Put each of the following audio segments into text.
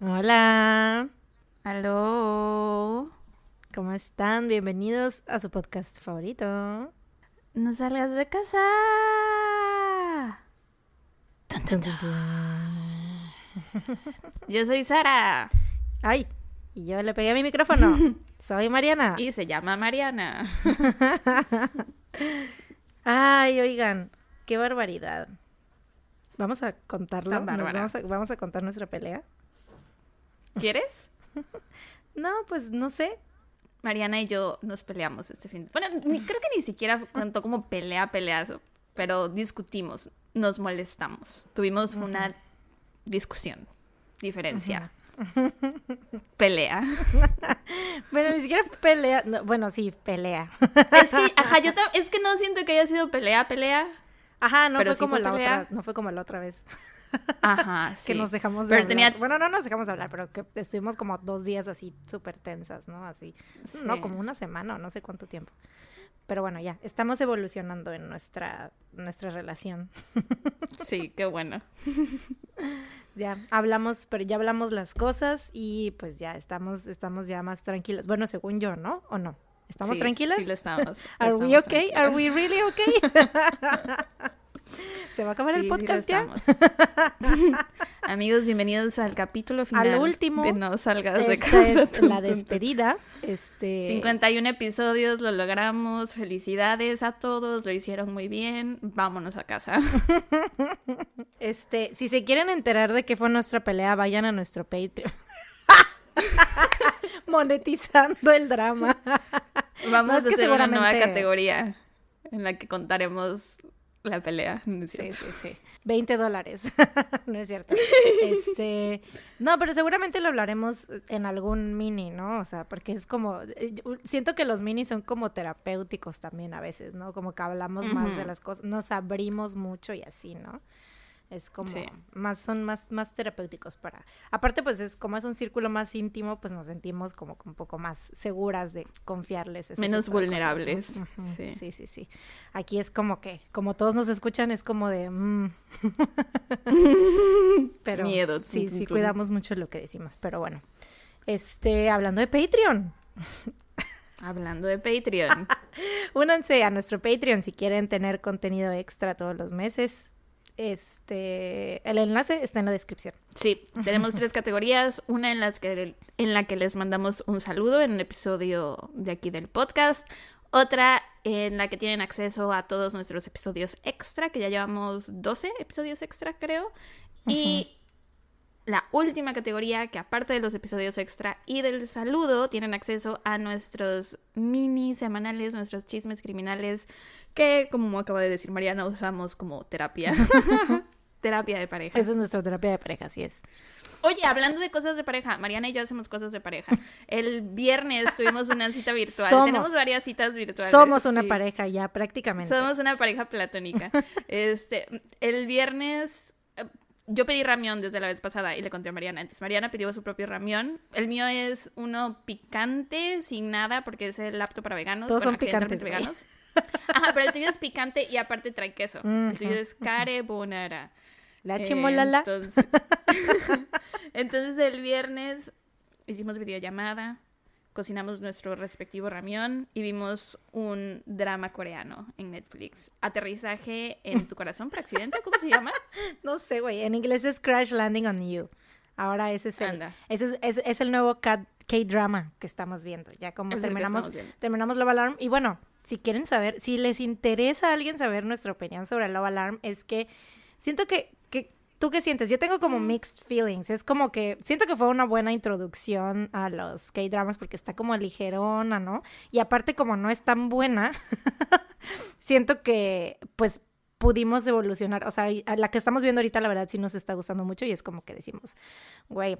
Hola, Aló. ¿cómo están? Bienvenidos a su podcast favorito. No salgas de casa. Yo soy Sara Ay, y yo le pegué a mi micrófono. Soy Mariana. y se llama Mariana. Ay, oigan, qué barbaridad. Vamos a contarlo. A, vamos a contar nuestra pelea. ¿Quieres? No, pues no sé. Mariana y yo nos peleamos este fin. Bueno, ni- creo que ni siquiera contó como pelea, pelea, pero discutimos, nos molestamos. Tuvimos una discusión, diferencia, pelea. Bueno, ni siquiera pelea. no, bueno, sí, pelea. Es que, ajá, yo es que no siento que haya sido pelea, pelea. Ajá, no Pero fue sí como fue la pelea. otra, no fue como la otra vez. Ajá, que sí. nos dejamos de Pero hablar. tenía- Bueno, no nos dejamos de hablar, pero que estuvimos como dos días así súper tensas, ¿no? Así. No, Sí. como una semana o no sé cuánto tiempo. Pero bueno, ya, estamos evolucionando en nuestra, nuestra relación. Sí, qué bueno. Ya hablamos, pero ya hablamos las cosas y pues ya estamos, estamos ya más tranquilas. Bueno, según yo, ¿no? ¿O no? ¿Estamos Sí, tranquilas? Sí, lo estamos. ¿Are estamos we okay? ¿Are we really okay? ¿Se va a acabar Sí, el sí podcast ya? estamos. Amigos, bienvenidos al capítulo final. Al último. De No salgas de Esta casa. es la despedida. Este... 51 episodios, lo logramos. Felicidades a todos, lo hicieron muy bien. Vámonos a casa. Este, si se quieren enterar de qué fue nuestra pelea, vayan a nuestro Patreon. Monetizando el drama. Vamos No, a hacer una nueva categoría en la que contaremos la pelea. ¿no es Sí, sí, sí. 20 dólares. no es cierto. Este, no, pero seguramente lo hablaremos en algún mini, ¿no? O sea, porque es como, eh, siento que los minis son como terapéuticos también a veces, ¿no? Como que hablamos más de las cosas, nos abrimos mucho y así, ¿no? Es como Sí. más, son más, más terapéuticos para. Aparte, pues es como es un círculo más íntimo, pues nos sentimos como un poco más seguras de confiarles. ese Menos vulnerables, sí. sí, sí, sí. Aquí es como que, como todos nos escuchan, es como de. mm. pero Miedo. Sí, sí, cuidamos mucho lo que decimos. Pero bueno. Este, hablando de Patreon. Hablando de Patreon. Únanse a nuestro Patreon si quieren tener contenido extra todos los meses. Este, el enlace está en la descripción. Sí, tenemos tres categorías. Una en, las que, en la que les mandamos un saludo en un episodio de aquí del podcast. Otra en la que tienen acceso a todos nuestros episodios extra, que ya llevamos 12 episodios extra, creo. Y la última categoría, que aparte de los episodios extra y del saludo, tienen acceso a nuestros mini semanales, nuestros chismes criminales, que como acaba de decir Mariana, usamos como terapia. terapia de pareja. Esa es nuestra terapia de pareja, así es. Oye, hablando de cosas de pareja, Mariana y yo hacemos cosas de pareja. El viernes tuvimos una cita virtual. Somos. Tenemos varias citas virtuales. Somos una sí. pareja ya prácticamente. Somos una pareja platónica. Este, el viernes yo pedí ramión desde la vez pasada y le conté a Mariana. Entonces Mariana pidió su propio ramión. El mío es uno picante, sin nada, porque es el apto para veganos. Todos son picantes, veganos. Ajá, pero el tuyo es picante y aparte trae queso. El tuyo es carbonara. La Eh, chimolala. Entonces, entonces el viernes hicimos videollamada, cocinamos nuestro respectivo ramión y vimos un drama coreano en Netflix. Aterrizaje en tu corazón por accidente, ¿cómo se llama? No sé, güey. En inglés es Crash Landing on You. Ahora ese es el, Anda. ese es, es- es el nuevo K- K-drama que estamos viendo. Ya como Es terminamos, terminamos Love Alarm. Y bueno, si quieren saber, si les interesa a alguien saber nuestra opinión sobre Love Alarm, es que siento que ¿tú qué sientes? Yo tengo como mixed feelings. Es como que siento que fue una buena introducción a los K-dramas porque está como ligerona, ¿no? Y aparte como no es tan buena, siento que pues pudimos evolucionar. O sea, la que estamos viendo ahorita, la verdad, sí nos está gustando mucho y es como que decimos, güey,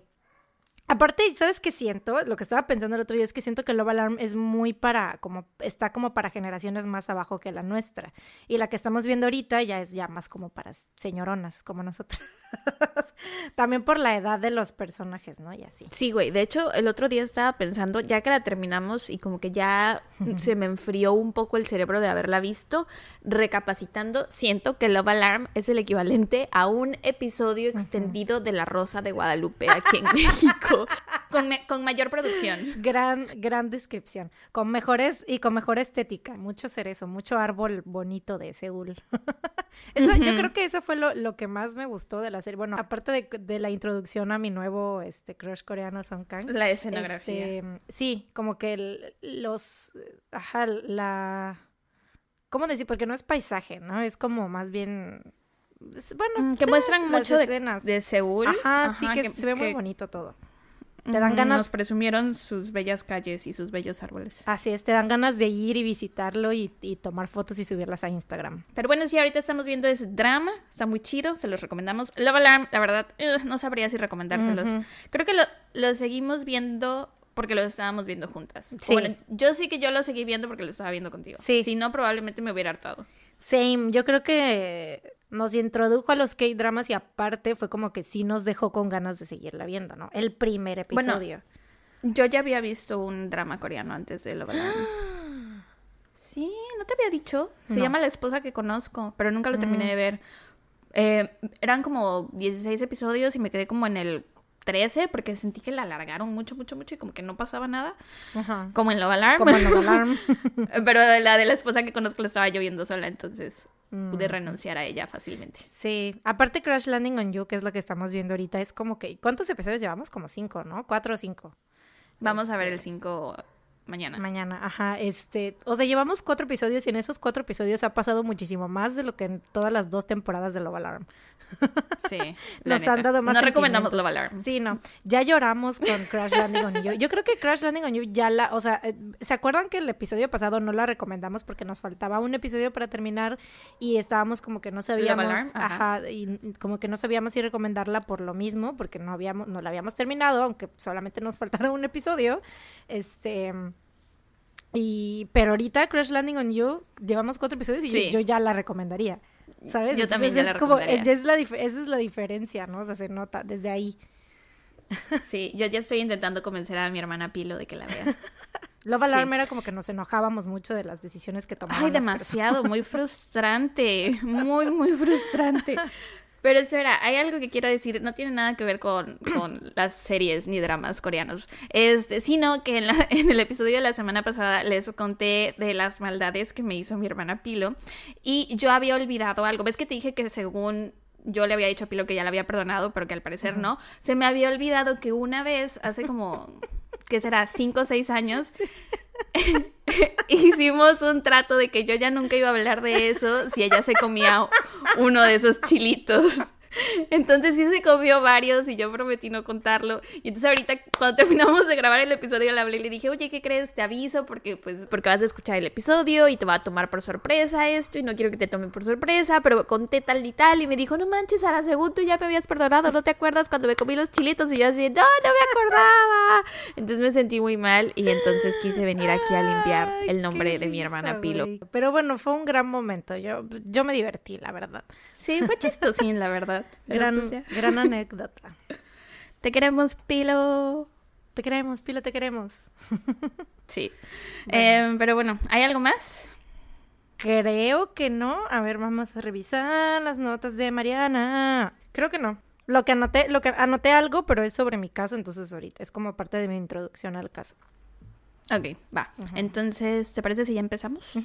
Aparte, ¿sabes qué siento? Lo que estaba pensando el otro día es que siento que Love Alarm es muy para, como, está como para generaciones más abajo que la nuestra. Y la que estamos viendo ahorita ya es ya más como para señoronas, como nosotros. También por la edad de los personajes, ¿no? Y así. Sí, güey. De hecho, el otro día estaba pensando, ya que la terminamos y como que ya se me enfrió un poco el cerebro de haberla visto, recapacitando, siento que Love Alarm es el equivalente a un episodio extendido de La Rosa de Guadalupe aquí en México. Con, mayor producción. Gran, gran descripción. Con mejores y con mejor estética. Mucho cerezo, mucho árbol bonito de Seúl. Yo creo que eso fue lo, que más me gustó de la serie. Bueno, aparte de, la introducción a mi nuevo este, crush coreano Song Kang. La escenografía. Este, sí, como que los. Ajá, la. ¿Cómo decir? Porque no es paisaje, ¿no? Es como más bien bueno, mm, que muestran mucho de, de, Seúl. Ajá, sí, que, se ve muy bonito todo. Te dan ganas. Nos presumieron sus bellas calles y sus bellos árboles. Así es, te dan ganas de ir y visitarlo y, tomar fotos y subirlas a Instagram. Pero bueno, sí, ahorita estamos viendo ese drama, está muy chido, se los recomendamos. Love Alarm, la verdad, no sabría si recomendárselos. Creo que lo, seguimos viendo porque lo estábamos viendo juntas. Sí. Bueno, yo sí que yo lo seguí viendo porque lo estaba viendo contigo. Sí. Si no, probablemente me hubiera hartado. Same, yo creo que nos introdujo a los K-dramas y aparte fue como que sí nos dejó con ganas de seguirla viendo, ¿no? El primer episodio. yo ya había visto un drama coreano antes de lo Sí, no te había dicho. Se llama La esposa que conozco, pero nunca lo terminé mm. de ver. Eh, eran como 16 episodios y me quedé como en el 13 porque sentí que la alargaron mucho, mucho, mucho y como que no pasaba nada. Como en Love Alarm. Como en Love Alarm. Pero la de la esposa que conozco la estaba lloviendo sola, entonces pude mm. renunciar a ella fácilmente. Sí, aparte Crash Landing on You, que es lo que estamos viendo ahorita, es como que, ¿cuántos episodios llevamos? Como cinco, ¿no? Cuatro o cinco. Vamos a ver el este, cinco mañana. Mañana, ajá. Este, o sea, llevamos cuatro episodios y en esos cuatro episodios ha pasado muchísimo más de lo que en todas las dos temporadas de Love Alarm. Sí. Nos han dado más. No recomendamos Love Alarm. Sí, no. Ya lloramos con Crash Landing on You. Yo creo que Crash Landing on You ya la, o sea, eh, ¿se acuerdan que el episodio pasado no la recomendamos porque nos faltaba un episodio para terminar y estábamos como que no sabíamos, ajá. y como que no sabíamos si recomendarla por lo mismo, porque no habíamos, no la habíamos terminado, aunque solamente nos faltara un episodio. Este y, pero ahorita Crash Landing on You, llevamos cuatro episodios y yo, ya la recomendaría. ¿Sabes? Yo también ya la como, es la Esa es la diferencia, ¿no? O sea, se nota desde ahí. Sí, yo ya estoy intentando convencer a mi hermana Pilo de que la vea. Love Alarm era como que nos enojábamos mucho de las decisiones que tomábamos. Ay, demasiado, muy frustrante, muy, muy frustrante. Pero espera, hay algo que quiero decir, no tiene nada que ver con, las series ni dramas coreanos, este, sino que en, la, en, el episodio de la semana pasada les conté de las maldades que me hizo mi hermana Pilo y yo había olvidado algo, ves que te dije que según yo le había dicho a Pilo que ya la había perdonado, pero que al parecer no, se me había olvidado que una vez, hace como, ¿qué será? Cinco o seis años, hicimos un trato de que yo ya nunca iba a hablar de eso si ella se comía uno de esos chilitos. Entonces sí se comió varios y yo prometí no contarlo. Y entonces ahorita cuando terminamos de grabar el episodio le hablé y le dije, oye, ¿qué crees? Te aviso porque pues porque vas a escuchar el episodio y te va a tomar por sorpresa esto y no quiero que te tome por sorpresa, pero conté tal y tal y me dijo, no manches, Sara, según tú ya me habías perdonado, ¿no te acuerdas cuando me comí los chilitos? Y yo así, no, no me acordaba. Entonces me sentí muy mal y entonces quise venir aquí a limpiar el nombre de mi hermana Pilo. Pero bueno, fue un gran momento. Yo, yo me divertí, la verdad. Sí, fue chistosín, la verdad. Gran, gran anécdota. Te queremos, Pilo. Te queremos, Pilo, te queremos. sí. Em, pero bueno, ¿hay algo más? Creo que no. A ver, vamos a revisar las notas de Mariana. Creo que no. Lo que anoté, lo que anoté algo, pero es sobre mi caso, entonces ahorita es como parte de mi introducción al caso. Ok, va. Entonces, ¿te parece si ya empezamos?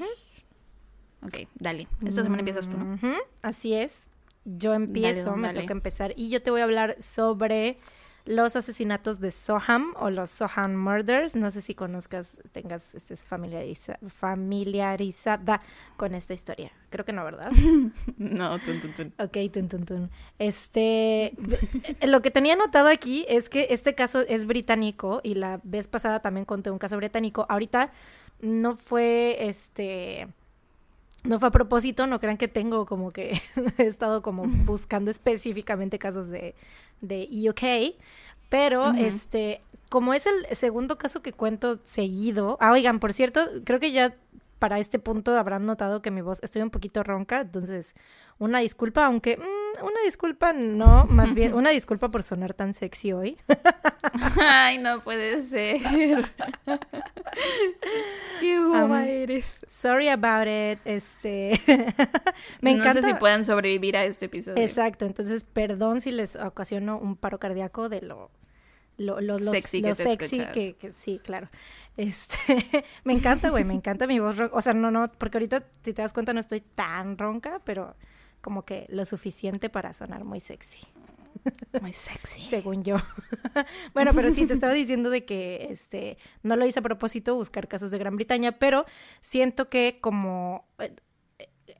Ok, dale. Esta semana empiezas tú, ¿no? Así es. Yo empiezo, me toca empezar. Y yo te voy a hablar sobre los asesinatos de Soham o los Soham Murders. No sé si conozcas, tengas, estés familiarizada con esta historia. Creo que no, ¿verdad? no, tun, tun, tun. Ok, tun, tun, tun. Este, lo que tenía notado aquí es que este caso es británico y la vez pasada también conté un caso británico. Ahorita no fue, este no fue a propósito, no crean que tengo como que he estado como buscando específicamente casos de, de UK, Pero, este, como es el segundo caso que cuento seguido. Ah, oigan, por cierto, creo que ya para este punto habrán notado que mi voz estoy un poquito ronca, entonces una disculpa, aunque mm, una disculpa no, más bien una disculpa por sonar tan sexy hoy. Ay, no puede ser. Qué guapa eres. Sorry about it. Este me no sé si puedan sobrevivir a este episodio. Exacto, entonces perdón si les ocasiono un paro cardíaco de lo lo, lo, sexy, que, sexy que, sí, claro. Este, me encanta, güey, me encanta mi voz ronca. O sea, no, no, porque ahorita, si te das cuenta, no estoy tan ronca, pero como que lo suficiente para sonar muy sexy. Muy sexy. Según yo. bueno, pero sí, te estaba diciendo de que este, no lo hice a propósito buscar casos de Gran Bretaña, pero siento que como eh,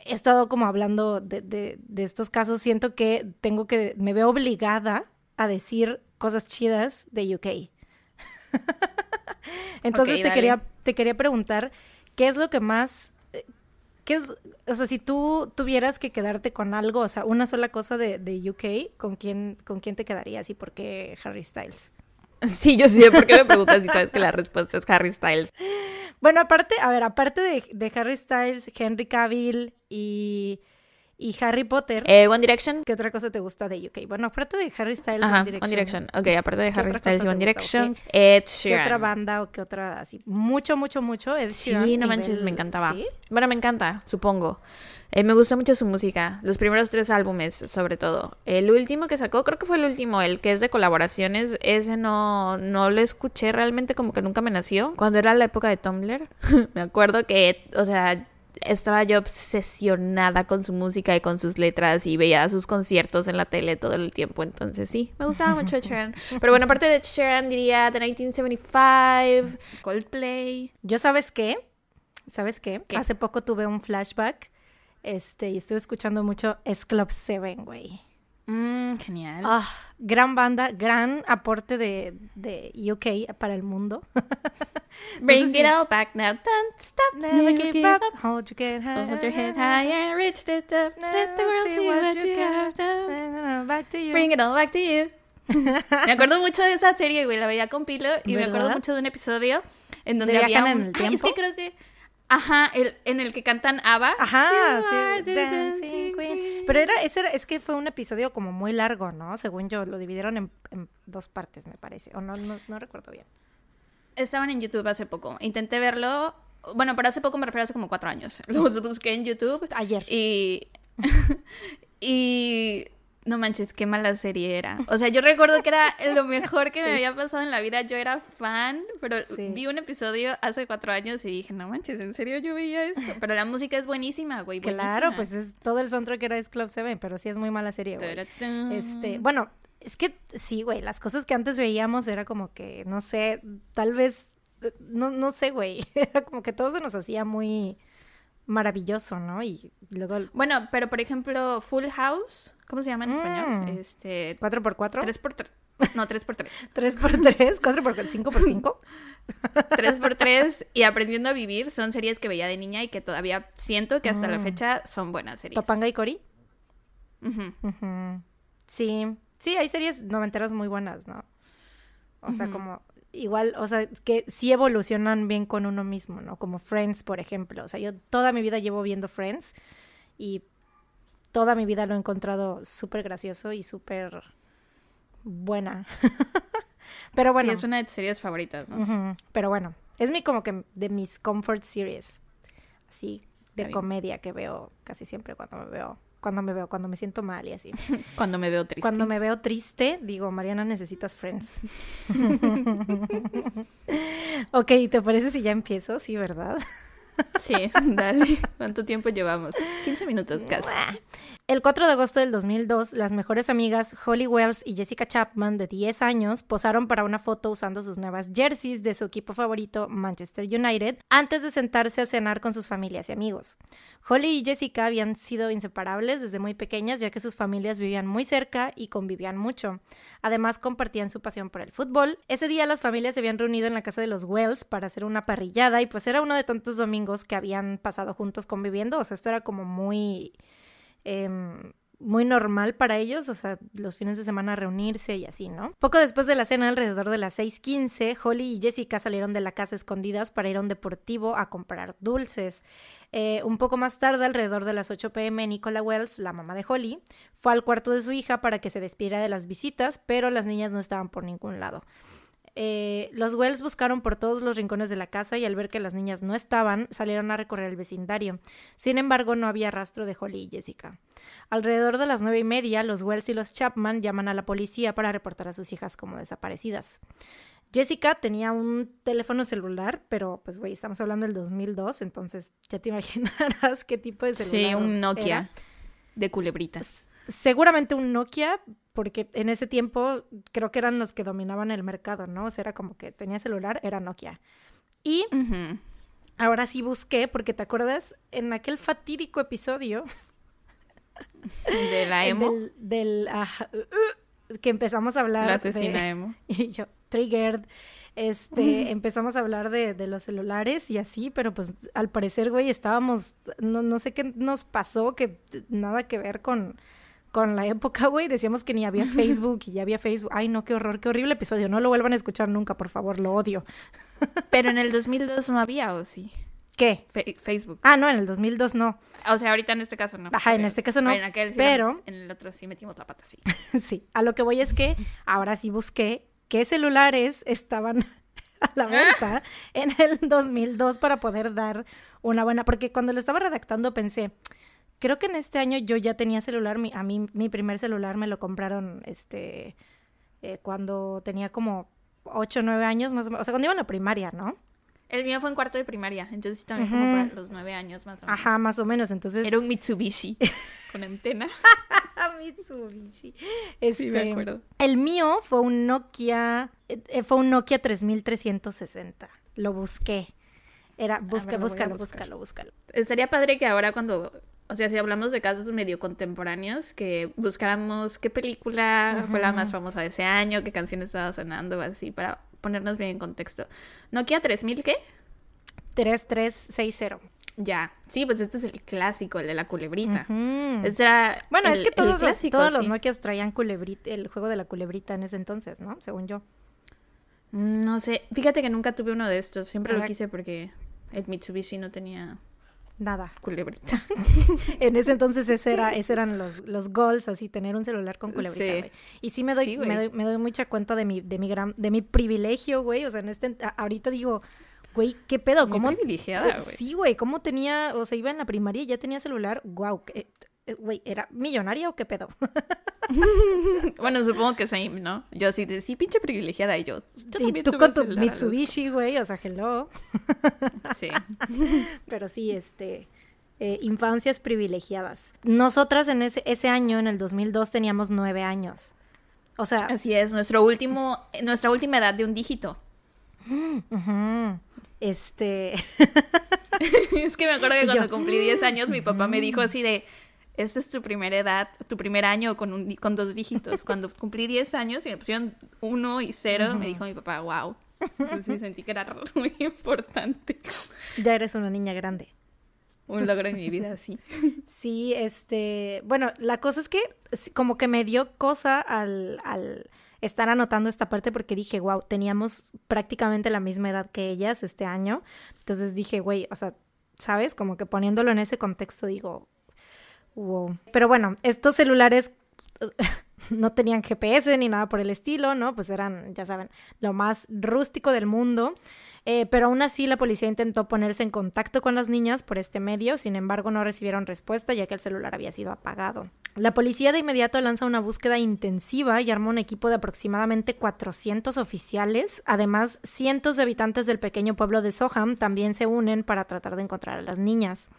he estado como hablando de, de, de estos casos, siento que tengo que, me veo obligada a decir cosas chidas de UK. Entonces te, quería, te quería preguntar, ¿qué es lo que más... ¿Qué es, o sea, si tú tuvieras que quedarte con algo, o sea, una sola cosa de, de UK, ¿con quién, ¿con quién te quedarías y por qué Harry Styles? Sí, yo sé, ¿por qué me preguntas si sabes que la respuesta es Harry Styles? Bueno, aparte, a ver, aparte de, de Harry Styles, Henry Cavill y y Harry Potter. Eh, One Direction. ¿Qué otra cosa te gusta de UK? Bueno, aparte de Harry Styles, One Direction. One Direction. Ok, aparte de Harry Styles y One Direction, Ed Sheeran. ¿Qué otra banda o qué otra así? Mucho, mucho, mucho Ed Sheeran. Sí, no manches, me encantaba. Bueno, me encanta, supongo. Eh, me gusta mucho su música, los primeros tres álbumes sobre todo. El último que sacó, creo que fue el último, el que es de colaboraciones, ese no, no lo escuché realmente como que nunca me nació. Cuando era la época de Tumblr, me acuerdo que, o sea, estaba yo obsesionada con su música y con sus letras y veía sus conciertos en la tele todo el tiempo. Entonces sí, me gustaba mucho Sharon. Pero bueno, aparte de Sharon diría The 1975, Coldplay. ¿Yo sabes qué? ¿Sabes qué? Hace poco tuve un flashback este, y estuve escuchando mucho Es Club 7, güey. Mm, genial. Ah, gran banda, gran aporte de, de UK para el mundo. Bring it all back now, don't stop, never, give, up. Hold your head high, hold your head higher, reach the top, let the world see what, you have done. Back to you. Bring it all back to you. me acuerdo mucho de esa serie, güey, la veía con Pilo y me acuerdo mucho de un episodio en donde había un... en el tiempo? Ay, es que creo que Ajá, el, en el que cantan ABBA. Ajá, sí, Dancing Queen. Pero era, ese es que fue un episodio como muy largo, ¿no? Según yo, lo dividieron en, dos partes, me parece. O no, no, recuerdo bien. Estaban en YouTube hace poco. Intenté verlo. Bueno, pero hace poco me refiero a hace como cuatro años. Los busqué en YouTube. Ayer. Y. y no manches, qué mala serie era. O sea, yo recuerdo que era lo mejor que me había pasado en la vida. Yo era fan, pero vi un episodio hace cuatro años y dije, no manches, ¿en serio yo veía esto? Pero la música es buenísima, güey. Claro, pues es todo el soundtrack era es Club 7, pero sí es muy mala serie, güey. Este, bueno, es que sí, güey, las cosas que antes veíamos era como que, no sé, tal vez, no, no sé, güey, era como que todo se nos hacía muy maravilloso, ¿no? Y luego... Bueno, pero por ejemplo, Full House ¿Cómo se llama en español? Mm. Este, ¿4 por 4 3 por 3 No, 3 por 3 3 por 3 4 por 5 por 5 3 por 3 y Aprendiendo a Vivir son series que veía de niña y que todavía siento que hasta la mm. fecha son buenas series. ¿Topanga y Cory? Sí, sí, hay series noventeras muy buenas, ¿no? O sea, como igual, o sea, que sí evolucionan bien con uno mismo, ¿no? Como Friends, por ejemplo. O sea, yo toda mi vida llevo viendo Friends y toda mi vida lo he encontrado súper gracioso y súper buena. Pero bueno. Sí, es una de tus series favoritas, ¿no? Pero bueno, es mi como que de mis comfort series. Así de comedia que veo casi siempre cuando me veo cuando me veo, cuando me siento mal y así. cuando me veo triste. Cuando me veo triste, digo, Mariana, necesitas friends. ok, ¿te parece si ya empiezo? Sí, ¿verdad? Sí, dale. ¿Cuánto tiempo llevamos? 15 minutos casi. El 4 de agosto del 2002, las mejores amigas Holly Wells y Jessica Chapman, de 10 años, posaron para una foto usando sus nuevas jerseys de su equipo favorito, Manchester United, antes de sentarse a cenar con sus familias y amigos. Holly y Jessica habían sido inseparables desde muy pequeñas, ya que sus familias vivían muy cerca y convivían mucho. Además, compartían su pasión por el fútbol. Ese día las familias se habían reunido en la casa de los Wells para hacer una parrillada y pues era uno de tantos domingos que habían pasado juntos conviviendo. O sea, esto era como muy Em, muy normal para ellos, o sea, los fines de semana reunirse y así, ¿no? Poco después de la cena, alrededor de las 6:15, Holly y Jessica salieron de la casa escondidas para ir a un deportivo a comprar dulces. Eh, un poco más tarde, alrededor de las 8 pm, Nicola Wells, la mamá de Holly, fue al cuarto de su hija para que se despidiera de las visitas, pero las niñas no estaban por ningún lado. Eh, los Wells buscaron por todos los rincones de la casa y al ver que las niñas no estaban, salieron a recorrer el vecindario. Sin embargo, no había rastro de Holly y Jessica. Alrededor de las nueve y media, los Wells y los Chapman llaman a la policía para reportar a sus hijas como desaparecidas. Jessica tenía un teléfono celular, pero pues güey, estamos hablando del 2002, entonces ya te imaginarás qué tipo de celular. Sí, un Nokia de culebritas. Seguramente un Nokia, porque en ese tiempo creo que eran los que dominaban el mercado, ¿no? O sea, era como que tenía celular, era Nokia. Y ahora sí busqué, porque te acuerdas, en aquel fatídico episodio de la emo. Del, uh, que empezamos a hablar. La asesina emo. Y yo, triggered. Este, empezamos a hablar de, de, los celulares y así, pero pues al parecer, güey, estábamos, no, no sé qué nos pasó, que nada que ver con, con la época, güey, decíamos que ni había Facebook y ya había Facebook. Ay, no, qué horror, qué horrible episodio. No lo vuelvan a escuchar nunca, por favor, lo odio. Pero en el 2002 no había, ¿o sí? ¿Qué? Facebook. Ah, no, en el 2002 no. O sea, ahorita en este caso no. Ajá, en este caso no. En aquel, pero... En el otro sí metimos la pata, sí. sí, a lo que voy es que ahora sí busqué qué celulares estaban a la venta en el 2002 para poder dar una buena... Porque cuando lo estaba redactando pensé creo que en este año yo ya tenía celular, mi, a mí mi primer celular me lo compraron este eh, cuando tenía como 8 o 9 años más o menos, o sea, cuando iba en la primaria, ¿no? El mío fue en cuarto de primaria, entonces también como para los 9 años más o menos. Ajá, más o menos, entonces... Era un Mitsubishi con antena. Mitsubishi. Este, sí, me Este, acuerdo. El mío fue un Nokia, eh, fue un Nokia 3360. Lo busqué. Era, busca, a búscalo, búscalo, búscalo. Eh, Sería padre que ahora cuando, o sea, si hablamos de casos medio contemporáneos, que buscáramos qué película fue la más famosa de ese año, qué canción estaba sonando, así, para ponernos bien en contexto. Nokia 3000, ¿qué? 3360. Ya. Sí, pues este es el clásico, el de la culebrita. Ujú. Este era Bueno, es que todos, los, clásico, todos los. Nokias traían culebrita, el juego de la culebrita en ese entonces, ¿no? Según yo. Mm, No sé, fíjate que nunca tuve uno de estos, siempre lo quise porque el Mitsubishi no tenía Nada. culebrita. En ese entonces ese era, ese eran los, los goals, así, tener un celular con culebrita, Sí. güey. Y sí me doy, Sí, me doy, me doy mucha cuenta de mi, de mi gran, de mi privilegio, güey. O sea, en este, ahorita digo, güey, ¿qué pedo? Muy ¿Cómo? privilegiada, güey. Sí, güey, ¿cómo tenía, o sea, iba en la primaria y ya tenía celular? Wow, güey, ¿era millonaria o qué pedo? Bueno, supongo que sí, ¿no? Yo así de sí, pinche privilegiada. Y yo, yo y también tú con tu Mitsubishi, güey, o sea, hello. Sí. Pero sí, este, eh, infancias privilegiadas. Nosotras en ese, ese año, en el 2002, teníamos nueve años. O sea, Así es, nuestro último, nuestra última edad de un dígito. este, es que me acuerdo que yo, cuando cumplí 10 años, mi papá me dijo así de, esta es tu primera edad, tu primer año con, un, con dos dígitos. Cuando cumplí 10 años y me pusieron uno y cero, me dijo mi papá, wow. Entonces sentí que era muy importante. ya eres una niña grande. Un logro en mi vida, sí. Sí, este, bueno, la cosa es que como que me dio cosa al, al estar anotando esta parte porque dije, wow, teníamos prácticamente la misma edad que ellas este año. Entonces dije, güey, o sea, ¿sabes? Como que poniéndolo en ese contexto digo, Pero bueno, estos celulares no tenían GPS ni nada por el estilo, ¿no? Pues eran, ya saben, lo más rústico del mundo. Eh, pero aún así la policía intentó ponerse en contacto con las niñas por este medio, sin embargo no recibieron respuesta ya que el celular había sido apagado. La policía de inmediato lanza una búsqueda intensiva y arma un equipo de aproximadamente 400 oficiales. Además, cientos de habitantes del pequeño pueblo de Soham también se unen para tratar de encontrar a las niñas.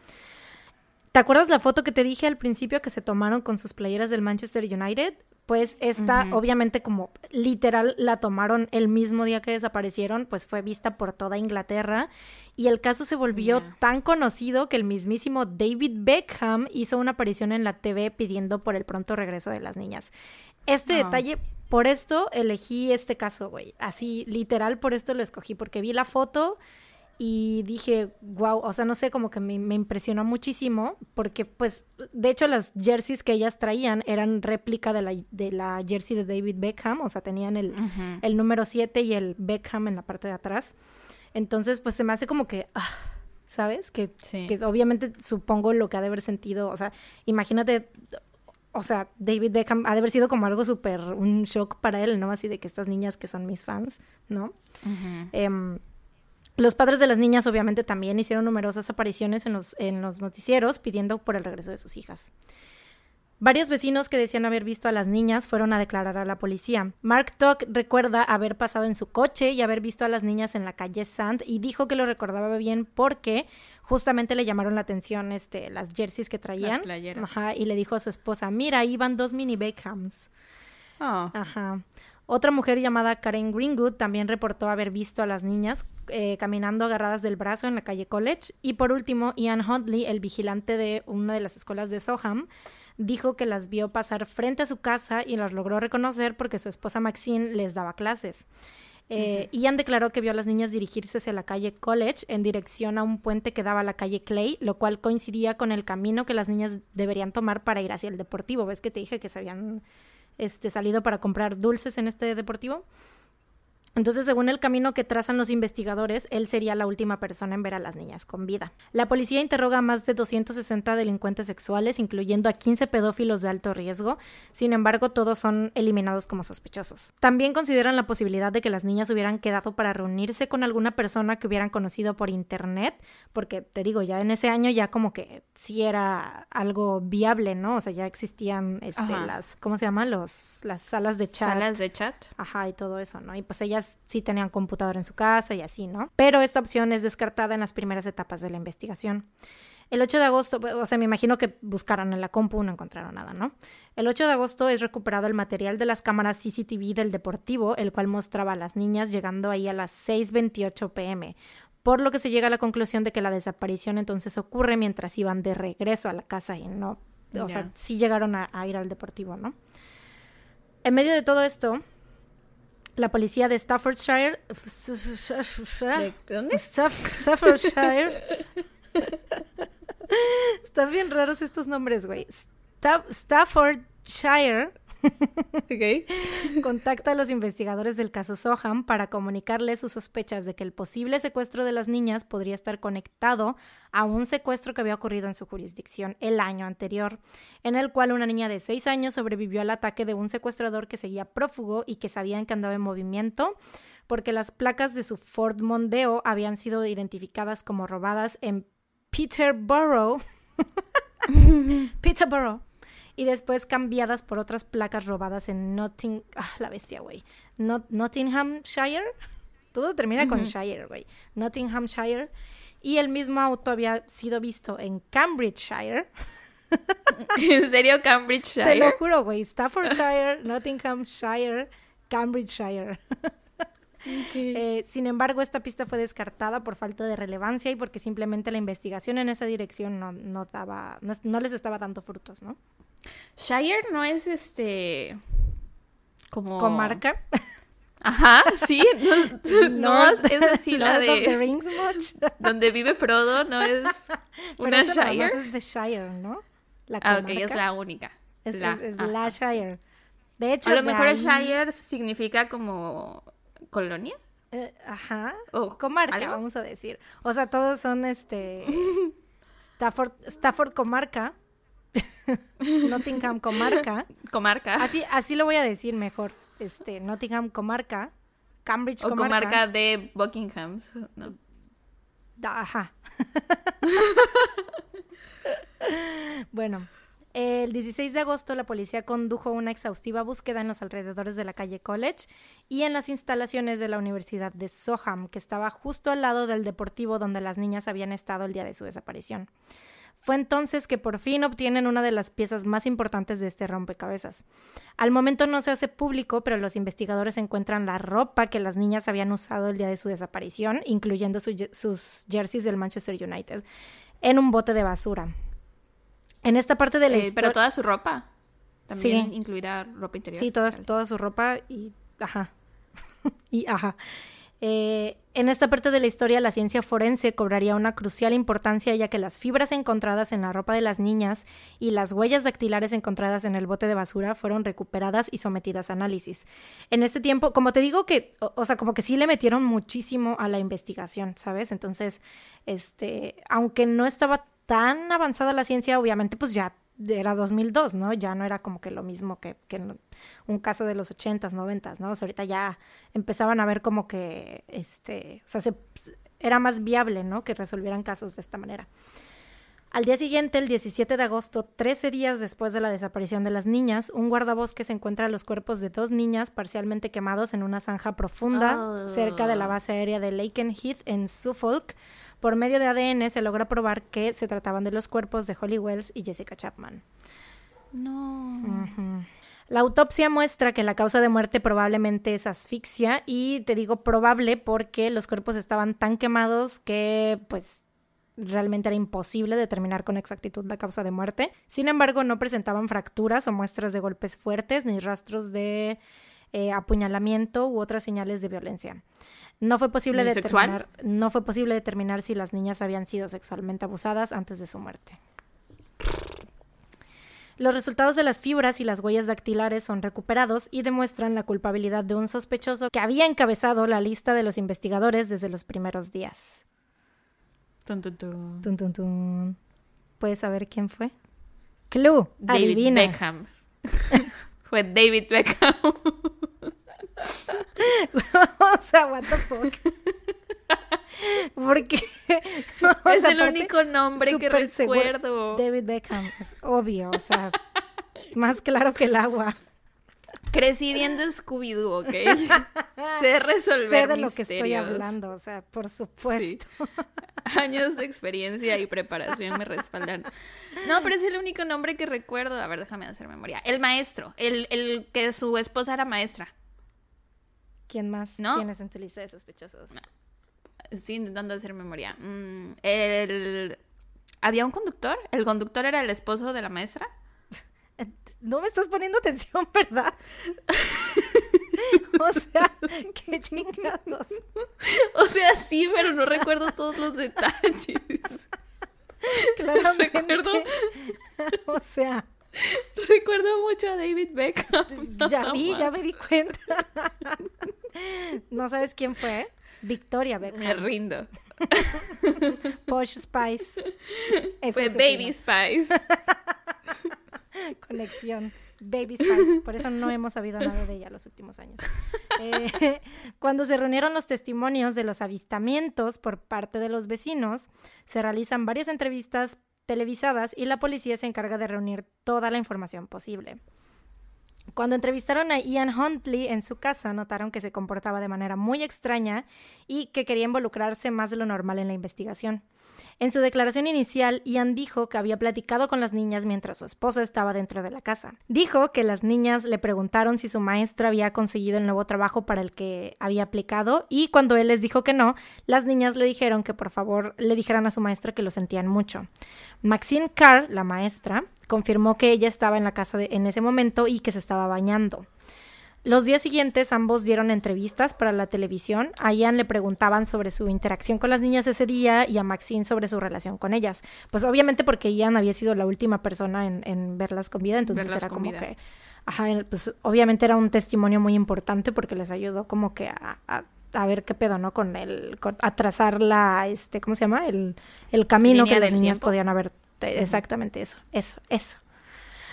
¿Te acuerdas la foto que te dije al principio que se tomaron con sus playeras del Manchester United? Pues esta, obviamente, como literal la tomaron el mismo día que desaparecieron, pues fue vista por toda Inglaterra. Y el caso se volvió tan conocido que el mismísimo David Beckham hizo una aparición en la TV pidiendo por el pronto regreso de las niñas. Este detalle, por esto elegí este caso, güey. Así, literal, por esto lo escogí, porque vi la foto y dije, wow, o sea, no sé, como que me, me, impresionó muchísimo porque pues de hecho las jerseys que ellas traían eran réplica de la, de la jersey de David Beckham, o sea, tenían el, el número 7 y el Beckham en la parte de atrás. Entonces, pues se me hace como que... Ah, ¿Sabes? Que, que obviamente supongo lo que ha de haber sentido, o sea, imagínate o sea, David Beckham ha de haber sido como algo súper, un shock para él, ¿no? Así de que estas niñas que son mis fans, ¿no? eh, los padres de las niñas obviamente también hicieron numerosas apariciones en los, en los noticieros pidiendo por el regreso de sus hijas. Varios vecinos que decían haber visto a las niñas fueron a declarar a la policía. Mark Tuck recuerda haber pasado en su coche y haber visto a las niñas en la calle Sand y dijo que lo recordaba bien porque justamente le llamaron la atención este, las jerseys que traían. Ajá, y le dijo a su esposa, mira, ahí van dos mini Beckhams. Oh. Ajá. Otra mujer llamada Karen Greenwood también reportó haber visto a las niñas eh, caminando agarradas del brazo en la calle College. Y por último, Ian Huntley, el vigilante de una de las escuelas de Soham, dijo que las vio pasar frente a su casa y las logró reconocer porque su esposa Maxine les daba clases. Eh, Ian declaró que vio a las niñas dirigirse hacia la calle College en dirección a un puente que daba a la calle Clay, lo cual coincidía con el camino que las niñas deberían tomar para ir hacia el deportivo. ¿Ves que te dije que se habían este, salido para comprar dulces en este deportivo. Entonces, según el camino que trazan los investigadores, él sería la última persona en ver a las niñas con vida. La policía interroga a más de 260 delincuentes sexuales, incluyendo a 15 pedófilos de alto riesgo. Sin embargo, todos son eliminados como sospechosos. También consideran la posibilidad de que las niñas hubieran quedado para reunirse con alguna persona que hubieran conocido por internet, porque te digo, ya en ese año ya como que sí era algo viable, ¿no? O sea, ya existían este, las, ¿cómo se llama? Los, las salas de chat. Salas de chat. Ajá, y todo eso, ¿no? Y pues ellas sí tenían computador en su casa y así, ¿no? Pero esta opción es descartada en las primeras etapas de la investigación. El 8 de agosto, o sea, me imagino que buscaron en la compu, no encontraron nada, ¿no? El 8 de agosto es recuperado el material de las cámaras CCTV del deportivo, el cual mostraba a las niñas llegando ahí a las 6.28 pm, por lo que se llega a la conclusión de que la desaparición entonces ocurre mientras iban de regreso a la casa y no, o sea, sí llegaron a, a ir al deportivo, ¿no? En medio de todo esto, la policía de Staffordshire. ¿De dónde? Staffordshire. Están bien raros estos nombres, güey. Staffordshire Contacta a los investigadores del caso Soham para comunicarles sus sospechas de que el posible secuestro de las niñas podría estar conectado a un secuestro que había ocurrido en su jurisdicción el año anterior, en el cual una niña de 6 años sobrevivió al ataque de un secuestrador que seguía prófugo y que sabían que andaba en movimiento porque las placas de su Ford Mondeo habían sido identificadas como robadas en Peterborough. Peterborough y después cambiadas por otras placas robadas en Notting... Ah, la bestia, güey. Nottinghamshire. Todo termina con Shire, güey. Nottinghamshire. Y el mismo auto había sido visto en Cambridgeshire. ¿En serio Cambridgeshire? Te lo juro, güey. Staffordshire, Nottinghamshire, Cambridgeshire. Eh, sin embargo, esta pista fue descartada por falta de relevancia y porque simplemente la investigación en esa dirección no, no daba, no, les estaba dando frutos, ¿no? Shire no es este como comarca. Ajá, sí, no, es así la de the Rings much. donde vive Frodo, no es una Shire. es de Shire, ¿no? La ah, ok, es la única. Es la, es, la Shire. De hecho, a lo mejor Shire significa como colonia. Eh, ajá. O comarca, vamos a decir. O sea, todos son este Stafford, Stafford comarca. Nottingham comarca. Comarca. Así, así lo voy a decir mejor. Este, Nottingham comarca. Cambridge o comarca. de Buckingham. No. Ajá. bueno, el 16 de agosto la policía condujo una exhaustiva búsqueda en los alrededores de la calle College y en las instalaciones de la Universidad de Soham, que estaba justo al lado del deportivo donde las niñas habían estado el día de su desaparición. Fue entonces que por fin obtienen una de las piezas más importantes de este rompecabezas. Al momento no se hace público, pero los investigadores encuentran la ropa que las niñas habían usado el día de su desaparición, incluyendo sus jerseys del Manchester United, en un bote de basura. En esta parte de la eh, Pero toda su ropa. También incluida ropa interior. Sí, toda, toda su ropa y... Ajá. y ajá. Eh, en esta parte de la historia, la ciencia forense cobraría una crucial importancia ya que las fibras encontradas en la ropa de las niñas y las huellas dactilares encontradas en el bote de basura fueron recuperadas y sometidas a análisis. En este tiempo, como te digo que, o, o sea, como que sí le metieron muchísimo a la investigación, ¿sabes? Entonces, este, aunque no estaba tan avanzada la ciencia, obviamente, pues ya era 2002, ¿no? Ya no era como que lo mismo que, que un caso de los 80s, 90s, ¿no? O sea, ahorita ya empezaban a ver como que, este, o sea, se, era más viable, ¿no? Que resolvieran casos de esta manera. Al día siguiente, el 17 de agosto, 13 días después de la desaparición de las niñas, un guardabosques encuentra los cuerpos de dos niñas parcialmente quemados en una zanja profunda oh. cerca de la base aérea de Lakenheath en Suffolk, por medio de ADN se logra probar que se trataban de los cuerpos de Holly Wells y Jessica Chapman. No. La autopsia muestra que la causa de muerte probablemente es asfixia y te digo probable porque los cuerpos estaban tan quemados que pues realmente era imposible determinar con exactitud la causa de muerte. Sin embargo, no presentaban fracturas o muestras de golpes fuertes ni rastros de eh, apuñalamiento u otras señales de violencia. No fue posible determinar, no fue posible determinar si las niñas habían sido sexualmente abusadas antes de su muerte. Los resultados de las fibras y las huellas dactilares son recuperados y demuestran la culpabilidad de un sospechoso que había encabezado la lista de los investigadores desde los primeros días. ¿Puedes saber quién fue? Clue. David Beckham. fue David Beckham. o sea, what the fuck. Porque es el único nombre que recuerdo. David Beckham, es obvio, o sea, más claro que el agua. Crecí viendo Scooby-Doo, ¿ok? sé resolver Sé de lo que estoy hablando, o sea, por supuesto. Años de experiencia y preparación me respaldan. No, pero es el único nombre que recuerdo. A ver, déjame hacer memoria. El maestro, el, el que su esposa era maestra. ¿Quién más tienes en tu lista de sospechosos? Estoy intentando hacer memoria. Mm, el... ¿Había un conductor? ¿El conductor era el esposo de la maestra? No me estás poniendo atención, ¿verdad? o sea, qué chingados. O sea, sí, pero no recuerdo todos los detalles. Claramente. Recuerdo. o sea. Recuerdo mucho a David Beckham. Ya vi, ya me di cuenta. ¿No sabes quién fue? Victoria Beckham. Me rindo. Posh Spice. fue Baby Spice. Conexión. Baby Spice, por eso no hemos sabido nada de ella los últimos años. Eh, cuando se reunieron los testimonios de los avistamientos por parte de los vecinos, se realizan varias entrevistas televisadas y la policía se encarga de reunir toda la información posible. Cuando entrevistaron a Ian Huntley en su casa, notaron que se comportaba de manera muy extraña y que quería involucrarse más de lo normal en la investigación. En su declaración inicial, Ian dijo que había platicado con las niñas mientras su esposa estaba dentro de la casa. Dijo que las niñas le preguntaron si su maestra había conseguido el nuevo trabajo para el que había aplicado y cuando él les dijo que no, las niñas le dijeron que por favor le dijeran a su maestra que lo sentían mucho. Maxine Carr, la maestra, confirmó que ella estaba en la casa en ese momento y que se estaba bañando. Los días siguientes ambos dieron entrevistas para la televisión. A Ian le preguntaban sobre su interacción con las niñas ese día y a Maxine sobre su relación con ellas. Pues obviamente porque Ian había sido la última persona en, verlas con vida, entonces era como que... Ajá, pues obviamente era un testimonio muy importante porque les ayudó como que a, ver qué pedo, ¿no? Con el... a trazar la... este ¿Cómo se llama? El, camino que las niñas podían haber... Exactamente eso, eso, eso.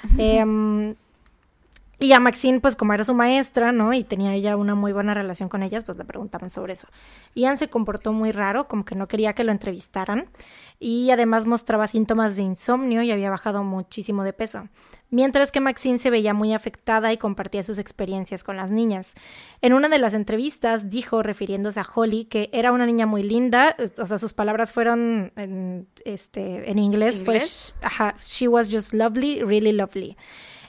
Y a Maxine, pues como era su maestra, ¿no? Y tenía ella una muy buena relación con ellas, pues le preguntaban sobre eso. Ian se comportó muy raro, como que no quería que lo entrevistaran. Y además mostraba síntomas de insomnio y había bajado muchísimo de peso. Mientras que Maxine se veía muy afectada y compartía sus experiencias con las niñas. En una de las entrevistas dijo, refiriéndose a Holly, que era una niña muy linda. O sea, sus palabras fueron en, este, en inglés, fue, she was just lovely, really lovely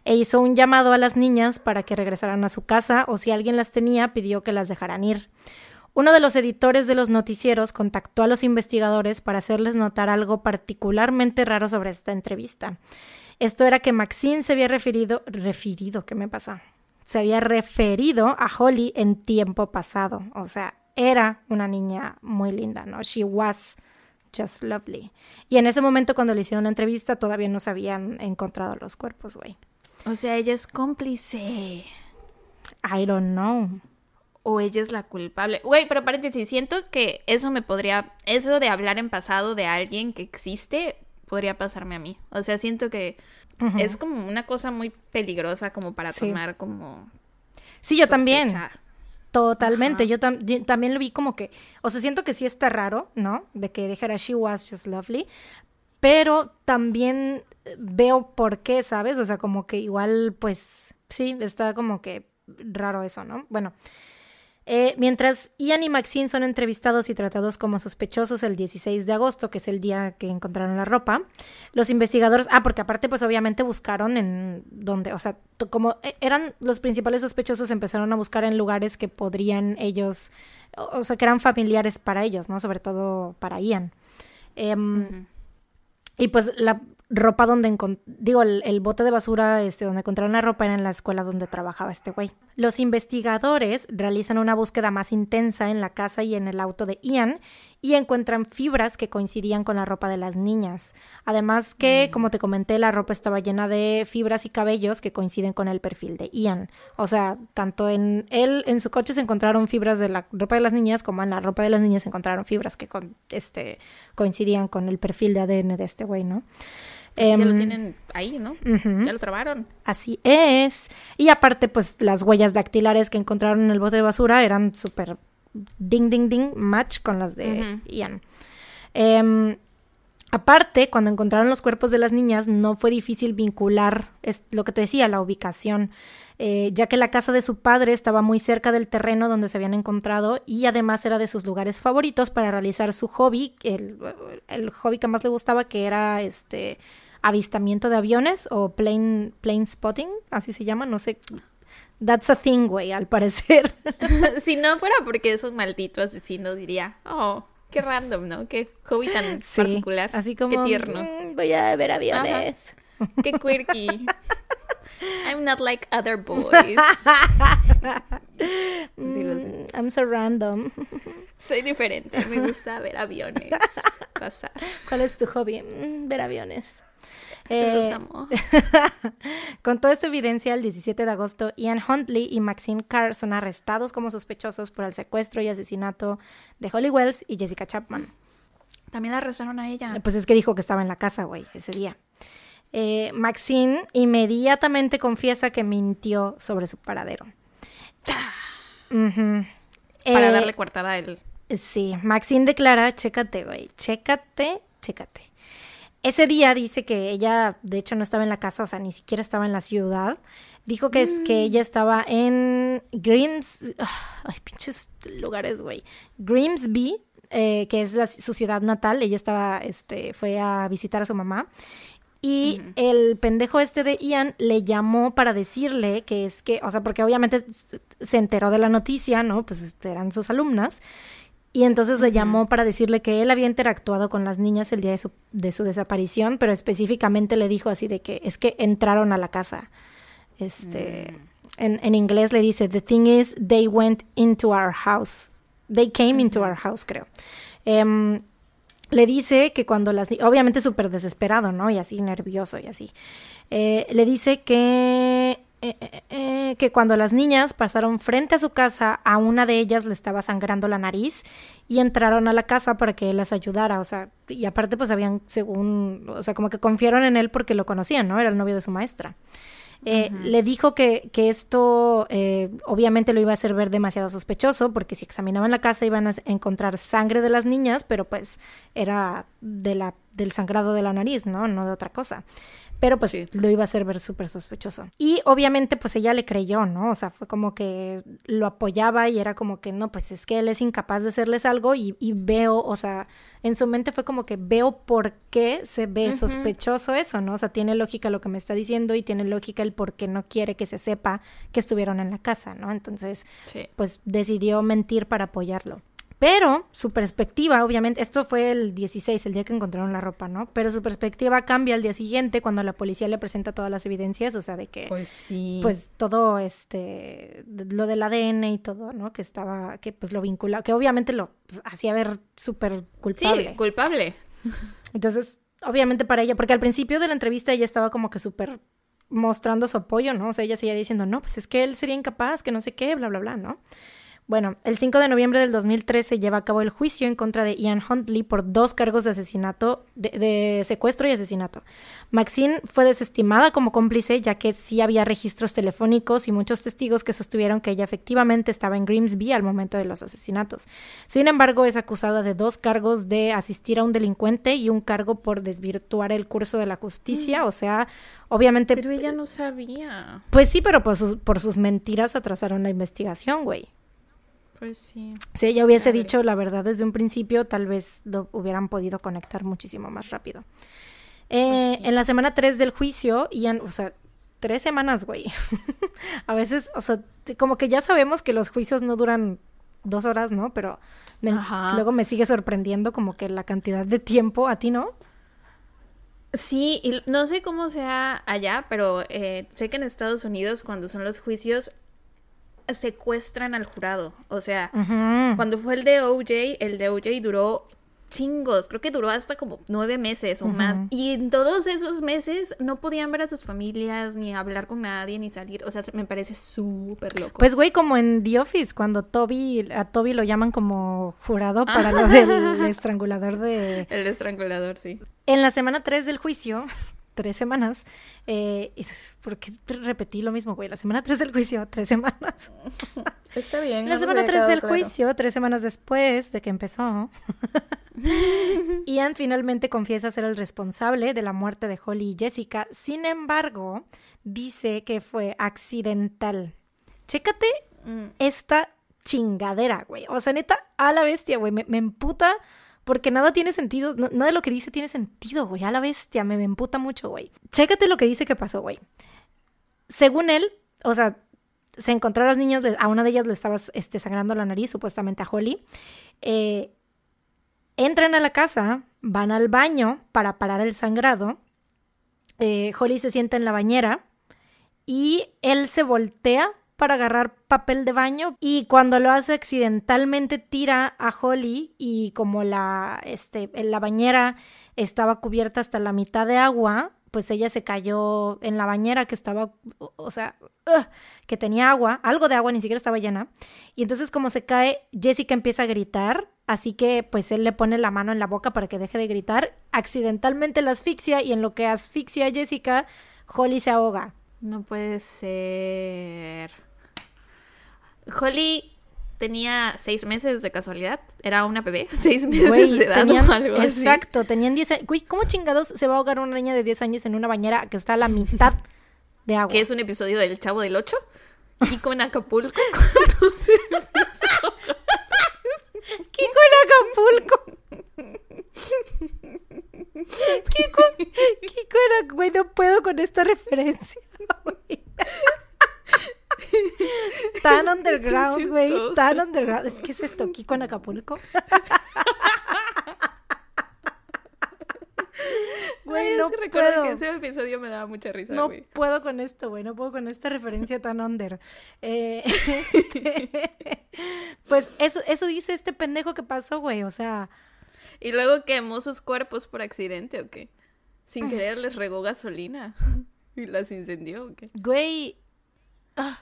e hizo un llamado a las niñas para que regresaran a su casa o si alguien las tenía pidió que las dejaran ir. Uno de los editores de los noticieros contactó a los investigadores para hacerles notar algo particularmente raro sobre esta entrevista. Esto era que Maxine se había referido, referido, ¿qué me pasa? Se había referido a Holly en tiempo pasado, o sea, era una niña muy linda, ¿no? She was just lovely. Y en ese momento cuando le hicieron la entrevista todavía no se habían encontrado los cuerpos, güey. O sea, ella es cómplice. I don't know. O ella es la culpable. Güey, pero paréntesis, siento que eso me podría. Eso de hablar en pasado de alguien que existe podría pasarme a mí. O sea, siento que es como una cosa muy peligrosa como para tomar como. Sí, yo también. Totalmente. Yo, también lo vi como que. O sea, siento que sí está raro, ¿no? De que dijera She was just lovely. Pero también veo por qué, ¿sabes? O sea, como que igual, pues. Sí, está como que raro eso, ¿no? Bueno. Eh, mientras Ian y Maxine son entrevistados y tratados como sospechosos el 16 de agosto, que es el día que encontraron la ropa, los investigadores, ah, porque aparte pues obviamente buscaron en donde, o sea, como e, eran los principales sospechosos, empezaron a buscar en lugares que podrían ellos, o, sea, que eran familiares para ellos, ¿no? Sobre todo para Ian. Em, y pues la, ropa donde digo el, bote de basura este donde encontraron la ropa era en la escuela donde trabajaba este güey. Los investigadores realizan una búsqueda más intensa en la casa y en el auto de Ian y encuentran fibras que coincidían con la ropa de las niñas. Además que, mm. como te comenté, la ropa estaba llena de fibras y cabellos que coinciden con el perfil de Ian. O sea, tanto en él, en su coche se encontraron fibras de la ropa de las niñas, como en la ropa de las niñas se encontraron fibras que con, este, coincidían con el perfil de ADN de este güey, ¿no? Pues ya lo em, tienen ahí, ¿no? Ya lo trabaron. Así es. Y aparte, pues las huellas dactilares que encontraron en el bote de basura eran súper ding, ding, ding, match con las de Ian. Em, aparte, cuando encontraron los cuerpos de las niñas, no fue difícil vincular es lo que te decía, la ubicación, eh, ya que la casa de su padre estaba muy cerca del terreno donde se habían encontrado y además era de sus lugares favoritos para realizar su hobby, el, el hobby que más le gustaba, que era este avistamiento de aviones o plane, plane spotting, así se llama, no sé. That's a thing, güey, al parecer. si no fuera porque es un maldito asesino, diría, oh, qué random, ¿no? Qué hobby tan particular. Así como, qué tierno. Mm, voy a ver aviones. Qué quirky. I'm not like other boys. Mm, I'm so random. Soy diferente. Me gusta ver aviones pasar. ¿Cuál es tu hobby? Mm, ver aviones. Eh, con toda esta evidencia, el 17 de agosto, Ian Huntley y Maxine Carr son arrestados como sospechosos por el secuestro y asesinato de Holly Wells y Jessica Chapman. También la arrestaron a ella. Pues es que dijo que estaba en la casa, güey, ese día. Eh, Maxine inmediatamente confiesa que mintió sobre su paradero. Para eh, darle coartada a él. Sí, Maxine declara, chécate, güey, chécate, chécate. Ese día dice que ella, de hecho, no estaba en la casa, o sea, ni siquiera estaba en la ciudad. Dijo que, es, que mm. ella estaba en Grims... Ay, pinches lugares, güey. Grimsby, eh, que es su ciudad natal. Ella estaba, este, fue a visitar a su mamá. Y el pendejo este de Ian le llamó para decirle que es que, o sea, porque obviamente se enteró de la noticia, ¿no? Pues eran sus alumnas. Y entonces le llamó para decirle que él había interactuado con las niñas el día de su, de su desaparición, pero específicamente le dijo así de que es que entraron a la casa. Este, mm. en, en, inglés le dice, the thing is, they went into our house. They came into our house, creo. Em, le dice que cuando las... Obviamente súper desesperado, ¿no? Y así nervioso y así. Eh, le dice que eh, eh, eh, que cuando las niñas pasaron frente a su casa, a una de ellas le estaba sangrando la nariz y entraron a la casa para que él las ayudara, o sea, y aparte pues habían, según, o sea, como que confiaron en él porque lo conocían, ¿no? Era el novio de su maestra. Le dijo que, que esto obviamente lo iba a hacer ver demasiado sospechoso porque si examinaban la casa iban a encontrar sangre de las niñas, pero pues era de la, del sangrado de la nariz, ¿no? No de otra cosa pero pues lo iba a hacer ver súper sospechoso. Y obviamente pues ella le creyó, ¿no? O sea, fue como que lo apoyaba y era como que no, pues es que él es incapaz de hacerles algo y, veo, o sea, en su mente fue como que veo por qué se ve sospechoso eso, ¿no? O sea, tiene lógica lo que me está diciendo y tiene lógica el por qué no quiere que se sepa que estuvieron en la casa, ¿no? Entonces, pues decidió mentir para apoyarlo. Pero su perspectiva, obviamente, esto fue el 16, el día que encontraron la ropa, ¿no? Pero su perspectiva cambia al día siguiente cuando la policía le presenta todas las evidencias, o sea, de que, Pues sí. pues todo, este, lo del ADN y todo, ¿no? Que estaba, que pues lo vincula, que obviamente lo pues, hacía ver súper culpable. sí, culpable. Entonces, obviamente para ella, porque al principio de la entrevista ella estaba como que súper mostrando su apoyo, ¿no? O sea, ella seguía diciendo, no, pues es que él sería incapaz, que no sé qué, bla, bla, bla, ¿no? Bueno, el 5 de noviembre del 2013 se lleva a cabo el juicio en contra de Ian Huntley por dos cargos de asesinato, de, de secuestro y asesinato. Maxine fue desestimada como cómplice ya que sí había registros telefónicos y muchos testigos que sostuvieron que ella efectivamente estaba en Grimsby al momento de los asesinatos. Sin embargo, es acusada de dos cargos de asistir a un delincuente y un cargo por desvirtuar el curso de la justicia, o sea, obviamente... Pero ella no sabía. Pues sí, pero por sus, por sus mentiras atrasaron la investigación, güey. Pues sí. Si ella hubiese dicho la verdad desde un principio, tal vez lo hubieran podido conectar muchísimo más rápido. Eh, Pues sí. En la semana 3 del juicio, Ian, o sea, tres semanas, güey. a veces, o sea, como que ya sabemos que los juicios no duran dos horas, ¿no? Pero me- luego me sigue sorprendiendo como que la cantidad de tiempo, ¿a ti no? Sí, y no sé cómo sea allá, pero eh, sé que en Estados Unidos cuando son los juicios secuestran al jurado. O sea, cuando fue el de OJ, el de OJ duró chingos, creo que duró hasta como nueve meses o más. Y en todos esos meses no podían ver a sus familias, ni hablar con nadie, ni salir. O sea, me parece súper loco. Pues, güey, como en The Office, cuando Toby, a Toby lo llaman como jurado para lo del estrangulador de, el estrangulador, sí. En la semana 3 del juicio, tres semanas, eh, y s- ¿por qué repetí lo mismo, güey? La semana 3 del juicio, tres semanas. Está bien. La semana 3 del juicio, tres semanas después de que empezó, Ian finalmente confiesa ser el responsable de la muerte de Holly y Jessica. Sin embargo, dice que fue accidental. Chécate Mm, esta chingadera, güey. O sea, neta, a la bestia, güey. Me, me emputa porque nada tiene sentido. nada de lo que dice tiene sentido, güey. A la bestia, me, me emputa mucho, güey. Chécate lo que dice que pasó, güey. Según él, o sea, se encontró a las niñas, a una de ellas le estaba este, sangrando la nariz, supuestamente a Holly. Eh, entran a la casa, van al baño para parar el sangrado. Eh, Holly se sienta en la bañera y él se voltea para agarrar papel de baño y cuando lo hace accidentalmente tira a Holly y como la, este, la bañera estaba cubierta hasta la mitad de agua, pues ella se cayó en la bañera que estaba, o sea, que tenía agua, algo de agua, ni siquiera estaba llena. Y entonces como se cae, Jessica empieza a gritar, así que pues él le pone la mano en la boca para que deje de gritar, accidentalmente la asfixia y en lo que asfixia a Jessica, Holly se ahoga. No puede ser. Holly tenía seis meses de casualidad. Era una bebé. Seis meses Güey, de edad tenían- o algo así. exacto, tenían 10 años. Güey, ¿cómo chingados se va a ahogar una niña de 10 años en una bañera que está a la mitad de agua? Que es un episodio del Chavo del 8. Y con Acapulco. cuando se. Kiko en Acapulco. Kiko, Kiko era, güey, no puedo con esta referencia. güey. Tan underground, güey, tan underground. Es que es esto, Kiko en Acapulco. Güey, es no que recuerdo puedo. que ese episodio me daba mucha risa, No puedo con esto, güey. No puedo con esta referencia tan under. Eh, este, pues eso, eso dice este pendejo que pasó, güey. O sea, Y luego quemó sus cuerpos por accidente o qué. Sin querer les regó gasolina. Y las incendió o qué. güey. ah,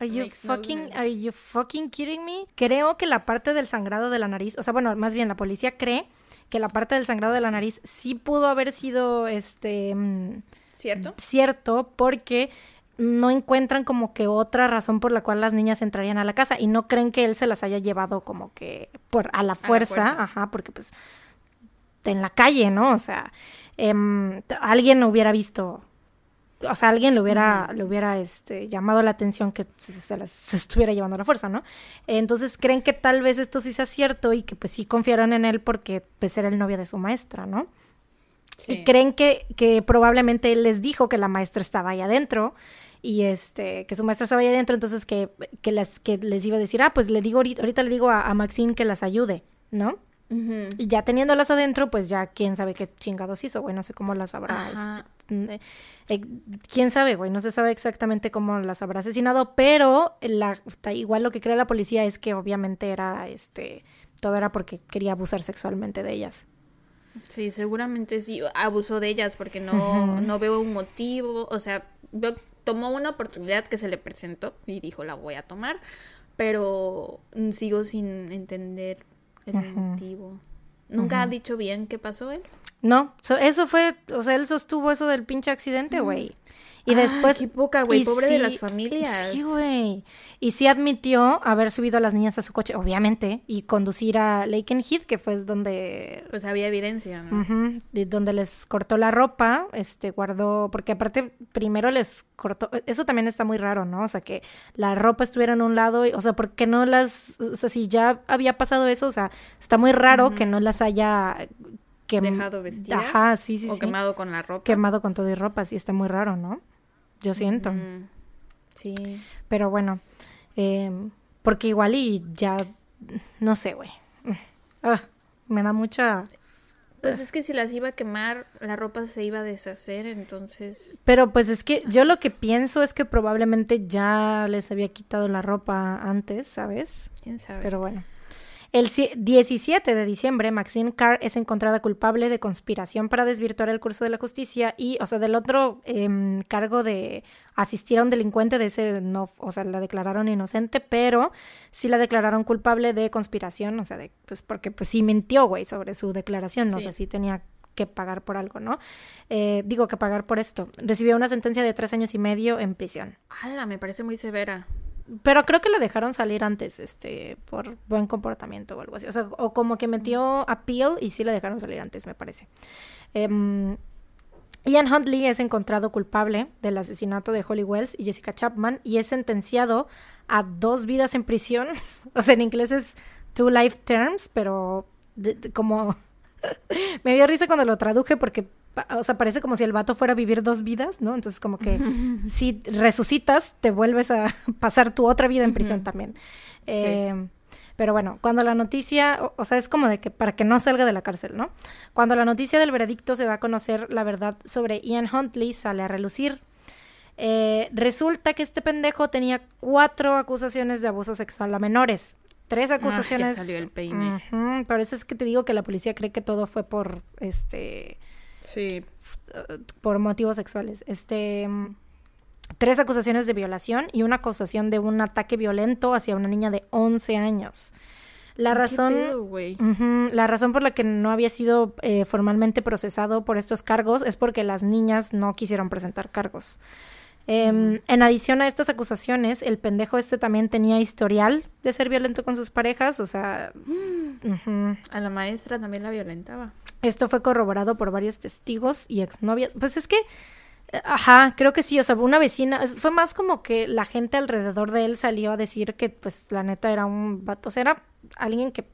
Are you Makes no fucking, sense. are you fucking kidding me? Creo que la parte del sangrado de la nariz, o sea, bueno, más bien la policía cree que la parte del sangrado de la nariz sí pudo haber sido, este, mm, ¿Cierto? cierto porque no encuentran como que otra razón por la cual las niñas entrarían a la casa y no creen que él se las haya llevado como que por a la fuerza, fuerza. ajá, porque pues en la calle, ¿no? O sea, t- alguien hubiera visto, o sea, alguien le hubiera, le hubiera este, llamado la atención que se, las se estuviera llevando a la fuerza, ¿no? Entonces creen que tal vez esto sí sea cierto y que pues sí confiaron en él porque pues era el novio de su maestra, ¿no? Y creen que, que probablemente él les dijo que la maestra estaba ahí adentro y este, que su maestra estaba ahí adentro, entonces que, que, las, que les iba a decir, ah, pues le digo ahorita, ahorita le digo a, a Maxine que las ayude, ¿no? Y ya teniéndolas adentro, pues ya quién sabe qué chingados hizo, güey, no sé cómo las habrá. Eh, eh, quién sabe, güey, no se sabe exactamente cómo las habrá asesinado, pero la, igual lo que cree la policía es que obviamente era, este, todo era porque quería abusar sexualmente de ellas. Sí, seguramente sí, abusó de ellas porque no, no veo un motivo, o sea, tomó una oportunidad que se le presentó y dijo la voy a tomar, pero sigo sin entender el motivo. ¿Nunca ha dicho bien qué pasó él? No, eso fue, o sea, él sostuvo eso del pinche accidente, güey. Y después. Qué poca, güey. Pobre de las familias. Sí, güey. Y sí admitió haber subido a las niñas a su coche, obviamente, y conducir a Lakenheath, que fue donde. Pues había evidencia, ¿no? donde les cortó la ropa, este, guardó. Porque aparte, primero les cortó. Eso también está muy raro, ¿no? O sea, que la ropa estuviera en un lado, y, o sea, ¿por qué no las. O sea, si ya había pasado eso, o sea, está muy raro que no las haya dejado vestidas. Ajá, sí, sí, o quemado con la ropa. Quemado con todo y ropa, sí, está muy raro, ¿no? Yo siento. Sí. Pero bueno, eh, porque igual y ya, no sé, güey. Ah, me da mucha... Pues es que si las iba a quemar, la ropa se iba a deshacer, entonces... Pero pues es que yo lo que pienso es que probablemente ya les había quitado la ropa antes, ¿sabes? ¿Quién sabe? Pero bueno. El 17 de diciembre, Maxine Carr es encontrada culpable de conspiración para desvirtuar el curso de la justicia y, o sea, del otro em, cargo de asistir a un delincuente de ese, no, o sea, la declararon inocente, pero sí la declararon culpable de conspiración, o sea, de, pues porque pues sí mintió, güey, sobre su declaración, no sé si tenía que pagar por algo, ¿no? Eh, digo que pagar por esto. Recibió una sentencia de tres años y medio en prisión. ¡Hala! Me parece muy severa. Pero creo que la dejaron salir antes, este, por buen comportamiento o algo así. O sea, o como que metió appeal y sí la dejaron salir antes, me parece. Em, Ian Huntley es encontrado culpable del asesinato de Holly Wells y Jessica Chapman y es sentenciado a dos vidas en prisión. o sea, en inglés es two life terms, pero como me dio risa cuando lo traduje porque o sea, parece como si el vato fuera a vivir dos vidas, ¿no? Entonces, como que si resucitas, te vuelves a pasar tu otra vida en prisión también. Eh, pero bueno, cuando la noticia, o, sea, es como de que para que no salga de la cárcel, ¿no? Cuando la noticia del veredicto se da a conocer, la verdad sobre Ian Huntley sale a relucir. Eh, resulta que este pendejo tenía cuatro acusaciones de abuso sexual a menores. Tres ah, acusaciones. salió el peine. pero eso es que te digo que la policía cree que todo fue por este Sí. Por motivos sexuales. Este. Tres acusaciones de violación y una acusación de un ataque violento hacia una niña de 11 años. La razón, la razón por la que no había sido eh, formalmente procesado por estos cargos es porque las niñas no quisieron presentar cargos. Em. En adición a estas acusaciones, el pendejo este también tenía historial de ser violento con sus parejas, o sea... A la maestra también la violentaba. Esto fue corroborado por varios testigos y exnovias. Pues es que, eh, ajá, creo que sí, o sea, una vecina, fue más como que la gente alrededor de él salió a decir que, pues, la neta era un vato, o sea, era alguien que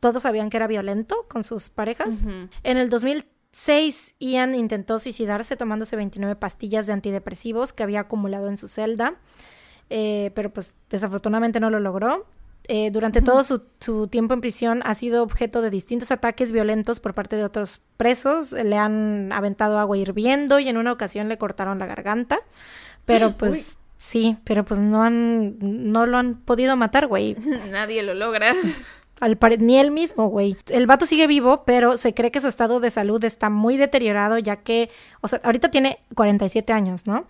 todos sabían que era violento con sus parejas. En el 2006, Ian intentó suicidarse tomándose 29 pastillas de antidepresivos que había acumulado en su celda. Eh, pero pues desafortunadamente no lo logró. Eh, durante todo su, tiempo en prisión ha sido objeto de distintos ataques violentos por parte de otros presos. Le han aventado agua hirviendo y en una ocasión le cortaron la garganta. Pero pues sí, pero pues no han, no lo han podido matar, güey. Nadie lo logra. Al ni él mismo, güey. El vato sigue vivo, pero se cree que su estado de salud está muy deteriorado, ya que, o sea, ahorita tiene 47 años, ¿no?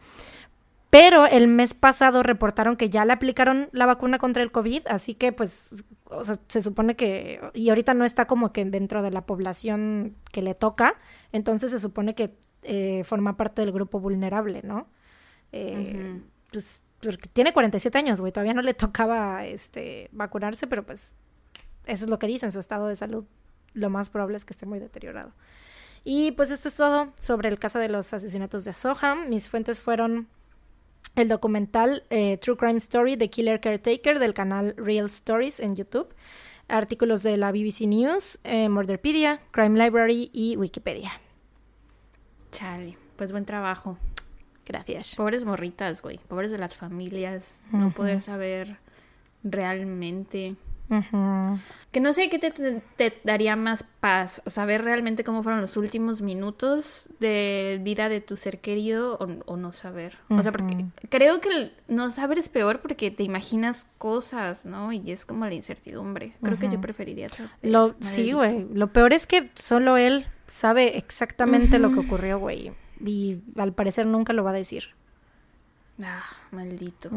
Pero el mes pasado reportaron que ya le aplicaron la vacuna contra el COVID, así que pues, o sea, se supone que, y ahorita no está como que dentro de la población que le toca, entonces se supone que eh, forma parte del grupo vulnerable, ¿no? Eh, Pues porque tiene 47 años, güey, todavía no le tocaba este, vacunarse, pero pues eso es lo que dicen, su estado de salud lo más probable es que esté muy deteriorado. Y pues esto es todo sobre el caso de los asesinatos de Soham. Mis fuentes fueron el documental eh, True Crime Story The Killer Caretaker del canal Real Stories en YouTube, artículos de la BBC News, eh, Murderpedia, Crime Library y Wikipedia. Chale, pues buen trabajo. Gracias. Pobres morritas, güey. Pobres de las familias. No poder saber realmente. Que no sé qué te, te- te daría más paz. Saber realmente cómo fueron los últimos minutos de vida de tu ser querido o, o no saber. O sea, porque creo que el no saber es peor porque te imaginas cosas, ¿no? Y es como la incertidumbre. Creo que yo preferiría saber. Lo, sí, güey. Lo peor es que solo él sabe exactamente lo que ocurrió, güey. Y al parecer nunca lo va a decir. Ah, maldito.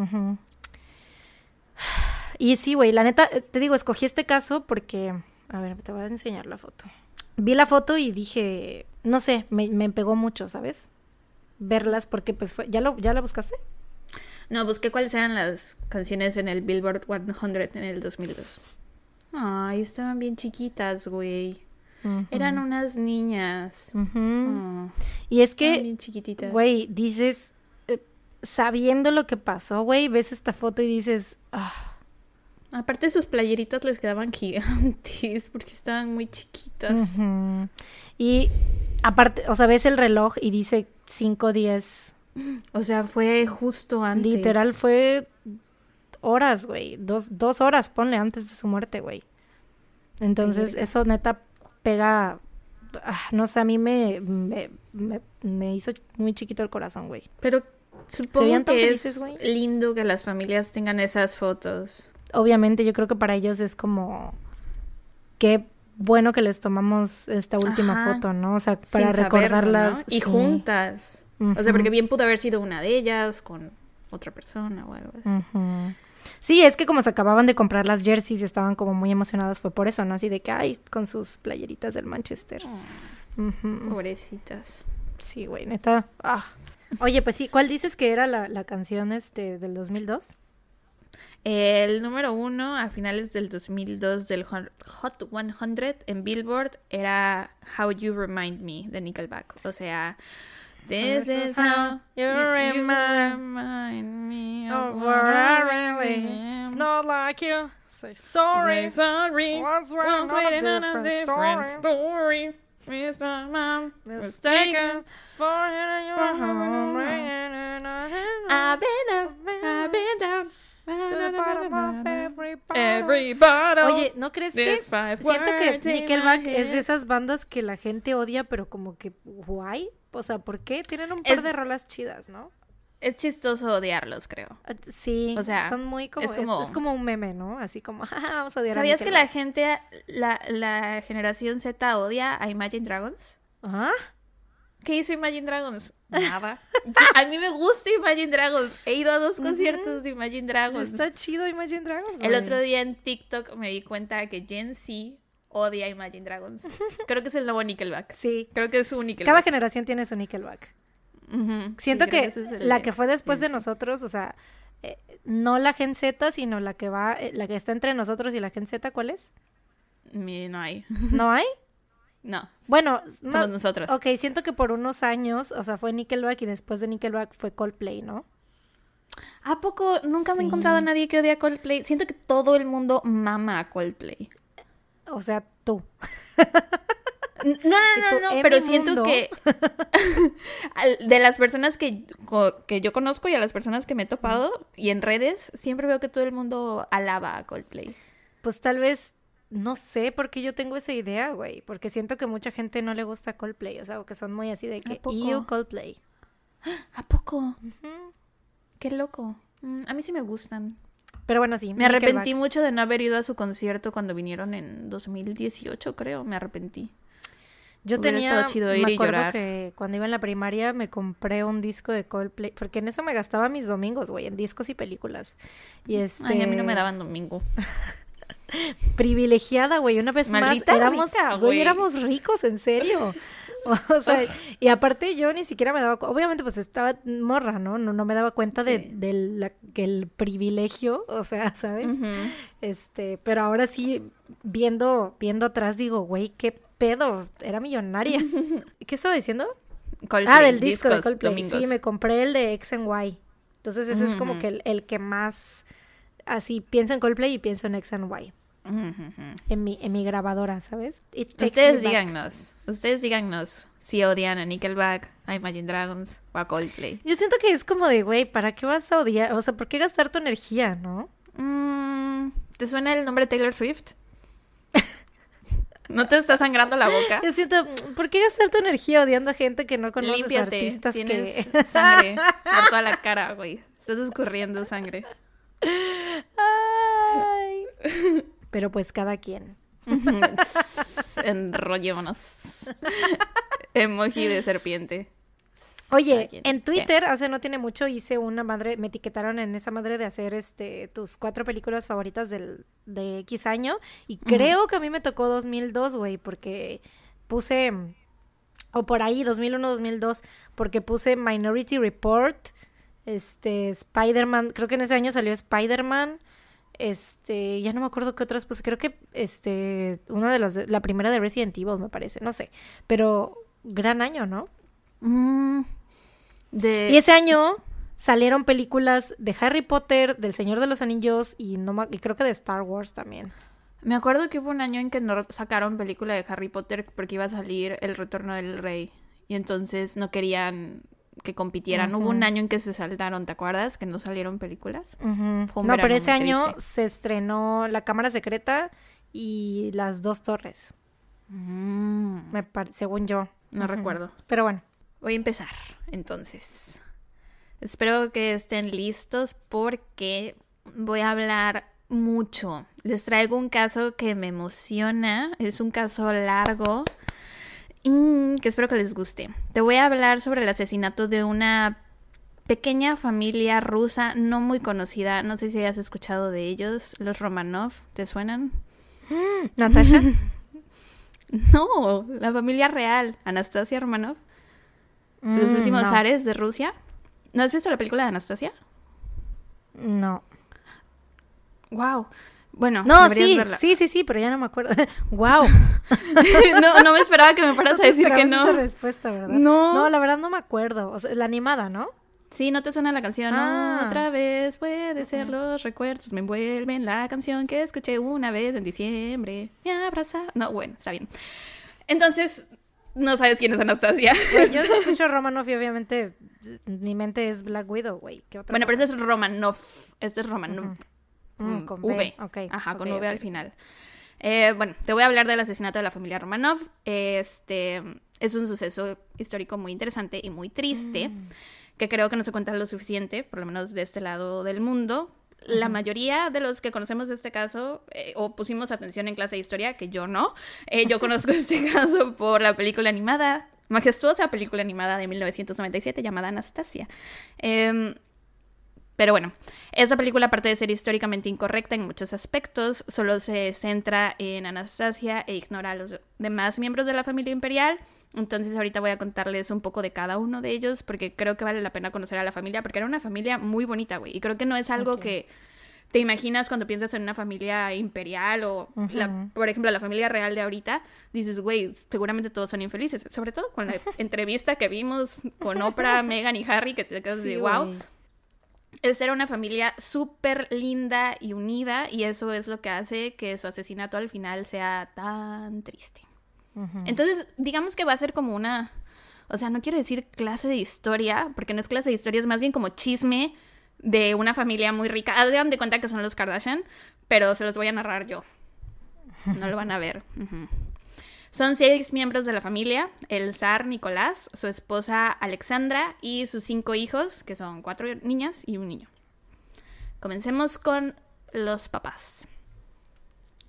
Y sí, güey, la neta, eh, te digo, escogí este caso porque, a ver, te voy a enseñar la foto. Vi la foto y dije, no sé, me, me pegó mucho, ¿sabes? Verlas porque pues fue, ¿ya, lo, ¿ya la buscaste? No, busqué cuáles eran las canciones en el Billboard 100 en el 2002. Ay, estaban bien chiquitas, güey. Eran unas niñas. Oh, Y es que, bien chiquititas. güey, dices, eh, sabiendo lo que pasó, güey, ves esta foto y dices, ah, Aparte sus playeritas les quedaban gigantes porque estaban muy chiquitas. Y aparte, o sea, ves el reloj y dice 5.10. O sea, fue justo antes. Literal fue horas, güey. Dos, dos horas, ponle, antes de su muerte, güey. Entonces, eso neta pega. ah, no sé, a mí me, me, me- me hizo muy chiquito el corazón, güey. Pero supongo que felices, es lindo que las familias tengan esas fotos. Obviamente, yo creo que para ellos es como. Qué bueno que les tomamos esta última Ajá. foto, ¿no? O sea, sin para saberlo, recordarlas. ¿no? Y sí. juntas. O sea, porque bien pudo haber sido una de ellas con otra persona o algo así. Sí, es que como se acababan de comprar las jerseys y estaban como muy emocionadas, fue por eso, ¿no? Así de que, ay, con sus playeritas del Manchester. Pobrecitas. Sí, güey, neta. Ah. Oye, pues sí, ¿cuál dices que era la, la canción este del 2002? El número uno a finales del 2002 del Hot Hot 100 en Billboard era How You Remind Me de Nickelback. O sea, This is how you remind me of what I really am. not like you. Say Say sorry. Once we're on a different story. Mr. Mom, Mistaken for I've been up, I've been down. To the bottom of every bottle. Every bottle. Oye, ¿no crees que siento que Nickelback es de esas bandas que la gente odia, pero como que guay? O sea, ¿por qué? Tienen un par Es- de rolas chidas, ¿no? Es chistoso odiarlos, creo. Ah, Sí, O sea, son muy como es como- es como un meme, ¿no? Así como, "Jaja, vamos a odiar a ¿Sabías que la Nickelback". gente, la, la generación Z odia a Imagine Dragons? ¿Ah? ¿Qué hizo Imagine Dragons? Nada. A mí me gusta Imagine Dragons. He ido a dos conciertos de Imagine Dragons. Está chido Imagine Dragons. El güey. otro día en TikTok me di cuenta que Gen Z odia Imagine Dragons. Creo que es el nuevo Nickelback. Sí. Creo que es su Nickelback. Cada generación tiene su Nickelback. Siento Sí, que es la que fue después de nosotros, o sea, eh, no la Gen Z, sino la que va, eh, la que está entre nosotros y la Gen Z, ¿cuál es? No hay. ¿No hay? No. Bueno, Somos más- nosotros. ok, siento que por unos años, o sea, fue Nickelback y después de Nickelback fue Coldplay, ¿no? ¿A poco nunca me he encontrado a nadie que odie a Coldplay? Siento que todo el mundo mama a Coldplay. O sea, tú. No, no, no, no, pero siento que de las personas que, que yo conozco y a las personas que me he topado y en redes, siempre veo que todo el mundo alaba a Coldplay. Pues tal vez, no sé por qué yo tengo esa idea, güey. Porque siento que mucha gente no le gusta Coldplay. O sea, o que son muy así de que? "Ew, Coldplay. ¿A poco? Qué loco. Mm, A mí sí me gustan. Pero bueno, sí. Me arrepentí mucho de no haber ido a su concierto cuando vinieron en 2018, creo. Me arrepentí. Yo Hubiera tenía, chido ir me y acuerdo llorar. que cuando iba en la primaria me compré un disco de Coldplay, porque en eso me gastaba mis domingos, güey, en discos y películas. Y este, Ay, a mí no me daban domingo. privilegiada, güey, una vez Maldita más éramos, rica, güey, güey. éramos ricos, en serio. O sea, y aparte yo ni siquiera me daba, obviamente pues estaba morra, ¿no? No, no me daba cuenta de, Sí. del la- que el privilegio, o sea, ¿sabes? Este, pero ahora sí, viendo, viendo atrás, digo, güey, qué pedo, era millonaria. ¿Qué estaba diciendo? Coldplay, ah, del disco de Coldplay. domingos. Sí, me compré el de X and Y. Entonces ese es como que el, el que más, así, pienso en Coldplay y pienso en X and Y. en, mi, en mi grabadora, ¿sabes? Ustedes díganos, ustedes díganos si odian a Nickelback, a Imagine Dragons o a Coldplay. Yo siento que es como de, güey, ¿para qué vas a odiar? O sea, ¿por qué gastar tu energía, no? Mm, ¿Te suena el nombre Taylor Swift? ¿No te está sangrando la boca? Yo siento, ¿por qué gastar tu energía odiando a gente que no conoces Límpiate, artistas tienes sangre por toda la cara, güey. Estás escurriendo sangre. Ay. Pero pues cada quien. Enrollémonos. Emoji de serpiente. Oye, en Twitter hace no tiene mucho hice una madre, me etiquetaron en esa madre de hacer este tus cuatro películas favoritas del, de X año y creo que a mí me tocó 2002, güey, porque puse o por ahí 2001 2002 porque puse Minority Report, este Spider-Man, creo que en ese año salió Spider-Man. Este, ya no me acuerdo qué otras puse, creo que este una de las la primera de Resident Evil me parece, no sé, pero gran año, ¿no? Mm, y ese año salieron películas de Harry Potter, del Señor de los Anillos y, no, y creo que de Star Wars también. Me acuerdo que hubo un año en que no sacaron película de Harry Potter porque iba a salir El Retorno del Rey. Y entonces no querían que compitieran. Hubo un año en que se saltaron, ¿te acuerdas? Que no salieron películas. no, pero ese año se estrenó La Cámara Secreta y Las Dos Torres. Mm. Me según yo. No recuerdo. Pero bueno. Voy a empezar, entonces. Espero que estén listos porque voy a hablar mucho. Les traigo un caso que me emociona. Es un caso largo que espero que les guste. Te voy a hablar sobre el asesinato de una pequeña familia rusa no muy conocida. No sé si has escuchado de ellos, los Romanov. ¿Te suenan? ¿Natasha? no, la familia real. Anastasia Romanov. Los mm, últimos ares de Rusia. ¿No has visto la película de Anastasia? No. Wow. Bueno, no, sí, sí, sí, sí, pero ya no me acuerdo. wow. no, no me esperaba que me fueras a decir que no. Esa respuesta, ¿verdad? No. No, la verdad no me acuerdo. O sea, la animada, ¿no? Sí, no te suena la canción. Ah. Otra vez puede ser los recuerdos me envuelven la canción que escuché una vez en diciembre. Me abraza. No, bueno, está bien. Entonces, no sabes quién es Anastasia. Yo escucho Romanov y obviamente mi mente es Black Widow, güey. Bueno, pero este es Romanov. Este es Romanov. Mm, mm, con V. Ajá, con V al final. Eh, bueno, te voy a hablar del asesinato de la familia Romanov. Este es un suceso histórico muy interesante y muy triste, mm. que creo que no se cuenta lo suficiente, por lo menos de este lado del mundo, la mayoría de los que conocemos este caso, eh, o pusimos atención en clase de historia, que yo no, eh, yo conozco este caso por la película animada, majestuosa película animada de 1997 llamada Anastasia. Pero bueno, esa película, aparte de ser históricamente incorrecta en muchos aspectos, solo se centra en Anastasia e ignora a los demás miembros de la familia imperial entonces ahorita voy a contarles un poco de cada uno de ellos porque creo que vale la pena conocer a la familia porque era una familia muy bonita, güey. Y creo que no es algo que te imaginas cuando piensas en una familia imperial o, por ejemplo, la familia real de ahorita. Dices, güey, seguramente todos son infelices. Sobre todo con la entrevista que vimos con Oprah, Megan y Harry, que te quedas de wow. Es era una familia súper linda y unida y eso es lo que hace que su asesinato al final sea tan triste. Entonces, digamos que va a ser como una, o sea, no quiero decir clase de historia, porque no es clase de historia, es más bien como chisme de una familia muy rica. Hagan de cuenta que son los Kardashian, pero se los voy a narrar yo. No lo van a ver. Son seis miembros de la familia, el zar Nicolás, su esposa Alexandra y sus cinco hijos, que son cuatro niñas y un niño. Comencemos con los papás.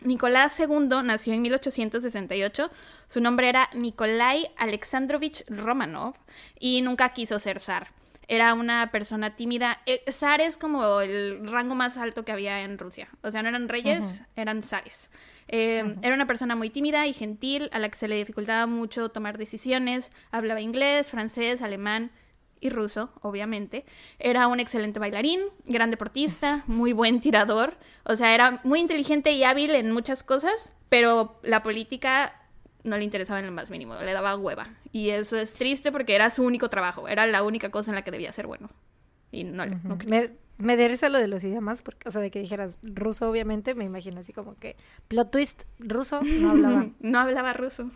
Nicolás II nació en 1868. Su nombre era Nikolai Alexandrovich Romanov y nunca quiso ser zar. Era una persona tímida. Eh, zar es como el rango más alto que había en Rusia. O sea, no eran reyes, eran zares. Eh, era una persona muy tímida y gentil, a la que se le dificultaba mucho tomar decisiones. Hablaba inglés, francés, alemán y ruso, obviamente. Era un excelente bailarín, gran deportista, muy buen tirador. O sea, era muy inteligente y hábil en muchas cosas, pero la política no le interesaba en lo más mínimo, le daba hueva. Y eso es triste porque era su único trabajo, era la única cosa en la que debía ser bueno. Y no, no me, me da risa lo de los idiomas, porque, o sea, de que dijeras ruso, obviamente, me imagino así como que plot twist ruso, no hablaba. no hablaba ruso.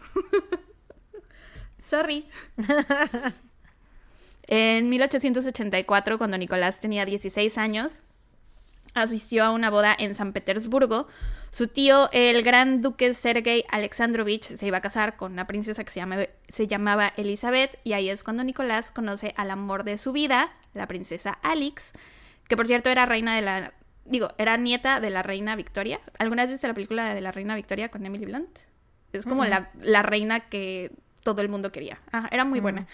Sorry. en 1884, cuando Nicolás tenía 16 años, asistió a una boda en San Petersburgo. Su tío, el gran duque Sergei Alexandrovich, se iba a casar con una princesa que se, se, llamaba Elizabeth, y ahí es cuando Nicolás conoce al amor de su vida, la princesa Alix, que por cierto era reina de la... Digo, era nieta de la reina Victoria. ¿Alguna vez viste la película de la reina Victoria con Emily Blunt? Es como la, la, reina que todo el mundo quería. era muy buena.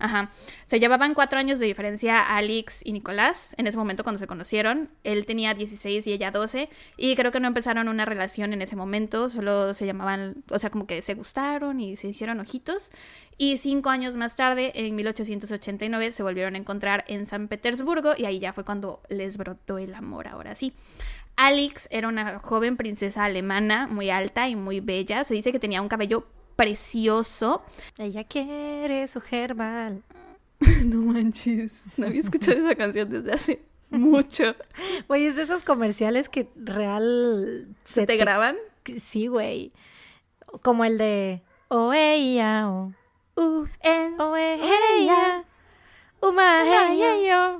Ajá. Se llevaban cuatro años de diferencia Alex y Nicolás en ese momento cuando se conocieron. Él tenía 16 y ella 12. Y creo que no empezaron una relación en ese momento. Solo se llamaban, o sea, como que se gustaron y se hicieron ojitos. Y cinco años más tarde, en 1889, se volvieron a encontrar en San Petersburgo. Y ahí ya fue cuando les brotó el amor, ahora sí. Alex era una joven princesa alemana, muy alta y muy bella. Se dice que tenía un cabello precioso. Ella quiere su Gerbal. no manches, no había escuchado esa canción desde hace mucho. Güey, es de esos comerciales que real se, te, graban. Sí, güey. Como el de ella, oh, uh, oh ella, uma ella,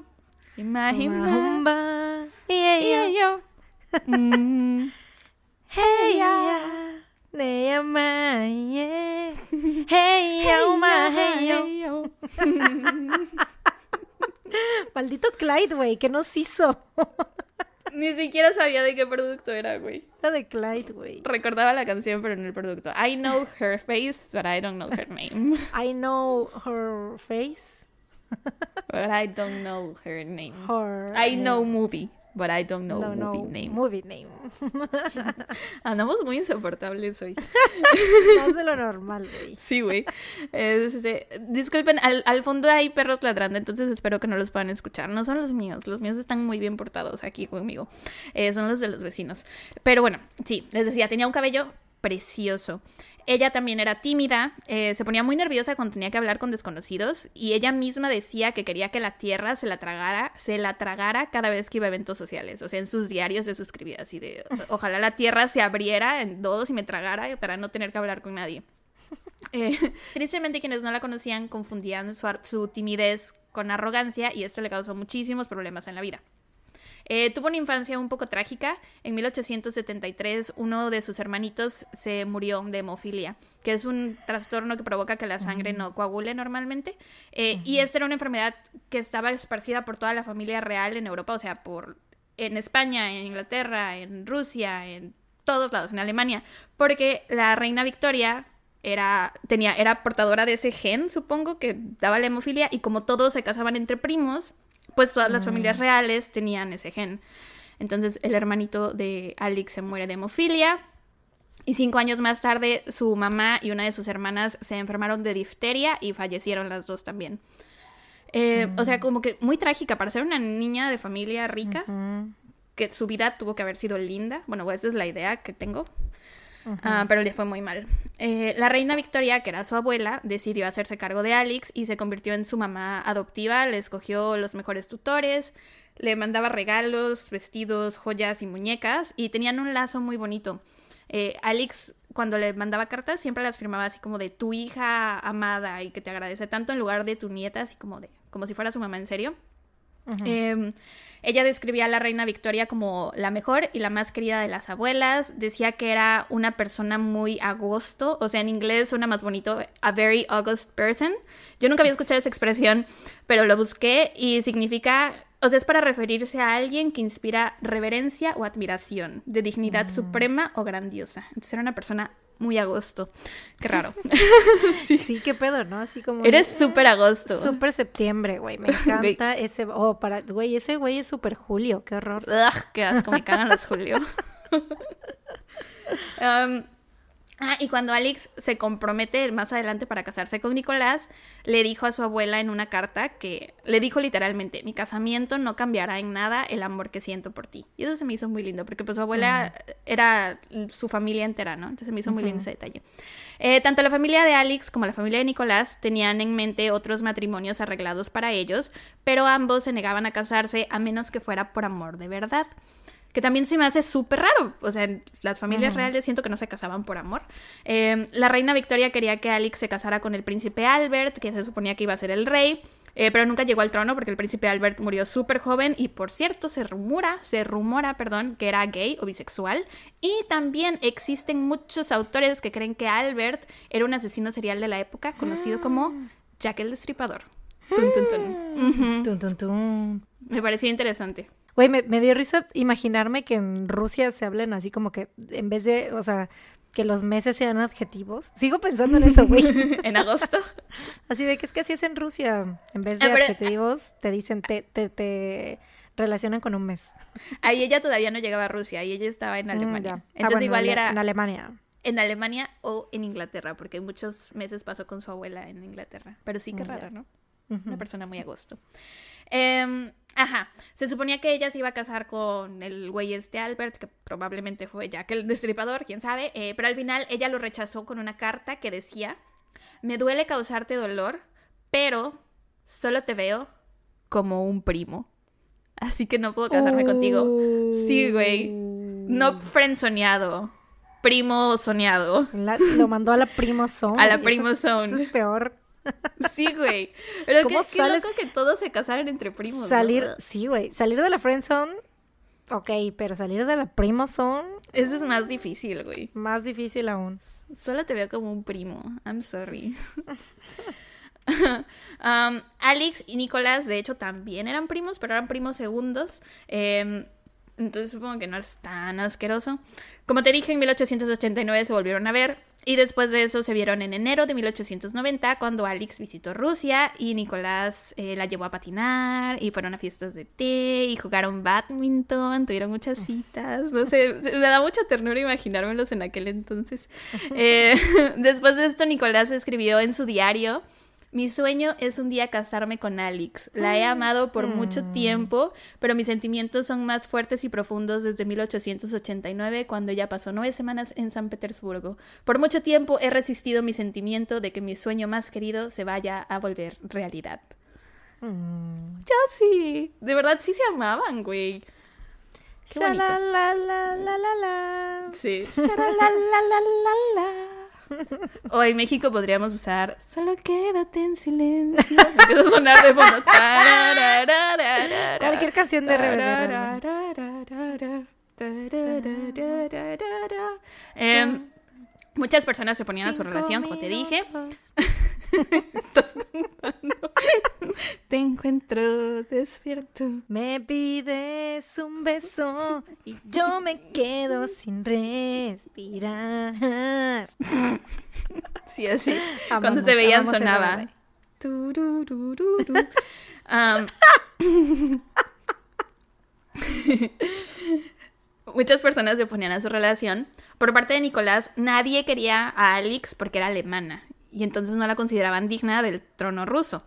imagina, ella, hey Hey, Maldito Clyde, güey, ¿qué nos hizo? Ni siquiera sabía de qué producto era, güey. Era de Clyde, güey. Recordaba la canción, pero no el producto. I know her face, but I don't know her name. I know her face. but I don't know her name. I know movie. But I don't know movie name. Movie name. Andamos muy insoportables hoy. Más de lo normal, güey. Sí, güey. Este, disculpen, al, al, fondo hay perros ladrando, entonces espero que no los puedan escuchar. No son los míos, los míos están muy bien portados aquí conmigo. Eh, son los de los vecinos. Pero bueno, sí, les decía, tenía un cabello precioso. Ella también era tímida, eh, se ponía muy nerviosa cuando tenía que hablar con desconocidos y ella misma decía que quería que la tierra se la tragara, se la tragara cada vez que iba a eventos sociales. O sea, en sus diarios se suscribía así de ojalá la tierra se abriera en dos y me tragara para no tener que hablar con nadie. Eh, tristemente quienes no la conocían confundían su timidez con arrogancia y esto le causó muchísimos problemas en la vida. Eh, tuvo una infancia un poco trágica. En 1873 uno de sus hermanitos se murió de hemofilia, que es un trastorno que provoca que la sangre no coagule normalmente. Eh, y esta era una enfermedad que estaba esparcida por toda la familia real en Europa, o sea, por en España, en Inglaterra, en Rusia, en todos lados, en Alemania, porque la reina Victoria era, tenía, era portadora de ese gen, supongo, que daba la hemofilia, y como todos se casaban entre primos, pues todas las familias mm. reales tenían ese gen. Entonces el hermanito de Alex se muere de hemofilia. Y cinco años más tarde, su mamá y una de sus hermanas se enfermaron de difteria y fallecieron las dos también. Eh, o sea, mm. como que muy trágica para ser una niña de familia rica, que su vida tuvo que haber sido linda. Bueno, esa es la idea que tengo. Ah, pero le fue muy mal. Eh, la reina Victoria, que era su abuela, decidió hacerse cargo de Alex y se convirtió en su mamá adoptiva. Le escogió los mejores tutores, le mandaba regalos, vestidos, joyas y muñecas y tenían un lazo muy bonito. Eh, Alex, cuando le mandaba cartas, siempre las firmaba así como de tu hija amada y que te agradece tanto en lugar de tu nieta, así como de como si fuera su mamá en serio. Em, ella describía a la reina Victoria como la mejor y la más querida de las abuelas. Decía que era una persona muy agosto, o sea, en inglés suena más bonito, a very august person. Yo nunca había escuchado esa expresión, pero lo busqué y significa, o sea, es para referirse a alguien que inspira reverencia o admiración, de dignidad mm. suprema o grandiosa. Entonces era una persona muy agosto. Qué raro. sí. sí, qué pedo, ¿no? Así como. Eres súper agosto. Súper septiembre, güey. Me encanta ese. Oh, para. Güey, ese güey es súper Julio. Qué horror. Ugh, qué asco, me cagan los Julio. Um, Ah, y cuando Alex se compromete más adelante para casarse con Nicolás, le dijo a su abuela en una carta que le dijo literalmente, mi casamiento no cambiará en nada el amor que siento por ti. Y eso se me hizo muy lindo, porque pues su abuela era su familia entera, ¿no? Entonces se me hizo muy lindo ese detalle. Eh, tanto la familia de Alex como la familia de Nicolás tenían en mente otros matrimonios arreglados para ellos, pero ambos se negaban a casarse a menos que fuera por amor de verdad que también se me hace súper raro. O sea, las familias reales siento que no se casaban por amor. Eh, la reina Victoria quería que Alex se casara con el príncipe Albert, que se suponía que iba a ser el rey. Eh, pero nunca llegó al trono porque el príncipe Albert murió súper joven y por cierto se rumora, se rumora, perdón, que era gay o bisexual. Y también existen muchos autores que creen que Albert era un asesino serial de la época conocido como Jack el Destripador. Tun, tun, tun. Me pareció interesante. Güey, me, dio risa imaginarme que en Rusia se hablen así como que en vez de, o sea, que los meses sean adjetivos. Sigo pensando en eso, güey. en agosto. Así de que es que así es en Rusia. En vez de ah, adjetivos, te dicen, te, te, te, relacionan con un mes. Ahí ella todavía no llegaba a Rusia, y ella estaba en mm, Alemania. Ah, Entonces igual era... En Alemania. En Alemania o en Inglaterra, porque muchos meses pasó con su abuela en Inglaterra. Pero sí que mm, raro, ¿no? Una persona muy agosto. Eh, Ajá, se suponía que ella se iba a casar con el güey este Albert, que probablemente fue Jack el destripador, quién sabe, eh, pero al final ella lo rechazó con una carta que decía, me duele causarte dolor, pero solo te veo como un primo. Así que no puedo casarme contigo. Sí, güey. No frenzoneado. Primo soñado. lo mandó a la primo zone. A la primo zone. Eso es peor. Sí, güey. Pero qué, qué loco que todos se casaran entre primos. Salir, sí, güey. Salir de la friendzone, ok, pero salir de la primo zone. Eso es más difícil, güey. Más difícil aún. Solo te veo como un primo. I'm sorry. um, Alex y Nicolás, de hecho, también eran primos, pero eran primos segundos. Eh, entonces supongo que no es tan asqueroso. Como te dije, en 1889 se volvieron a ver y después de eso se vieron en enero de 1890 cuando Alex visitó Rusia y Nicolás eh, la llevó a patinar y fueron a fiestas de té y jugaron badminton, tuvieron muchas citas, no sé, me da mucha ternura imaginármelos en aquel entonces. Eh, después de esto Nicolás escribió en su diario mi sueño es un día casarme con Alex. La he amado por mucho tiempo, pero mis sentimientos son más fuertes y profundos desde 1889, cuando ella pasó nueve semanas en San Petersburgo. Por mucho tiempo he resistido mi sentimiento de que mi sueño más querido se vaya a volver realidad. Mm. Ya sí. De verdad sí se amaban, güey. Qué bonito. La, la, la, la, la, Sí. la, la, la, la, la. O en México podríamos usar Solo quédate en silencio. Empieza a sonar de fondo. Cualquier canción de RBD. Eh, muchas personas se ponían a su relación, como te dije. Te encuentro despierto. Me pides un beso y yo me quedo sin respirar. Sí, así. Cuando se veían sonaba. muchas personas se oponían a su relación. Por parte de Nicolás, nadie quería a Alex porque era alemana y entonces no la consideraban digna del trono ruso.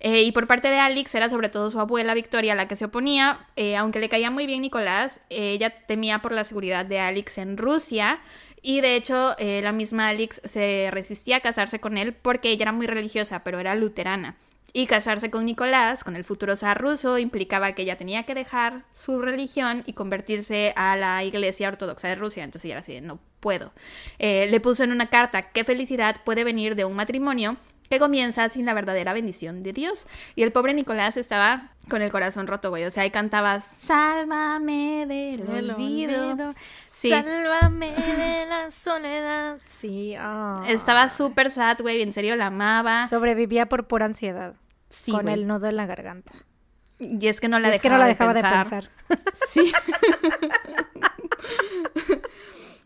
Eh, y por parte de Alex era sobre todo su abuela Victoria la que se oponía, eh, aunque le caía muy bien Nicolás, eh, ella temía por la seguridad de Alex en Rusia y de hecho la misma Alex se resistía a casarse con él porque ella era muy religiosa, pero era luterana. Y casarse con Nicolás, con el futuro zar ruso, implicaba que ella tenía que dejar su religión y convertirse a la iglesia ortodoxa de Rusia. Entonces ella era así, no puedo. Eh, le puso en una carta qué felicidad puede venir de un matrimonio que comienza sin la verdadera bendición de Dios. Y el pobre Nicolás estaba con el corazón roto, güey. O sea, ahí cantaba, sálvame del olvido. Sálvame de la soledad. Sí. Ah. Estaba súper sad, güey. En serio, la amaba. Sobrevivía por pura ansiedad con el nudo en la garganta. Y es que no la, dejaba, que no la dejaba de pensar. Sí.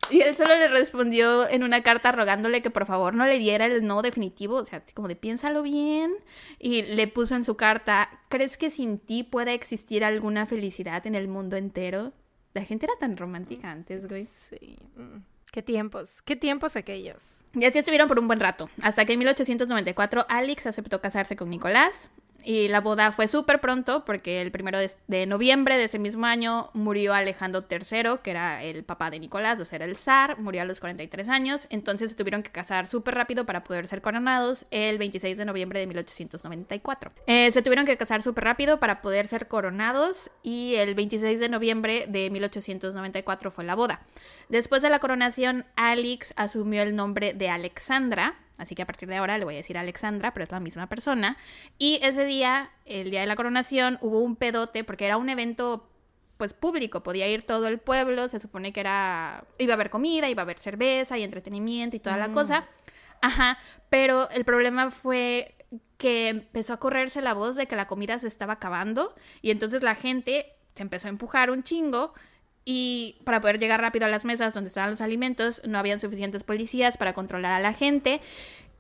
y él solo le respondió en una carta rogándole que por favor no le diera el no definitivo, o sea, como de piénsalo bien. Y le puso en su carta, ¿crees que sin ti pueda existir alguna felicidad en el mundo entero? La gente era tan romántica antes, güey. Sí. Mm. Qué tiempos, qué tiempos aquellos. Y así estuvieron por un buen rato, hasta que en 1894 Alex aceptó casarse con Nicolás. Y la boda fue súper pronto porque el primero de, noviembre de ese mismo año murió Alejandro III, que era el papá de Nicolás, o sea, era el zar, murió a los 43 años, entonces se tuvieron que casar súper rápido para poder ser coronados el 26 de noviembre de 1894. Eh, se tuvieron que casar súper rápido para poder ser coronados y el 26 de noviembre de 1894 fue la boda. Después de la coronación, Alex asumió el nombre de Alexandra, Así que a partir de ahora le voy a decir Alexandra, pero es la misma persona. Y ese día, el día de la coronación, hubo un pedote porque era un evento pues público, podía ir todo el pueblo, se supone que era iba a haber comida, iba a haber cerveza y entretenimiento y toda la cosa. Ajá, pero el problema fue que empezó a correrse la voz de que la comida se estaba acabando y entonces la gente se empezó a empujar un chingo y para poder llegar rápido a las mesas donde estaban los alimentos no habían suficientes policías para controlar a la gente.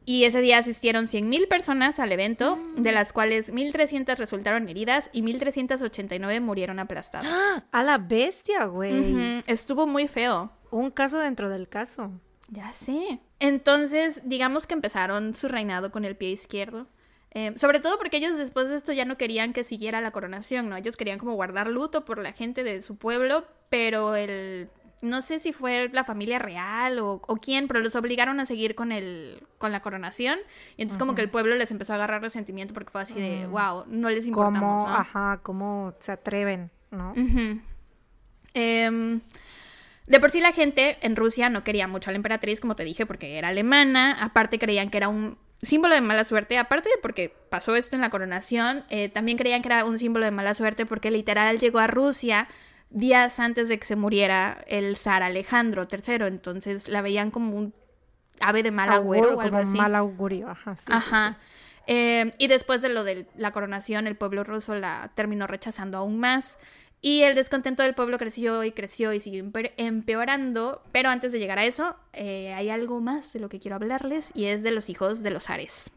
Y ese día asistieron 100.000 personas al evento, de las cuales 1.300 resultaron heridas y 1.389 murieron aplastadas. ¡Ah! A la bestia, güey. Estuvo muy feo. Un caso dentro del caso. Ya sé. Entonces, digamos que empezaron su reinado con el pie izquierdo. Eh, sobre todo porque ellos después de esto ya no querían que siguiera la coronación, ¿no? Ellos querían como guardar luto por la gente de su pueblo, pero el... No sé si fue la familia real o, o quién, pero los obligaron a seguir con el con la coronación. Y entonces como que el pueblo les empezó a agarrar resentimiento porque fue así de, wow, no les importamos, ¿Cómo, ¿no? ajá, cómo se atreven, ¿no? Ujú. Em, de por sí la gente en Rusia no quería mucho a la emperatriz, como te dije, porque era alemana. Aparte creían que era un símbolo de mala suerte. Aparte de porque pasó esto en la coronación, eh, también creían que era un símbolo de mala suerte porque literal llegó a Rusia días antes de que se muriera el zar Alejandro III. Entonces la veían como un ave de mal agüero o algo como así. mal augurio, ajá, sí, sí, Ajá. Eh, y después de lo de la coronación, el pueblo ruso la terminó rechazando aún más. Y el descontento del pueblo creció y creció y siguió empe- empeorando. Pero antes de llegar a eso, eh, hay algo más de lo que quiero hablarles y es de los hijos de los zares.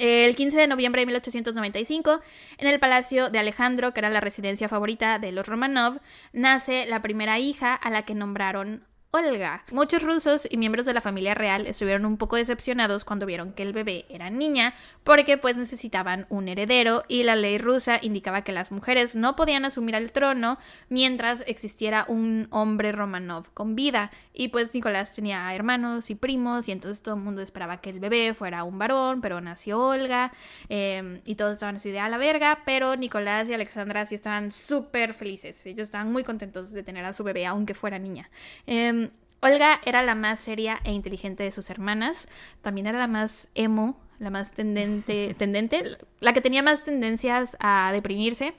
El 15 de noviembre de 1895, en el palacio de Alejandro, que era la residencia favorita de los Romanov, nace la primera hija a la que nombraron Olga. Muchos rusos y miembros de la familia real estuvieron un poco decepcionados cuando vieron que el bebé era niña, porque pues necesitaban un heredero y la ley rusa indicaba que las mujeres no podían asumir el trono mientras existiera un hombre Romanov con vida. Y pues Nicolás tenía hermanos y primos y entonces todo el mundo esperaba que el bebé fuera un varón, pero nació Olga eh, y todos estaban así de a la verga, pero Nicolás y Alexandra sí estaban súper felices. Ellos estaban muy contentos de tener a su bebé, aunque fuera niña. Eh, Olga era la más seria e inteligente de sus hermanas, también era la más emo, la más tendente, tendente, la que tenía más tendencias a deprimirse.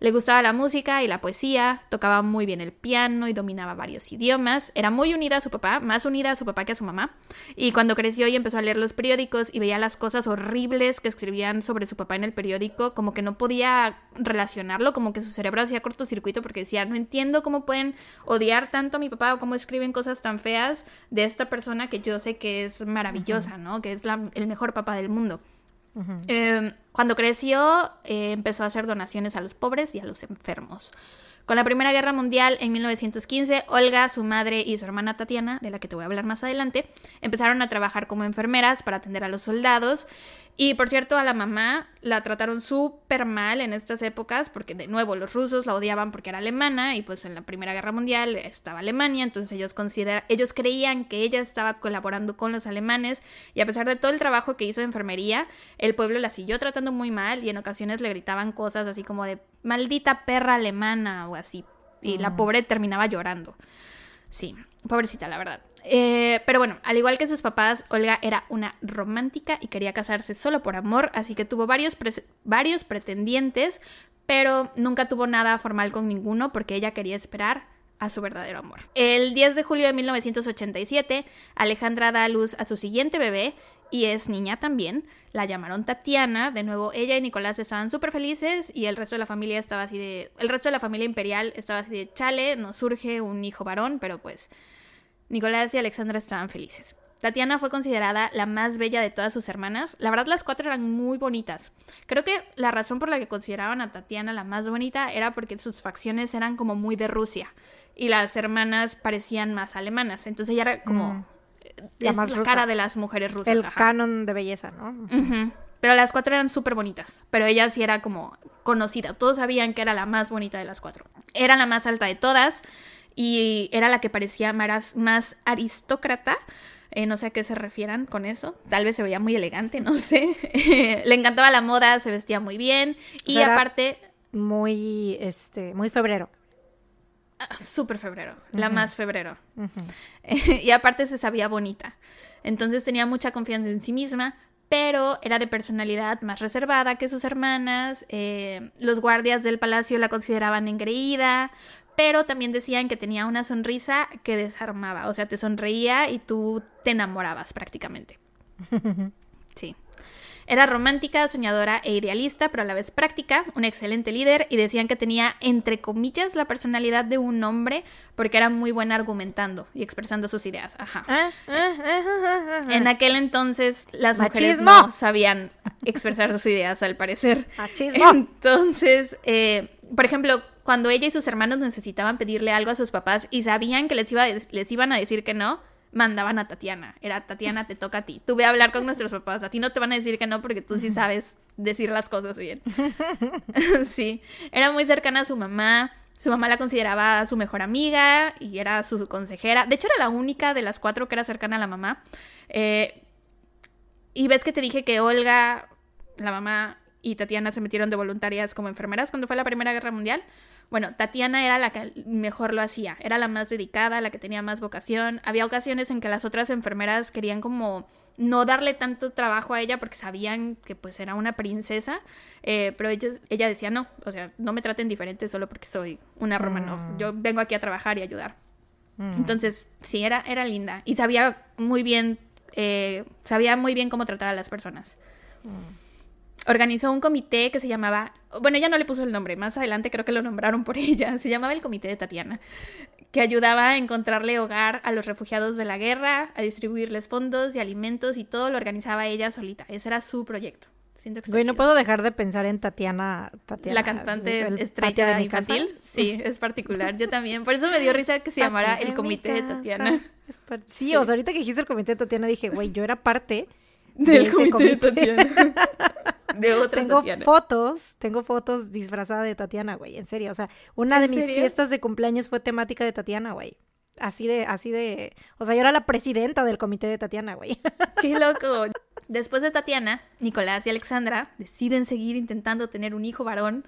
Le gustaba la música y la poesía, tocaba muy bien el piano y dominaba varios idiomas. Era muy unida a su papá, más unida a su papá que a su mamá. Y cuando creció y empezó a leer los periódicos y veía las cosas horribles que escribían sobre su papá en el periódico, como que no podía relacionarlo, como que su cerebro hacía cortocircuito porque decía, no entiendo cómo pueden odiar tanto a mi papá o cómo escriben cosas tan feas de esta persona que yo sé que es maravillosa, ¿no? Que es la- el mejor papá del mundo. Eh, cuando creció, eh, empezó a hacer donaciones a los pobres y a los enfermos. Con la Primera Guerra Mundial en 1915, Olga, su madre y su hermana Tatiana, de la que te voy a hablar más adelante, empezaron a trabajar como enfermeras para atender a los soldados. Y por cierto, a la mamá la trataron súper mal en estas épocas, porque de nuevo los rusos la odiaban porque era alemana y pues en la Primera Guerra Mundial estaba Alemania, entonces ellos considera ellos creían que ella estaba colaborando con los alemanes y a pesar de todo el trabajo que hizo de enfermería, el pueblo la siguió tratando muy mal y en ocasiones le gritaban cosas así como de maldita perra alemana o así. Y la pobre terminaba llorando. Sí, pobrecita, la verdad. Eh, pero bueno, al igual que sus papás, Olga era una romántica y quería casarse solo por amor, así que tuvo varios, varios pretendientes, pero nunca tuvo nada formal con ninguno porque ella quería esperar a su verdadero amor. El 10 de julio de 1987, Alejandra da a luz a su siguiente bebé y es niña también. La llamaron Tatiana. De nuevo, ella y Nicolás estaban súper felices y el resto de la familia estaba así de. El resto de la familia imperial estaba así de chale, nos surge un hijo varón, pero pues Nicolás y Alexandra estaban felices. Tatiana fue considerada la más bella de todas sus hermanas. La verdad, las cuatro eran muy bonitas. Creo que la razón por la que consideraban a Tatiana la más bonita era porque sus facciones eran como muy de Rusia. y las hermanas parecían más alemanas. Entonces ella era como Mm. la, La más rusa. cara de las mujeres rusas. El ajá. canon de belleza, ¿no? Pero las cuatro eran súper bonitas, pero ella sí era como conocida. Todos sabían que era la más bonita de las cuatro. Era la más alta de todas y era la que parecía más, más aristócrata. Eh, no sé a qué se refieran con eso. Tal vez se veía muy elegante, no sé. Le encantaba la moda, se vestía muy bien. O Y sea, aparte, Muy, este, muy febrero. ah, súper febrero. La más febrero. Y aparte se sabía bonita. Entonces tenía mucha confianza en sí misma, pero era de personalidad más reservada que sus hermanas. eh, los guardias del palacio la consideraban engreída, pero también decían que tenía una sonrisa que desarmaba. O sea, te sonreía y tú te enamorabas prácticamente. Era romántica, soñadora e idealista, pero a la vez práctica, un excelente líder y decían que tenía, entre comillas, la personalidad de un hombre porque era muy buena argumentando y expresando sus ideas. Ajá. Ah, ah, ah, ah. En aquel entonces las mujeres no sabían expresar sus ideas, al parecer. Machismo. Entonces, eh, por ejemplo, cuando ella y sus hermanos necesitaban pedirle algo a sus papás y sabían que les, iba les iban a decir que no, mandaban a Tatiana. Era Tatiana, te toca a ti. Tú ve a hablar con nuestros papás. A ti no te van a decir que no porque tú sí sabes decir las cosas bien. sí. Era muy cercana a su mamá. Su mamá la consideraba su mejor amiga y era su consejera. De hecho, era la única de las cuatro que era cercana a la mamá. Eh, y ves que te dije que Olga, la mamá y Tatiana se metieron de voluntarias como enfermeras cuando fue la Primera Guerra Mundial. Bueno, Tatiana era la que mejor lo hacía, era la más dedicada, la que tenía más vocación. Había ocasiones en que las otras enfermeras querían como no darle tanto trabajo a ella porque sabían que pues era una princesa, eh, pero ellos, ella decía no, o sea, no me traten diferente solo porque soy una Romanov, yo vengo aquí a trabajar y ayudar. Mm. Entonces, sí, era, era linda. Y sabía muy bien, eh, sabía muy bien cómo tratar a las personas. Organizó un comité que se llamaba, bueno, ella no le puso el nombre, más adelante creo que lo nombraron por ella, se llamaba el Comité de Tatiana, que ayudaba a encontrarle hogar a los refugiados de la guerra, a distribuirles fondos y alimentos y todo lo organizaba ella solita. Ese era su proyecto. Siento que Güey, no chido. puedo dejar de pensar en Tatiana. Tatiana La cantante el estrella de mi casa. infantil. Sí, es particular. Yo también. Por eso me dio risa que se llamara el mi comité de. Tatiana. Sí, o sea, ahorita que dijiste el comité de Tatiana dije, güey, yo era parte Del ese comité de Tatiana. De otra tengo Tatiana. fotos, tengo fotos disfrazada de Tatiana, güey, en serio. O sea, una de ¿En mis serio? fiestas de cumpleaños fue temática de Tatiana, güey. Así de, así de, o sea, yo era la presidenta del comité de Tatiana, güey. Qué loco. Después de Tatiana, Nicolás y Alexandra deciden seguir intentando tener un hijo varón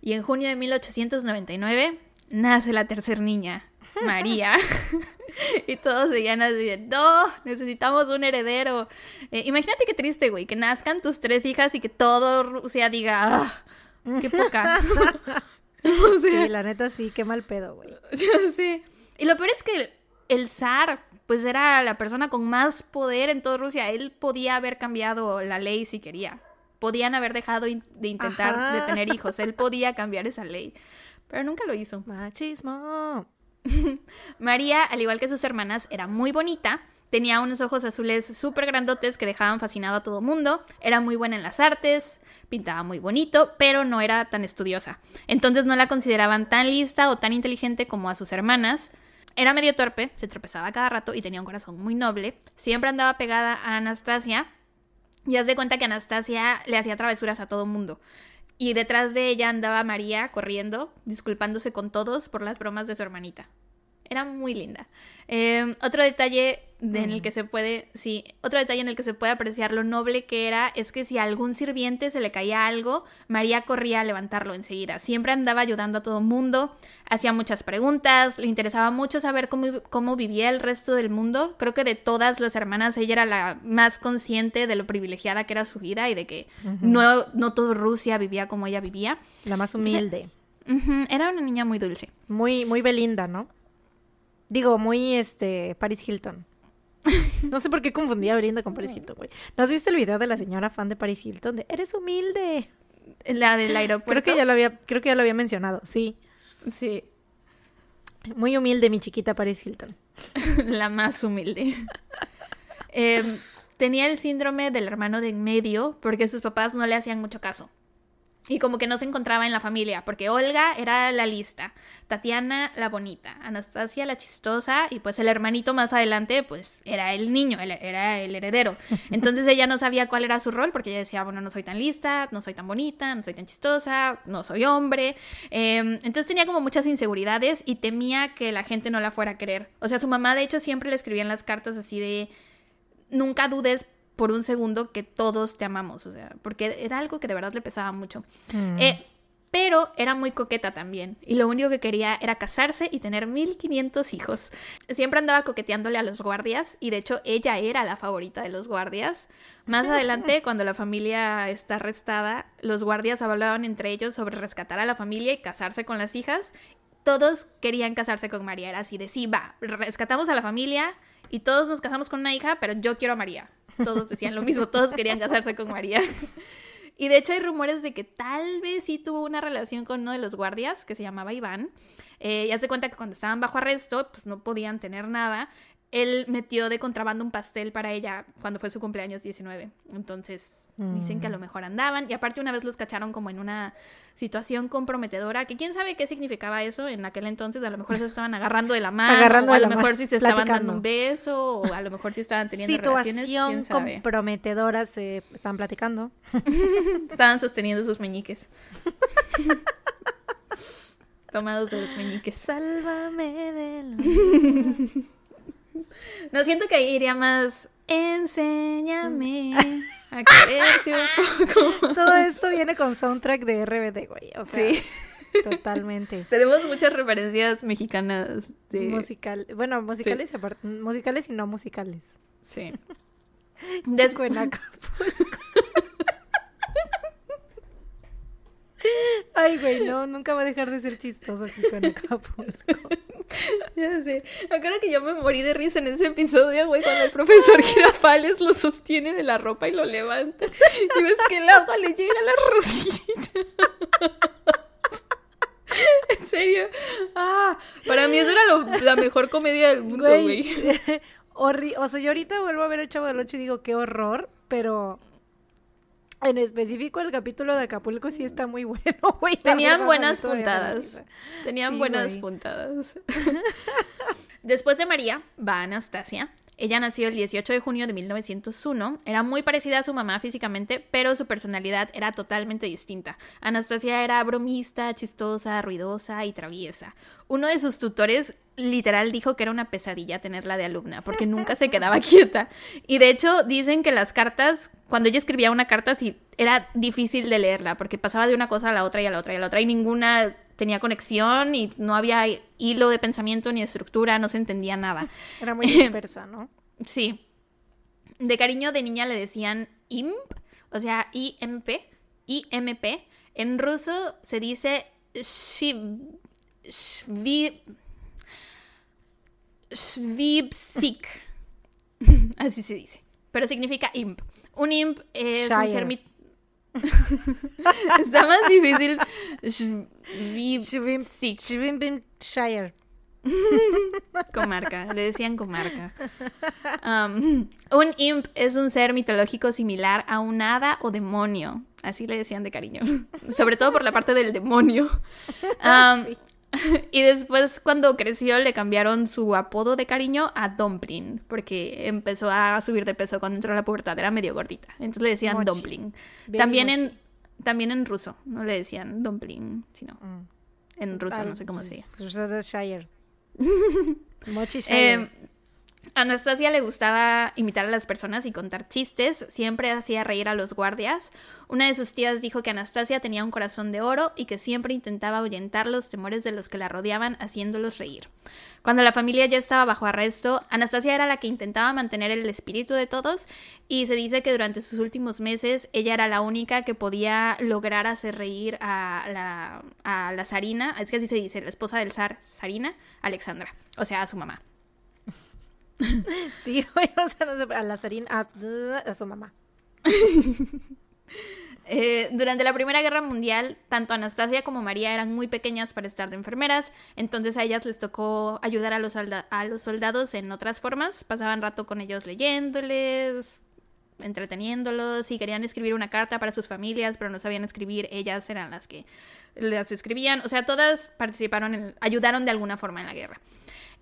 y en junio de 1899 nace la tercer niña, María. y todos seguían así de, no, necesitamos un heredero. Eh, imagínate qué triste, güey, que nazcan tus tres hijas y que todo Rusia diga, ah, qué poca. o sea, Sí, la neta sí, qué mal pedo, güey. Ya sé. Y lo peor es que el zar, pues era la persona con más poder en toda Rusia. Él podía haber cambiado la ley si quería. Podían haber dejado in- de intentar Ajá. de tener hijos. Él podía cambiar esa ley. Pero nunca lo hizo. Machismo. María, al igual que sus hermanas, era muy bonita. Tenía unos ojos azules súper grandotes que dejaban fascinado a todo mundo. Era muy buena en las artes, pintaba muy bonito, pero no era tan estudiosa. Entonces no la consideraban tan lista o tan inteligente como a sus hermanas. Era medio torpe, se tropezaba cada rato y tenía un corazón muy noble. Siempre andaba pegada a Anastasia. Y haz de cuenta que Anastasia le hacía travesuras a todo mundo. Y detrás de ella andaba María corriendo, disculpándose con todos por las bromas de su hermanita. Era muy linda. Eh, otro detalle de- en el que se puede, sí, otro detalle en el que se puede apreciar lo noble que era es que si a algún sirviente se le caía algo, María corría a levantarlo enseguida. Siempre andaba ayudando a todo el mundo, hacía muchas preguntas, le interesaba mucho saber cómo, cómo vivía el resto del mundo. Creo que de todas las hermanas ella era la más consciente de lo privilegiada que era su vida y de que no, no todo Rusia vivía como ella vivía. La más humilde. Era una niña muy dulce. Muy, muy Belinda, ¿no? Digo, muy este Paris Hilton. No sé por qué confundía a Belinda con Paris Hilton, güey. ¿No has visto el video de la señora fan de Paris Hilton? De eres humilde. La del aeropuerto. Creo que ya lo había, creo que ya lo había mencionado, sí. Sí, Muy humilde mi chiquita Paris Hilton. la más humilde. Em, tenía el síndrome del hermano de en medio porque sus papás no le hacían mucho caso. Y como que no se encontraba en la familia, porque Olga era la lista, Tatiana la bonita, Anastasia la chistosa y pues el hermanito más adelante pues era el niño, era el heredero. Entonces ella no sabía cuál era su rol porque ella decía, bueno, no soy tan lista, no soy tan bonita, no soy tan chistosa, no soy hombre. Em, entonces tenía como muchas inseguridades y temía que la gente no la fuera a querer. O sea, su mamá de hecho siempre le escribía en las cartas así de, nunca dudes por un segundo que todos te amamos, o sea, porque era algo que de verdad le pesaba mucho. Mm. Eh, pero era muy coqueta también, y lo único que quería era casarse y tener 1500 hijos. Siempre andaba coqueteándole a los guardias, y de hecho ella era la favorita de los guardias. Más adelante, cuando la familia está arrestada, los guardias hablaban entre ellos sobre rescatar a la familia y casarse con las hijas. Todos querían casarse con María, era así de sí, va, rescatamos a la familia, y todos nos casamos con una hija, pero yo quiero a María. Todos decían lo mismo, todos querían casarse con María. Y de hecho hay rumores de que tal vez sí tuvo una relación con uno de los guardias, que se llamaba Iván. Eh, ya se cuenta que cuando estaban bajo arresto, pues no podían tener nada. Él metió de contrabando un pastel para ella cuando fue su cumpleaños 19. Entonces, Dicen que a lo mm. mejor andaban y aparte una vez los cacharon como en una situación comprometedora, que quién sabe qué significaba eso en aquel entonces, a lo mejor se estaban agarrando de la mano, agarrando o a lo mejor si se estaban dando un beso, o a lo mejor si estaban teniendo situación comprometedora se estaban platicando. estaban sosteniendo sus meñiques. Tomados de los meñiques. Sálvame de No siento que ahí iría más Enséñame a quererte un poco. Todo esto viene con soundtrack de RBD, güey. O sea, sí. Totalmente. Tenemos muchas referencias mexicanas de. Musical. Bueno, musicales y musicales y no musicales. Sí. Después Ay, güey, no, nunca va a dejar de ser chistoso aquí con Acapulco. Ya sé. Acuerdo que yo me morí de risa en ese episodio, güey, cuando el profesor Girafales lo sostiene de la ropa y lo levanta. Y ves que el agua le llega a la rodilla. en serio. Ah, para mí eso era la mejor comedia del mundo, güey. o sea, yo ahorita vuelvo a ver el Chavo del Ocho y digo, qué horror, pero en específico el capítulo de Acapulco sí está muy bueno, güey. Tenían buenas puntadas. Tenían buenas puntadas. Después de María va Anastasia. Ella nació el 18 de junio de 1901. Era muy parecida a su mamá físicamente, pero su personalidad era totalmente distinta. Anastasia era bromista, chistosa, ruidosa y traviesa. Uno de sus tutores literal dijo que era una pesadilla tenerla de alumna, porque nunca se quedaba quieta. Y de hecho dicen que las cartas, cuando ella escribía una carta, sí, era difícil de leerla, porque pasaba de una cosa a la otra y a la otra y a la otra, y ninguna tenía conexión y no había hilo de pensamiento ni estructura, no se entendía nada. Era muy dispersa, ¿no? sí. De cariño de niña le decían imp, o sea, IMP, IMP. En ruso se dice shiv, Svipsik. Así se dice. Pero significa imp. Un imp es un ser Está más difícil. Shire. comarca, le decían comarca. Um, un imp es un ser mitológico similar a un hada o demonio. Así le decían de cariño. Sobre todo por la parte del demonio. Um, y después cuando creció le cambiaron su apodo de cariño a Dumpling, porque empezó a subir de peso cuando entró a la pubertad, era medio gordita. Entonces le decían Dumpling. También en, también en ruso, no le decían Dumpling, sino mm. en ruso, no sé cómo se dice. Shire. Mochi eh, Anastasia le gustaba imitar a las personas y contar chistes, siempre hacía reír a los guardias. Una de sus tías dijo que Anastasia tenía un corazón de oro y que siempre intentaba ahuyentar los temores de los que la rodeaban haciéndolos reír. Cuando la familia ya estaba bajo arresto, Anastasia era la que intentaba mantener el espíritu de todos y se dice que durante sus últimos meses ella era la única que podía lograr hacer reír a la, a zarina, es que así se dice, la esposa del zar, Sarina, Alexandra, o sea, a su mamá. sí, o sea, no sé, a la a, su mamá. Eh, durante la Primera Guerra Mundial, tanto Anastasia como María eran muy pequeñas para estar de enfermeras, entonces a ellas les tocó ayudar a los, soldados en otras formas, pasaban rato con ellos leyéndoles, entreteniéndolos y querían escribir una carta para sus familias, pero no sabían escribir, ellas eran las que las escribían, o sea, todas participaron, ayudaron de alguna forma en la guerra.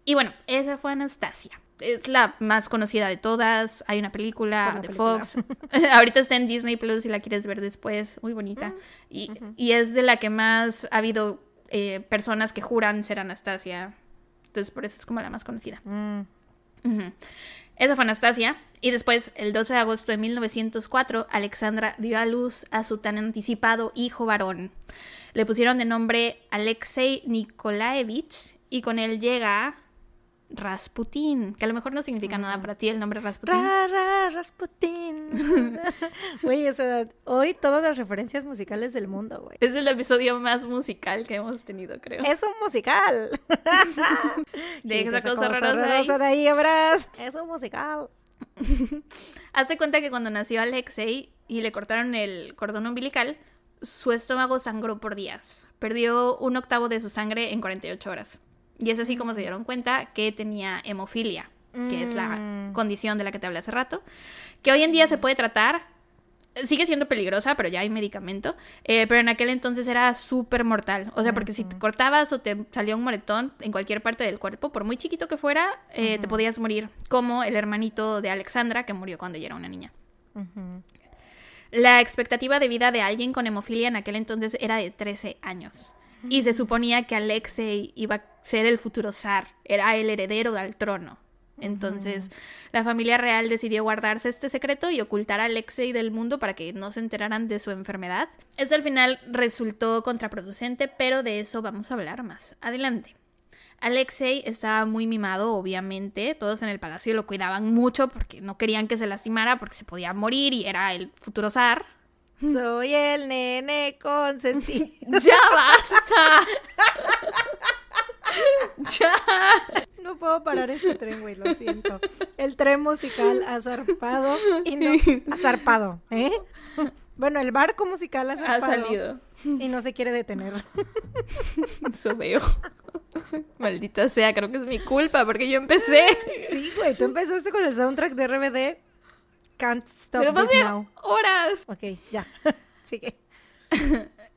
Y bueno, esa fue Anastasia. Es la más conocida de todas. Hay una película de Fox. Ahorita está en Disney Plus si la quieres ver después. Muy bonita. Mm, y, y, es de la que más ha habido eh, personas que juran ser Anastasia. Entonces, por eso es como la más conocida. Mm. Esa fue Anastasia. Y después, el 12 de agosto de 1904, Alexandra dio a luz a su tan anticipado hijo varón. Le pusieron de nombre Alexei Nikolaevich y con él llega Rasputin, que a lo mejor no significa nada para ti el nombre Rasputin. Ra, Rasputin. Güey, o sea, hoy todas las referencias musicales del mundo, güey. Es el episodio más musical que hemos tenido, creo. Es un musical. Deja esa cosa, cosa de ahí, abras. Es un musical. Hace cuenta que cuando nació Alexei y le cortaron el cordón umbilical, su estómago sangró por días. Perdió un octavo de su sangre en 48 horas. Y es así como se dieron cuenta que tenía hemofilia, que es la mm. condición de la que te hablé hace rato, que hoy en día se puede tratar. Sigue siendo peligrosa, pero ya hay medicamento. Eh, pero en aquel entonces era súper mortal. O sea, porque si te cortabas o te salía un moretón en cualquier parte del cuerpo, por muy chiquito que fuera, eh, te podías morir. Como el hermanito de Alexandra, que murió cuando ella era una niña. La expectativa de vida de alguien con hemofilia en aquel entonces era de 13 años. Y se suponía que Alexei iba a ser el futuro zar, era el heredero del trono. Entonces, la familia real decidió guardarse este secreto y ocultar a Alexei del mundo para que no se enteraran de su enfermedad. Esto al final resultó contraproducente, pero de eso vamos a hablar más adelante. Alexei estaba muy mimado, obviamente. Todos en el palacio lo cuidaban mucho porque no querían que se lastimara porque se podía morir y era el futuro zar. Soy el nene consentido. ¡Ya basta! ¡Ya! No puedo parar este tren, güey, lo siento. El tren musical ha zarpado y no... Ha zarpado, ¿eh? Bueno, el barco musical ha zarpado. Ha salido. Y no se quiere detener. Eso veo. Maldita sea, creo que es mi culpa porque yo empecé. Sí, güey, tú empezaste con el soundtrack de RBD Can't stop Pero this now. horas. Ok, ya. Sigue.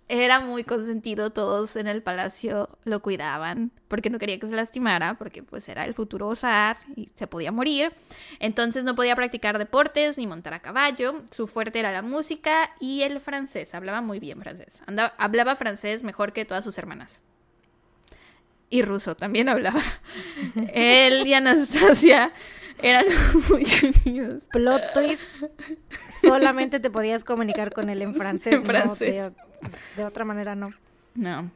Era muy consentido, todos en el palacio lo cuidaban porque no quería que se lastimara, porque pues era el futuro zar y se podía morir. Entonces no podía practicar deportes ni montar a caballo. Su fuerte era la música y el francés. Hablaba muy bien francés. hablaba francés mejor que todas sus hermanas. Y ruso también hablaba. Él y Anastasia eran muy unidos. Plot twist. Solamente te podías comunicar con él en francés. En francés. De, otra manera no. No.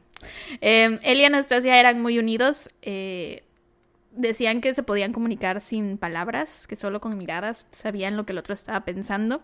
Em, él y Anastasia eran muy unidos. Eh, decían que se podían comunicar sin palabras, que solo con miradas sabían lo que el otro estaba pensando.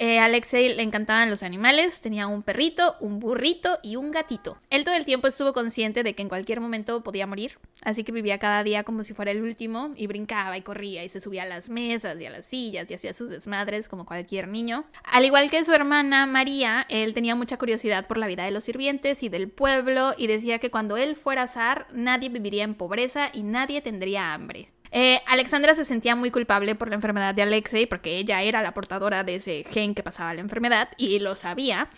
Eh, Alexei le encantaban los animales, tenía un perrito, un burrito y un gatito. Él todo el tiempo estuvo consciente de que en cualquier momento podía morir, así que vivía cada día como si fuera el último y brincaba y corría y se subía a las mesas y a las sillas y hacía sus desmadres como cualquier niño. Al igual que su hermana María, él tenía mucha curiosidad por la vida de los sirvientes y del pueblo y decía que cuando él fuera zar nadie viviría en pobreza y nadie tendría hambre. Eh, Alexandra se sentía muy culpable por la enfermedad de Alexei porque ella era la portadora de ese gen que pasaba la enfermedad y lo sabía.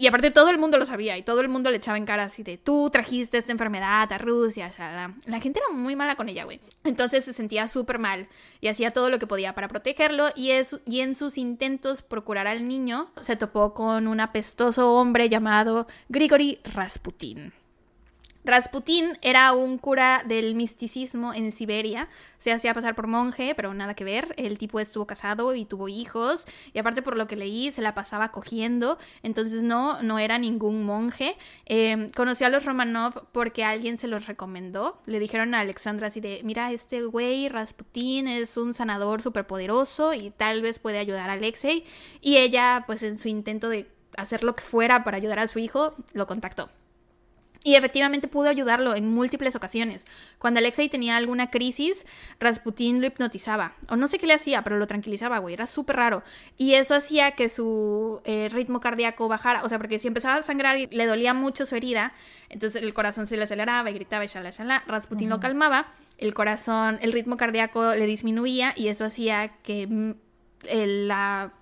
Y aparte todo el mundo lo sabía y todo el mundo le echaba en cara así de tú trajiste esta enfermedad a Rusia. La, la gente era muy mala con ella, güey. Entonces se sentía súper mal y hacía todo lo que podía para protegerlo y, es, y en sus intentos por curar al niño se topó con un apestoso hombre llamado Grigory Rasputin. Rasputín era un cura del misticismo en Siberia. Se hacía pasar por monje, pero nada que ver. El tipo estuvo casado y tuvo hijos. Y aparte, por lo que leí, se la pasaba cogiendo. Entonces, no, no era ningún monje. Em, conoció a los Romanov porque alguien se los recomendó. Le dijeron a Alexandra así de: Mira, este güey, Rasputín, es un sanador súper poderoso y tal vez puede ayudar a Alexei. Y ella, pues en su intento de hacer lo que fuera para ayudar a su hijo, lo contactó. Y efectivamente pudo ayudarlo en múltiples ocasiones. Cuando Alexei tenía alguna crisis, Rasputin lo hipnotizaba. O no sé qué le hacía, pero lo tranquilizaba, güey. Era súper raro. Y eso hacía que su eh, ritmo cardíaco bajara. O sea, porque si empezaba a sangrar y le dolía mucho su herida, entonces el corazón se le aceleraba y gritaba y shala, shala. Rasputin lo calmaba. El corazón, el ritmo cardíaco le disminuía y eso hacía que el- la,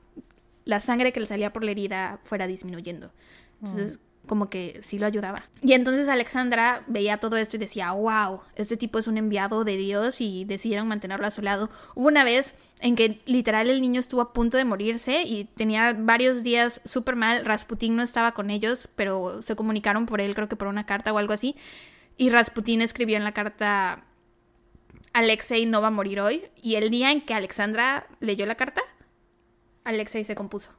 la sangre que le salía por la herida fuera disminuyendo. Entonces, como que sí lo ayudaba. Y entonces Alexandra veía todo esto y decía, wow, este tipo es un enviado de Dios y decidieron mantenerlo a su lado. Hubo una vez en que literal el niño estuvo a punto de morirse y tenía varios días súper mal. Rasputín no estaba con ellos, pero se comunicaron por él, creo que por una carta o algo así. Y Rasputín escribió en la carta, Alexei no va a morir hoy. Y el día en que Alexandra leyó la carta, Alexei se compuso.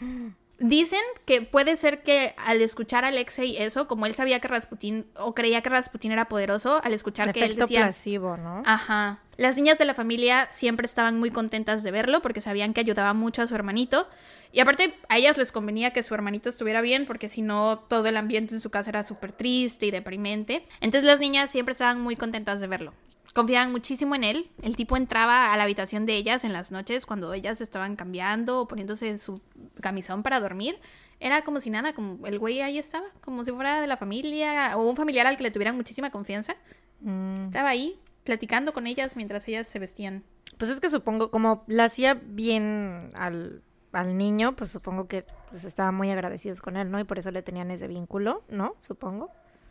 Dicen que puede ser que al escuchar a Alexei eso, como él sabía que Rasputín, o creía que Rasputín era poderoso, al escuchar que él decía... placebo, ¿no? Ajá. Las niñas de la familia siempre estaban muy contentas de verlo porque sabían que ayudaba mucho a su hermanito. Y aparte, a ellas les convenía que su hermanito estuviera bien porque si no, todo el ambiente en su casa era súper triste y deprimente. Entonces las niñas siempre estaban muy contentas de verlo. Confiaban muchísimo en él. El tipo entraba a la habitación de ellas en las noches cuando ellas estaban cambiando o poniéndose su camisón para dormir. Era como si nada, como el güey ahí estaba, como si fuera de la familia o un familiar al que le tuvieran muchísima confianza. Mm, Estaba ahí platicando con ellas mientras ellas se vestían. Pues es que supongo, como la hacía bien al, al niño, pues supongo que pues, estaban muy agradecidos con él, ¿no? Y por eso le tenían ese vínculo, ¿no? Supongo.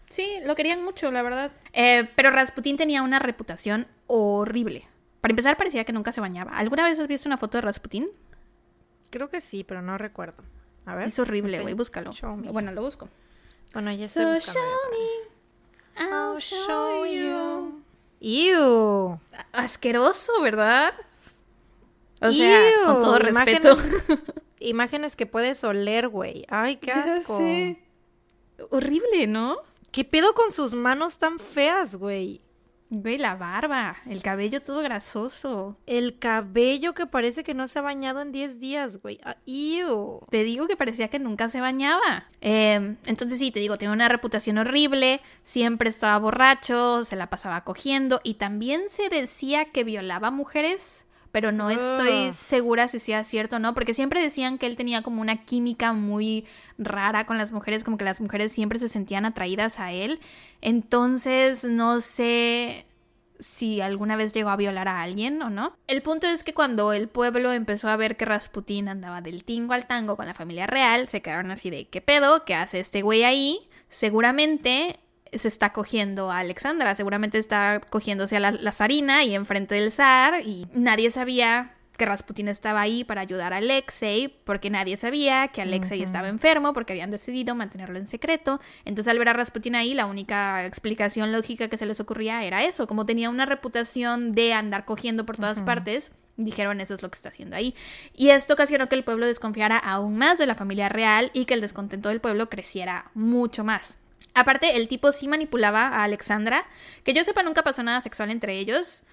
Sí, lo querían mucho, la verdad. Eh, pero Rasputín tenía una reputación horrible. Para empezar, parecía que nunca se bañaba. ¿Alguna vez has visto una foto de Rasputín? Creo que sí, pero no recuerdo. A ver. Es horrible, güey, búscalo. Show me. Bueno, lo busco. Bueno, ya estoy So buscando. show me, I'll show you. you. Ew. Asqueroso, ¿verdad? O sea, con todo respeto. imágenes- Imágenes que puedes oler, güey. Ay, qué Ya asco. sé. Horrible, ¿no? ¿Qué pedo con sus manos tan feas, güey? Ve la barba, el cabello todo grasoso. El cabello que parece que no se ha bañado en 10 días, güey. Ah, ew. Te digo que parecía que nunca se bañaba. Eh, entonces sí, te digo, tiene una reputación horrible, siempre estaba borracho, se la pasaba cogiendo y también se decía que violaba mujeres, pero no estoy Ugh. segura si sea cierto o no, porque siempre decían que él tenía como una química muy rara con las mujeres, como que las mujeres siempre se sentían atraídas a él. Entonces no sé si alguna vez llegó a violar a alguien o no. El punto es que cuando el pueblo empezó a ver que Rasputín andaba del tingo al tango con la familia real, se quedaron así de ¿qué pedo? ¿Qué hace este güey ahí? Seguramente se está cogiendo a Alexandra, seguramente está cogiéndose a la, la zarina y enfrente del zar y nadie sabía que Rasputín estaba ahí para ayudar a Alexei, porque nadie sabía que Alexei estaba enfermo, porque habían decidido mantenerlo en secreto. Entonces, al ver a Rasputín ahí, la única explicación lógica que se les ocurría era eso, como tenía una reputación de andar cogiendo por todas partes. Dijeron eso es lo que está haciendo ahí. Y esto ocasionó que el pueblo desconfiara aún más de la familia real y que el descontento del pueblo creciera mucho más. Aparte, el tipo sí manipulaba a Alexandra. Que yo sepa, nunca pasó nada sexual entre ellos.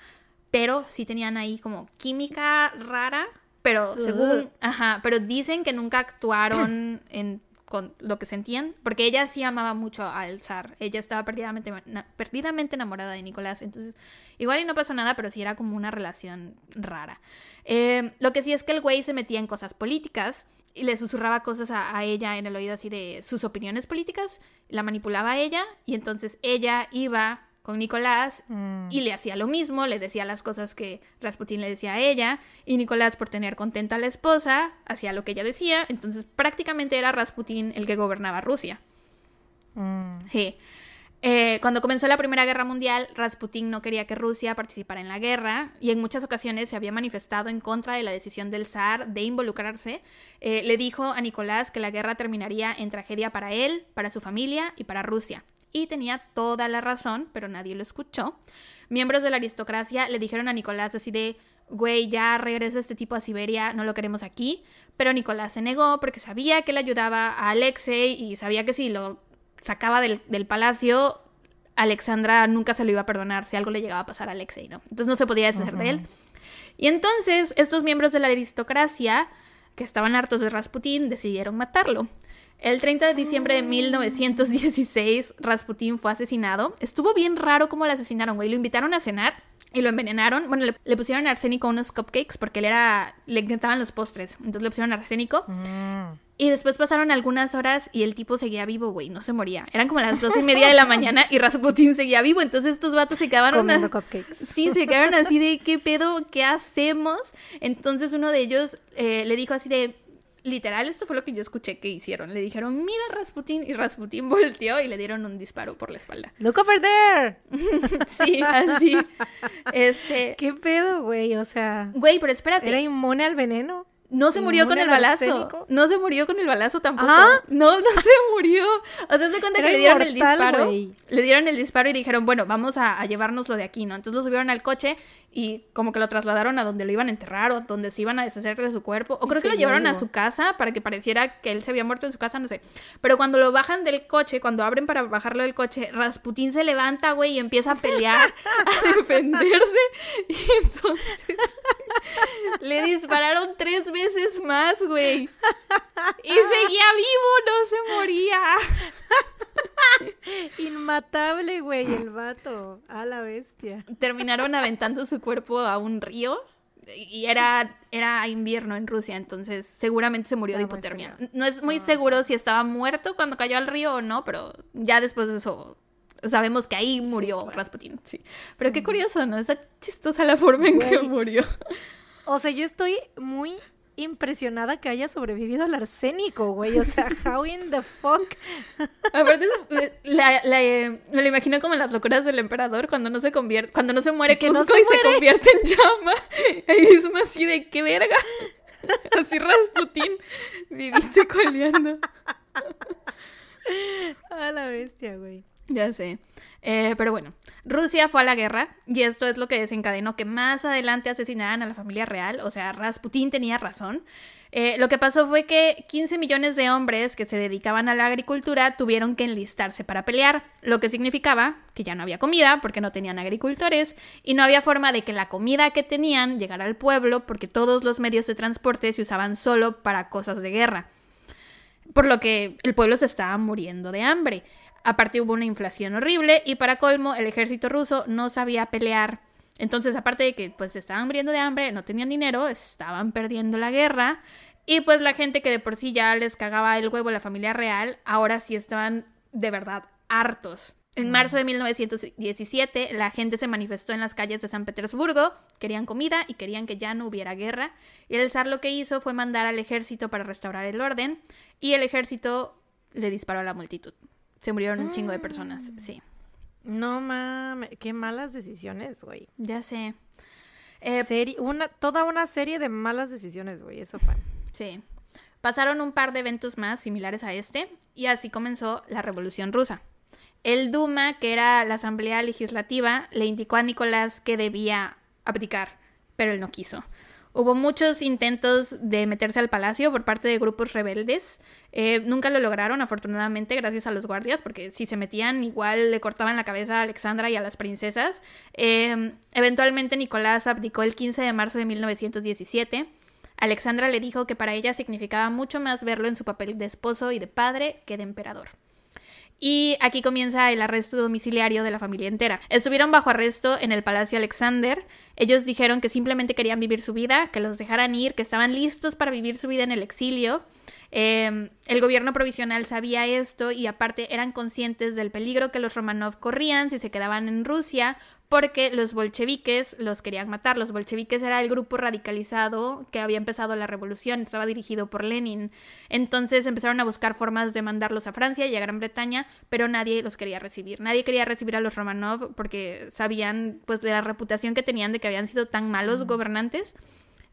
Pero sí tenían ahí como química rara. Pero según. Ajá. Pero dicen que nunca actuaron en, con lo que sentían. Porque ella sí amaba mucho al zar. Ella estaba perdidamente, na- perdidamente enamorada de Nicolás. Entonces, igual y no pasó nada, pero sí era como una relación rara. Eh, lo que sí es que el güey se metía en cosas políticas y le susurraba cosas a, a ella en el oído así de sus opiniones políticas, la manipulaba a ella y entonces ella iba con Nicolás Mm. y le hacía lo mismo, le decía las cosas que Rasputín le decía a ella y Nicolás por tener contenta a la esposa hacía lo que ella decía, entonces prácticamente era Rasputín el que gobernaba Rusia. Mm. Sí. Eh, cuando comenzó la Primera Guerra Mundial, Rasputín no quería que Rusia participara en la guerra y en muchas ocasiones se había manifestado en contra de la decisión del zar de involucrarse. Eh, le dijo a Nicolás que la guerra terminaría en tragedia para él, para su familia y para Rusia. Y tenía toda la razón, pero nadie lo escuchó. Miembros de la aristocracia le dijeron a Nicolás así de, güey, ya regresa este tipo a Siberia, no lo queremos aquí. Pero Nicolás se negó porque sabía que le ayudaba a Alexei y sabía que si lo sacaba del, del palacio, Alexandra nunca se lo iba a perdonar si algo le llegaba a pasar a Alexei, ¿no? Entonces no se podía deshacer de él. Y entonces estos miembros de la aristocracia, que estaban hartos de Rasputín, decidieron matarlo. El 30 de diciembre de 1916, Rasputín fue asesinado. Estuvo bien raro cómo lo asesinaron, güey. Lo invitaron a cenar y lo envenenaron. Bueno, le, le pusieron arsénico a unos cupcakes porque él era... Le encantaban los postres. Entonces le pusieron arsénico. Mm. Y después pasaron algunas horas y el tipo seguía vivo, güey, no se moría. Eran como las dos y media de la mañana y Rasputin seguía vivo. Entonces estos vatos se quedaron... Comiendo cupcakes. Sí, se quedaron así de, ¿qué pedo? ¿Qué hacemos? Entonces uno de ellos eh, le dijo así de, literal, esto fue lo que yo escuché que hicieron. Le dijeron, mira Rasputin, y Rasputin volteó y le dieron un disparo por la espalda. Look over there. sí, así. Este. ¿Qué pedo, güey? O sea. Güey, pero espérate. ¿Era inmune al veneno? No se murió con ¿Inmune el al balazo. arsénico? No se murió con el balazo tampoco. ¿Ah? No, no se murió. O sea, se cuenta Era que le dieron el disparo. Le dieron el disparo y dijeron, bueno, vamos a, a llevárnoslo de aquí, ¿no? Entonces lo subieron al coche y como que lo trasladaron a donde lo iban a enterrar o donde se iban a deshacer de su cuerpo. O creo que lo llevaron a su casa para que pareciera que él se había muerto en su casa, no sé. Pero cuando lo bajan del coche, cuando abren para bajarlo del coche, Rasputín se levanta, güey, y empieza a pelear, a defenderse. Y entonces le dispararon tres veces más, güey. Y seguía vivo, no se moría. Inmatable, güey, el vato. A la bestia. Terminaron aventando su cuerpo a un río. Y era, era invierno en Rusia, entonces seguramente se murió de hipotermia. No es muy seguro si estaba muerto cuando cayó al río o no, pero ya después de eso sabemos que ahí murió claro. Rasputin. Sí. Pero qué curioso, ¿no? Está chistosa la forma en que murió. O sea, yo estoy muy impresionada que haya sobrevivido al arsénico, güey. O sea, how in the fuck. Aparte, la, la, eh, me lo imagino como en las locuras del emperador cuando no se convierte, cuando no se muere Que no Cusco se y se convierte en llama. Ahí mismo así de qué verga. Así Rasputín viviste coleando. A la bestia, güey. Ya sé. Eh, pero bueno, Rusia fue a la guerra y esto es lo que desencadenó que más adelante asesinaran a la familia real. O sea, Rasputín tenía razón. Eh, lo que pasó fue que 15 millones de hombres que se dedicaban a la agricultura tuvieron que enlistarse para pelear, lo que significaba que ya no había comida porque no tenían agricultores y no había forma de que la comida que tenían llegara al pueblo porque todos los medios de transporte se usaban solo para cosas de guerra por lo que el pueblo se estaba muriendo de hambre. Aparte hubo una inflación horrible y para colmo el ejército ruso no sabía pelear. Entonces, aparte de que pues estaban muriendo de hambre, no tenían dinero, estaban perdiendo la guerra y pues la gente que de por sí ya les cagaba el huevo la familia real, ahora sí estaban de verdad hartos. En marzo de 1917, la gente se manifestó en las calles de San Petersburgo, querían comida y querían que ya no hubiera guerra, y el zar lo que hizo fue mandar al ejército para restaurar el orden, y el ejército le disparó a la multitud. Se murieron un chingo de personas, sí. No mames, qué malas decisiones, güey. Ya sé. Eh, Seri- una, toda una serie de malas decisiones, güey. Eso fue. Sí. Pasaron un par de eventos más similares a este y así comenzó la Revolución Rusa. El Duma, que era la Asamblea Legislativa, le indicó a Nicolás que debía abdicar, pero él no quiso. Hubo muchos intentos de meterse al palacio por parte de grupos rebeldes. Eh, nunca lo lograron, afortunadamente, gracias a los guardias, porque si se metían, igual le cortaban la cabeza a Alexandra y a las princesas. Eh, eventualmente, Nicolás abdicó el 15 de marzo de 1917. Alexandra le dijo que para ella significaba mucho más verlo en su papel de esposo y de padre que de emperador. Y aquí comienza el arresto domiciliario de la familia entera. Estuvieron bajo arresto en el Palacio Alexander. Ellos dijeron que simplemente querían vivir su vida, que los dejaran ir, que estaban listos para vivir su vida en el exilio. Eh, el gobierno provisional sabía esto y aparte eran conscientes del peligro que los Romanov corrían si se quedaban en Rusia porque los bolcheviques los querían matar. Los bolcheviques era el grupo radicalizado que había empezado la revolución, estaba dirigido por Lenin. Entonces empezaron a buscar formas de mandarlos a Francia y a Gran Bretaña, pero nadie los quería recibir. Nadie quería recibir a los Romanov porque sabían pues de la reputación que tenían de que habían sido tan malos gobernantes.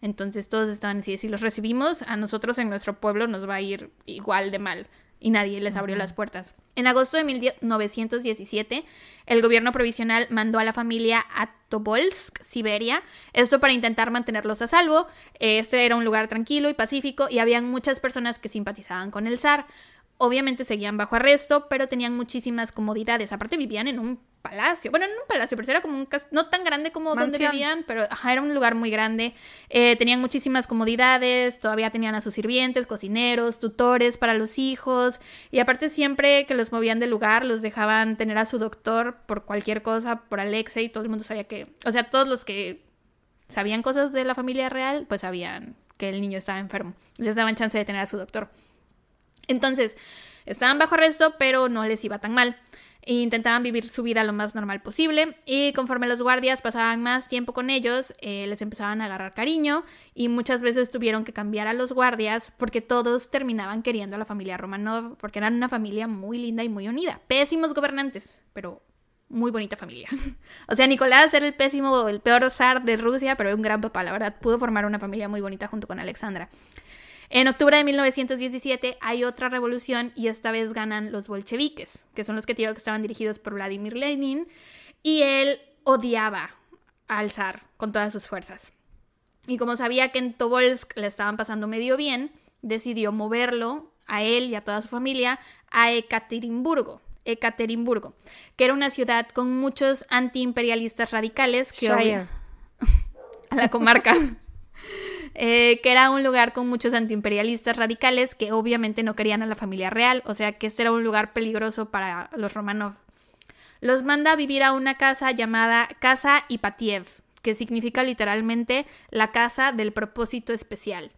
Entonces todos estaban así, si los recibimos, a nosotros en nuestro pueblo nos va a ir igual de mal. Y nadie les abrió las puertas. En agosto de 1917, el gobierno provisional mandó a la familia a Tobolsk, Siberia, esto para intentar mantenerlos a salvo. Este era un lugar tranquilo y pacífico y habían muchas personas que simpatizaban con el zar. Obviamente seguían bajo arresto, pero tenían muchísimas comodidades. Aparte vivían en un palacio. Bueno, en un palacio, pero era como un no tan grande como donde vivían, pero ajá, era un lugar muy grande. Eh, tenían muchísimas comodidades, todavía tenían a sus sirvientes, cocineros, tutores para los hijos. Y aparte siempre que los movían del lugar, los dejaban tener a su doctor por cualquier cosa, por Alexa y todo el mundo sabía que, o sea, todos los que sabían cosas de la familia real, pues sabían que el niño estaba enfermo. Les daban chance de tener a su doctor. Entonces, estaban bajo arresto, pero no les iba tan mal. Intentaban vivir su vida lo más normal posible y conforme los guardias pasaban más tiempo con ellos, eh, les empezaban a agarrar cariño y muchas veces tuvieron que cambiar a los guardias porque todos terminaban queriendo a la familia Romanov porque eran una familia muy linda y muy unida. Pésimos gobernantes, pero muy bonita familia. o sea, Nicolás era el pésimo, el peor zar de Rusia, pero un gran papá, la verdad. Pudo formar una familia muy bonita junto con Alexandra. En octubre de 1917 hay otra revolución y esta vez ganan los bolcheviques, que son los que digo que estaban dirigidos por Vladimir Lenin, y él odiaba al zar con todas sus fuerzas. Y como sabía que en Tobolsk le estaban pasando medio bien, decidió moverlo a él y a toda su familia a Ekaterimburgo, Ekaterimburgo, que era una ciudad con muchos antiimperialistas radicales que a la comarca. Eh, que era un lugar con muchos antiimperialistas radicales que obviamente no querían a la familia real, o sea que este era un lugar peligroso para los Romanov. Los manda a vivir a una casa llamada Casa Ipatiev, que significa literalmente la casa del propósito especial.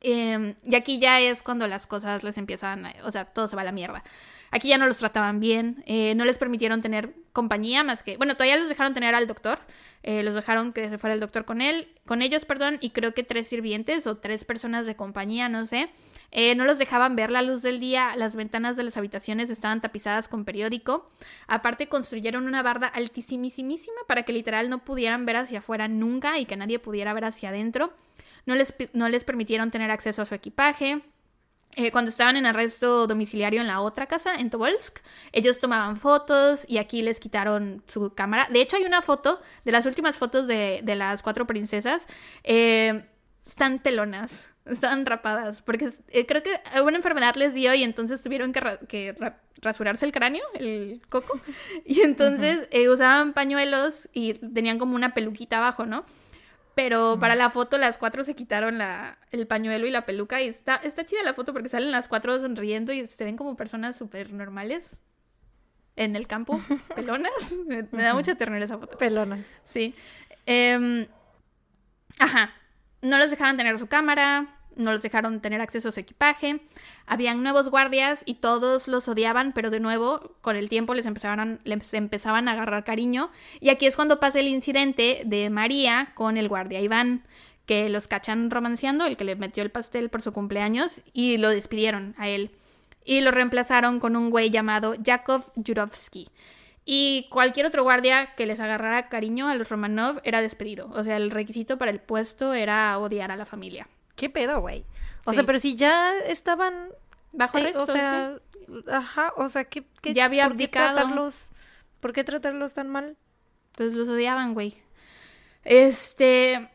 Eh, y aquí ya es cuando las cosas les empiezan, a, o sea, todo se va a la mierda. Aquí ya no los trataban bien, eh, no les permitieron tener compañía más que, bueno, todavía los dejaron tener al doctor, eh, los dejaron que se fuera el doctor con él, con ellos, perdón, y creo que tres sirvientes o tres personas de compañía, no sé. Eh, no los dejaban ver la luz del día, las ventanas de las habitaciones estaban tapizadas con periódico. Aparte construyeron una barda altísimísima para que literal no pudieran ver hacia afuera nunca y que nadie pudiera ver hacia adentro. No les, no les permitieron tener acceso a su equipaje. Eh, cuando estaban en arresto domiciliario en la otra casa, en Tobolsk, ellos tomaban fotos y aquí les quitaron su cámara. De hecho, hay una foto de las últimas fotos de, de las cuatro princesas. Eh, están telonas, están rapadas, porque eh, creo que una enfermedad les dio y entonces tuvieron que, ra que ra rasurarse el cráneo, el coco, y entonces uh -huh. usaban pañuelos y tenían como una peluquita abajo, ¿no? Pero para la foto las cuatro se quitaron la, el pañuelo y la peluca y está, está chida la foto porque salen las cuatro sonriendo y se ven como personas súper normales en el campo, pelonas. me, me, da mucha ternura esa foto. Pelonas. Sí. Eh, ajá. No los dejaban tener su cámara, no los dejaron tener acceso a su equipaje. Habían nuevos guardias y todos los odiaban, pero de nuevo, con el tiempo les empezaban, les empezaban a agarrar cariño. Y aquí es cuando pasa el incidente de María con el guardia Iván, que los cachan romanceando, el que le metió el pastel por su cumpleaños, y lo despidieron a él. Y lo reemplazaron con un güey llamado Yakov Yurovsky. Y cualquier otro guardia que les agarrara cariño a los Romanov era despedido. O sea, el requisito para el puesto era odiar a la familia. ¿Qué pedo, güey? O sí. sea, pero si ya estaban bajo arresto, eh, o sea, ¿sí? ajá, o sea, ¿qué, qué ya había ¿por qué tratarlos ¿Por qué tratarlos tan mal? Pues los odiaban, güey. Este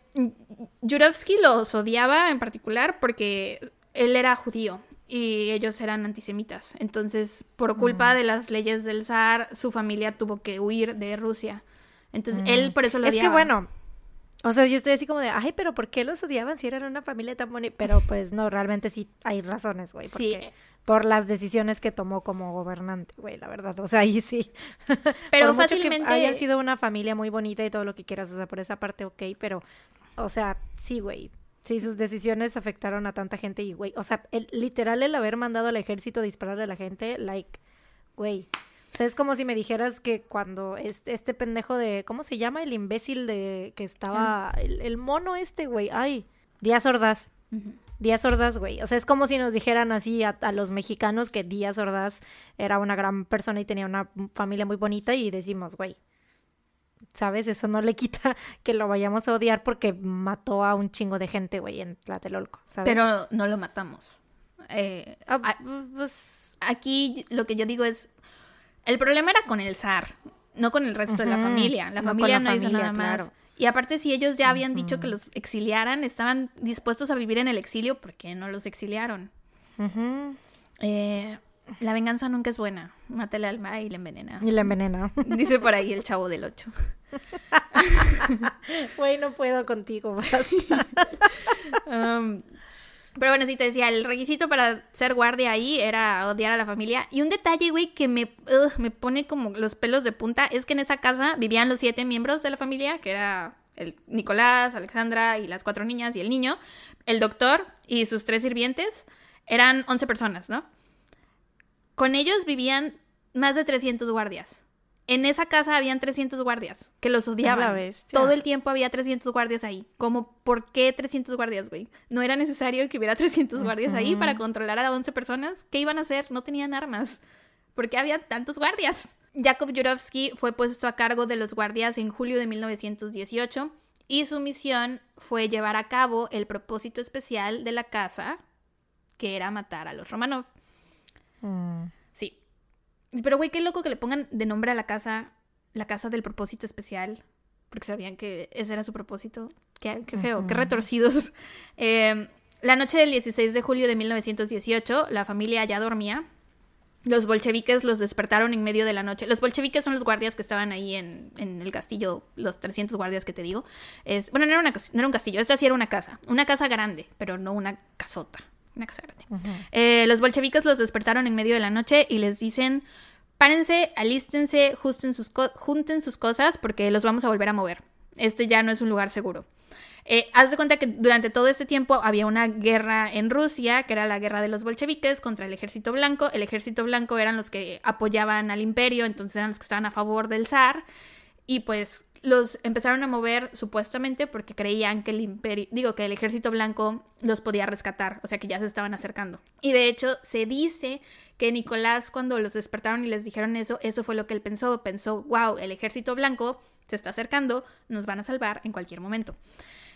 Yurovsky los odiaba en particular porque él era judío y ellos eran antisemitas. Entonces, por culpa mm. de las leyes del zar, su familia tuvo que huir de Rusia. Entonces, mm. él por eso lo odiaba. Es que bueno, o sea, yo estoy así como de, ay, pero ¿por qué los odiaban si eran una familia tan bonita? Pero pues no, realmente sí hay razones, güey. Sí. Por las decisiones que tomó como gobernante, güey, la verdad. O sea, ahí sí. Pero por fácilmente. Mucho que hayan sido una familia muy bonita y todo lo que quieras, o sea, por esa parte, ok, pero, o sea, sí, güey. Sí, sus decisiones afectaron a tanta gente y, güey, o sea, el, literal el haber mandado al ejército a dispararle a la gente, like, güey. O sea, es como si me dijeras que cuando este, este pendejo de, ¿cómo se llama? El imbécil de que estaba, el, el mono este, güey, ay, Díaz Ordaz. Uh -huh. Díaz Ordaz, güey. O sea, es como si nos dijeran así a, a, los mexicanos que Díaz Ordaz era una gran persona y tenía una familia muy bonita y decimos, güey, ¿sabes? Eso no le quita que lo vayamos a odiar porque mató a un chingo de gente, güey, en Tlatelolco, ¿sabes? Pero no lo matamos. Eh, ah, pues... Aquí lo que yo digo es, el problema era con el zar, no con el resto uh -huh. de la familia. La familia no, la no familia, hizo nada claro. más. Y aparte, si ellos ya habían uh -huh. dicho que los exiliaran, estaban dispuestos a vivir en el exilio, ¿por qué no los exiliaron? Uh -huh. eh, la venganza nunca es buena. Mata el alma y la envenena. Y la envenena. Dice por ahí el chavo del 8. Güey, no puedo contigo, basta. um, pero bueno, sí te decía, el requisito para ser guardia ahí era odiar a la familia. Y un detalle, güey, que me, me pone como los pelos de punta es que en esa casa vivían los siete miembros de la familia, que era el Nicolás, Alexandra y las cuatro niñas y el niño, el doctor y sus tres sirvientes. Eran 11 personas, ¿no? Con ellos vivían más de 300 guardias. En esa casa habían 300 guardias que los odiaban. Todo el tiempo había 300 guardias ahí. Como, ¿por qué 300 guardias, güey? No era necesario que hubiera 300 guardias ahí para controlar a 11 personas. ¿Qué iban a hacer? No tenían armas. ¿Por qué había tantos guardias? Jakov Jurovsky fue puesto a cargo de los guardias en julio de 1918 y su misión fue llevar a cabo el propósito especial de la casa, que era matar a los Romanov. Mm. Pero, güey, qué loco que le pongan de nombre a la casa, la casa del propósito especial, porque sabían que ese era su propósito. Qué, feo, qué retorcidos. Eh, la noche del 16 de julio de 1918, la familia ya dormía los bolcheviques los despertaron en medio de la noche. Los bolcheviques son los guardias que estaban ahí en, el castillo, los 300 guardias que te digo. Es, bueno, no era, una, no era un castillo, esta sí era una casa. Una casa grande, pero no una casota. Una casa grande. Eh, los bolcheviques los despertaron en medio de la noche y les dicen, párense, alístense, sus junten sus cosas porque los vamos a volver a mover. Este ya no es un lugar seguro. Eh, haz de cuenta que durante todo este tiempo había una guerra en Rusia, que era la guerra de los bolcheviques contra el ejército blanco. El ejército blanco eran los que apoyaban al imperio, entonces eran los que estaban a favor del zar. Y pues los empezaron a mover supuestamente porque creían que el imperio, digo que el ejército blanco los podía rescatar, o sea que ya se estaban acercando. Y de hecho se dice que Nicolás cuando los despertaron y les dijeron eso, eso fue lo que él pensó, pensó, wow, el ejército blanco se está acercando, nos van a salvar en cualquier momento.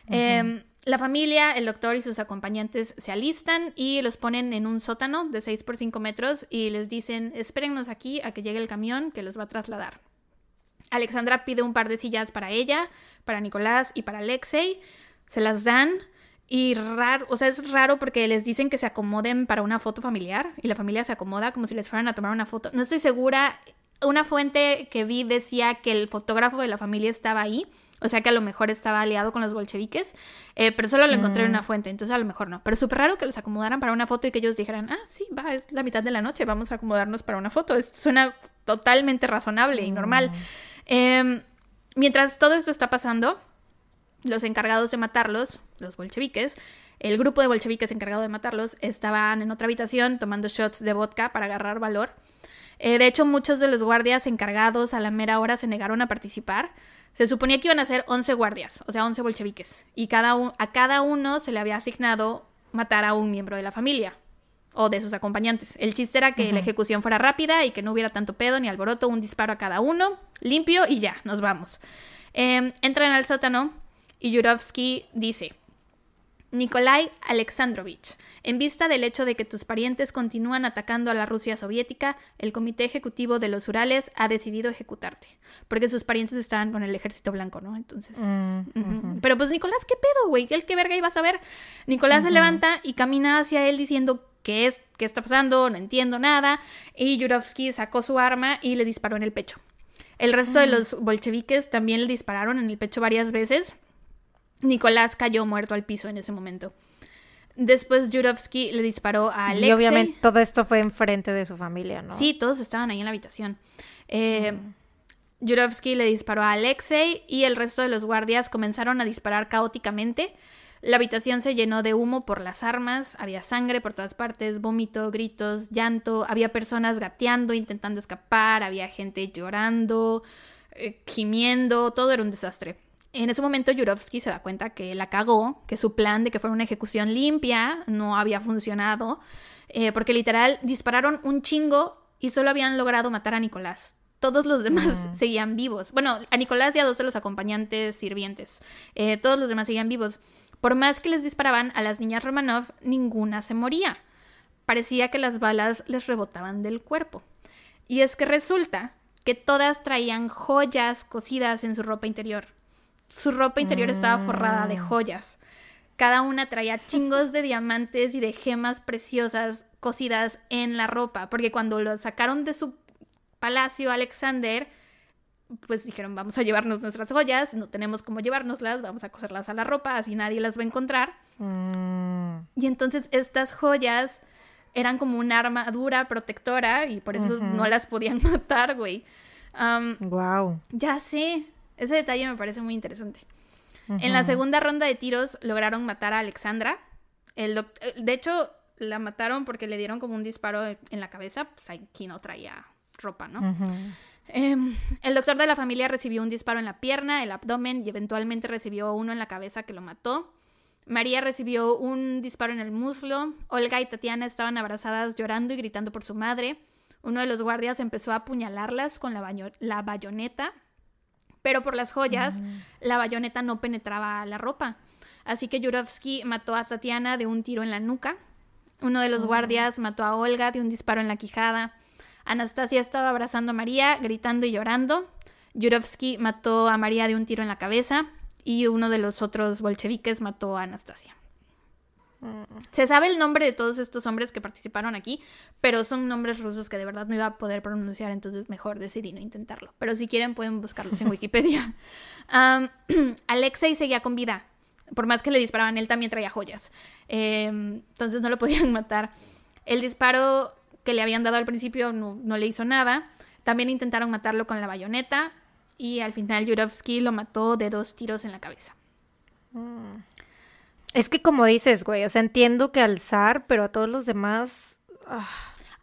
Em, la familia, el doctor y sus acompañantes se alistan y los ponen en un sótano de 6 por 5 metros y les dicen, espérennos aquí a que llegue el camión que los va a trasladar. Alexandra pide un par de sillas para ella, para Nicolás y para Alexei. Se las dan y raro, o sea, es raro porque les dicen que se acomoden para una foto familiar y la familia se acomoda como si les fueran a tomar una foto. No estoy segura. Una fuente que vi decía que el fotógrafo de la familia estaba ahí o sea que a lo mejor estaba aliado con los bolcheviques, eh, pero solo lo encontré en una mm. fuente, entonces a lo mejor no. Pero súper raro que los acomodaran para una foto y que ellos dijeran, ah, sí, va, es la mitad de la noche, vamos a acomodarnos para una foto. Es, suena totalmente razonable y normal. Mm. Em, mientras todo esto está pasando, los encargados de matarlos, los bolcheviques, el grupo de bolcheviques encargado de matarlos, estaban en otra habitación tomando shots de vodka para agarrar valor. Eh, de hecho, muchos de los guardias encargados a la mera hora se negaron a participar se suponía que iban a ser 11 guardias, o sea, 11 bolcheviques, y cada a cada uno se le había asignado matar a un miembro de la familia o de sus acompañantes. El chiste era que la ejecución fuera rápida y que no hubiera tanto pedo ni alboroto, un disparo a cada uno, limpio y ya, nos vamos. Em, entran al sótano y Yurovsky dice, Nikolai Alexandrovich, en vista del hecho de que tus parientes continúan atacando a la Rusia soviética, el Comité Ejecutivo de los Urales ha decidido ejecutarte. Porque sus parientes estaban con el ejército blanco, ¿no? Entonces. Mm, Pero pues, Nicolás, ¿qué pedo, güey? ¿Qué, qué verga ibas a ver? Nicolás se levanta y camina hacia él diciendo. ¿Qué es? ¿Qué está pasando? No entiendo nada. Y Yurovsky sacó su arma y le disparó en el pecho. El resto de mm. los bolcheviques también le dispararon en el pecho varias veces Nicolás cayó muerto al piso en ese momento. Después Jurovsky le disparó a Alexei. Y obviamente todo esto fue enfrente de su familia, ¿no? Sí, todos estaban ahí en la habitación. Eh, le disparó a Alexei y el resto de los guardias comenzaron a disparar caóticamente. La habitación se llenó de humo por las armas, había sangre por todas partes, vómito, gritos, llanto, había personas gateando, intentando escapar, había gente llorando, eh, gimiendo, todo era un desastre. En ese momento Yurovsky se da cuenta que la cagó, que su plan de que fuera una ejecución limpia no había funcionado, eh, porque literal dispararon un chingo y solo habían logrado matar a Nicolás. Todos los demás seguían vivos. Bueno, a Nicolás y a dos de los acompañantes sirvientes. Eh, todos los demás seguían vivos. Por más que les disparaban a las niñas Romanov, ninguna se moría. Parecía que las balas les rebotaban del cuerpo. Y es que resulta que todas traían joyas cosidas en su ropa interior su ropa interior estaba forrada de mm. joyas. Cada una traía chingos de diamantes y de gemas preciosas cosidas en la ropa, porque cuando lo sacaron de su palacio Alexander, pues dijeron, vamos a llevarnos nuestras joyas, no tenemos cómo llevárnoslas, vamos a coserlas a la ropa, así nadie las va a encontrar. Mm. Y entonces estas joyas eran como una armadura protectora y por eso no las podían matar, güey. wow. Ya sé. Ese detalle me parece muy interesante. En la segunda ronda de tiros lograron matar a Alexandra. El eh, de hecho, la mataron porque le dieron como un disparo en la cabeza, pues aquí no traía ropa, ¿no? Em, el doctor de la familia recibió un disparo en la pierna, el abdomen y eventualmente recibió uno en la cabeza que lo mató. María recibió un disparo en el muslo. Olga y Tatiana estaban abrazadas llorando y gritando por su madre. Uno de los guardias empezó a apuñalarlas con la, la bayoneta, pero por las joyas mm. la bayoneta no penetraba la ropa. Así que Yurovsky mató a Tatiana de un tiro en la nuca. Uno de los oh. guardias mató a Olga de un disparo en la quijada. Anastasia estaba abrazando a María, gritando y llorando. Yurovsky mató a María de un tiro en la cabeza y uno de los otros bolcheviques mató a Anastasia. Se sabe el nombre de todos estos hombres que participaron aquí, pero son nombres rusos que de verdad no iba a poder pronunciar, entonces mejor decidí no intentarlo. Pero si quieren pueden buscarlos en Wikipedia. Alexei seguía con vida, por más que le disparaban, él también traía joyas. Em, entonces no lo podían matar. El disparo que le habían dado al principio no, le hizo nada. También intentaron matarlo con la bayoneta y al final Yurovsky lo mató de dos tiros en la cabeza. Mm. Es que como dices, güey, o sea, entiendo que alzar, pero a todos los demás... Ah.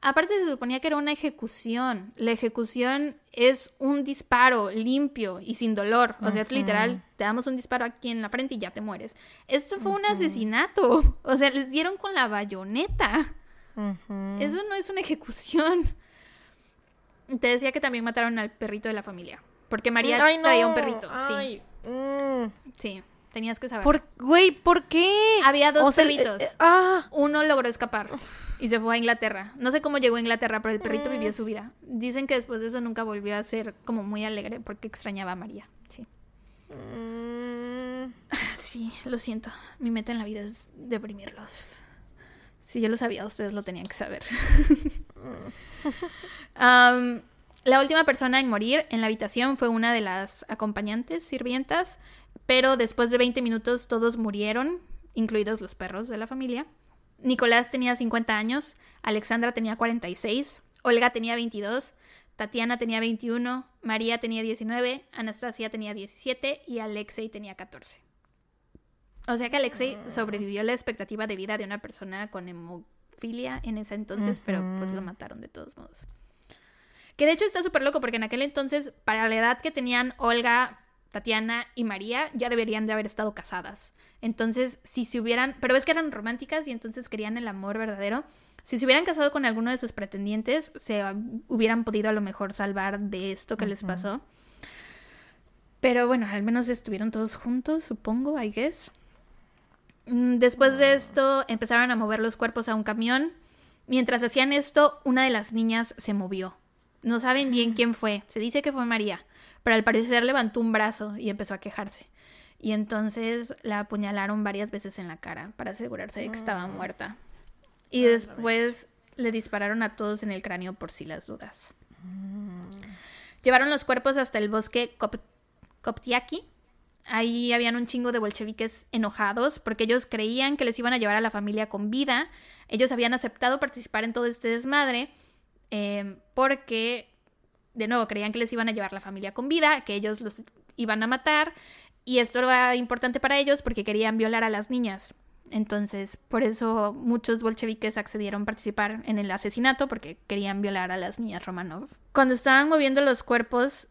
Aparte se suponía que era una ejecución. La ejecución es un disparo limpio y sin dolor. O sea, literal, te damos un disparo aquí en la frente y ya te mueres. Esto fue un asesinato. O sea, les dieron con la bayoneta. Eso no es una ejecución. Te decía que también mataron al perrito de la familia. Porque María traía un perrito. Sí. Mm. Sí, tenías que saber. ¿Por, güey, ¿por qué? Había dos perritos. Eh, ah. Uno logró escapar y se fue a Inglaterra. No sé cómo llegó a Inglaterra, pero el perrito vivió su vida. Dicen que después de eso nunca volvió a ser como muy alegre porque extrañaba a María. Sí. Mm. Sí, lo siento. Mi meta en la vida es deprimirlos. Si yo lo sabía, ustedes lo tenían que saber. la última persona en morir en la habitación fue una de las acompañantes sirvientas, pero después de 20 minutos todos murieron, incluidos los perros de la familia. Nicolás tenía 50 años, Alexandra tenía 46, Olga tenía 22, Tatiana tenía 21, María tenía 19, Anastasia tenía 17 y Alexei tenía 14. O sea que Alexei sobrevivió la expectativa de vida de una persona con hemofilia en ese entonces, pero pues lo mataron de todos modos. Que de hecho está súper loco porque en aquel entonces, para la edad que tenían Olga, Tatiana y María, ya deberían de haber estado casadas. Entonces, si se hubieran, pero es que eran románticas y entonces querían el amor verdadero. Si se hubieran casado con alguno de sus pretendientes, se hubieran podido a lo mejor salvar de esto que les pasó. Pero bueno, al menos estuvieron todos juntos, supongo, I guess. Mm, después de esto empezaron a mover los cuerpos a un camión. Mientras hacían esto, una de las niñas se movió. No saben bien quién fue. Se dice que fue María, pero al parecer levantó un brazo y empezó a quejarse. Y entonces la apuñalaron varias veces en la cara para asegurarse de que estaba mm. muerta. Y después le dispararon a todos en el cráneo por si las dudas. Mm. Llevaron los cuerpos hasta el bosque Koptiaki, Ahí habían un chingo de bolcheviques enojados porque ellos creían que les iban a llevar a la familia con vida. Ellos habían aceptado participar en todo este desmadre eh, porque, de nuevo, creían que les iban a llevar la familia con vida, que ellos los iban a matar. Y esto era importante para ellos porque querían violar a las niñas. Entonces, por eso muchos bolcheviques accedieron a participar en el asesinato porque querían violar a las niñas Romanov. Cuando estaban moviendo los cuerpos,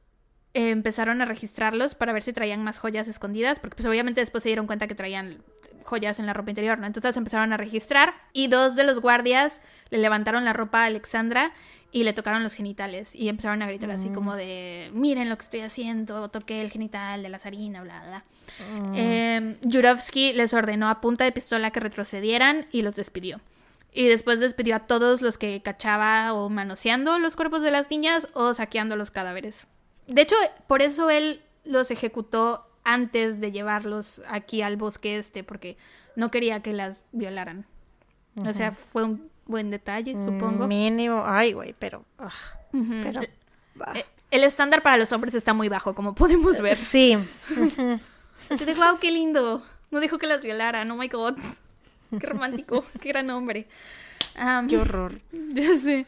empezaron a registrarlos para ver si traían más joyas escondidas, porque pues obviamente después se dieron cuenta que traían joyas en la ropa interior, ¿no? Entonces empezaron a registrar y dos de los guardias le levantaron la ropa a Alexandra y le tocaron los genitales y empezaron a gritar así como mm. de miren lo que estoy haciendo, toqué el genital de la zarina, bla, bla. Mm. Eh, les ordenó a punta de pistola que retrocedieran y los despidió. Y después despidió a todos los que cachaba o manoseando los cuerpos de las niñas o saqueando los cadáveres. De hecho, por eso él los ejecutó antes de llevarlos aquí al bosque este, porque no quería que las violaran. O sea, fue un buen detalle, mm, supongo. Mínimo, ay, güey, pero... pero eh, el estándar para los hombres está muy bajo, como podemos ver. Sí. Te wow, qué lindo. No dijo que las violaran, oh my god. Qué romántico, qué gran hombre. qué horror. Ya sé.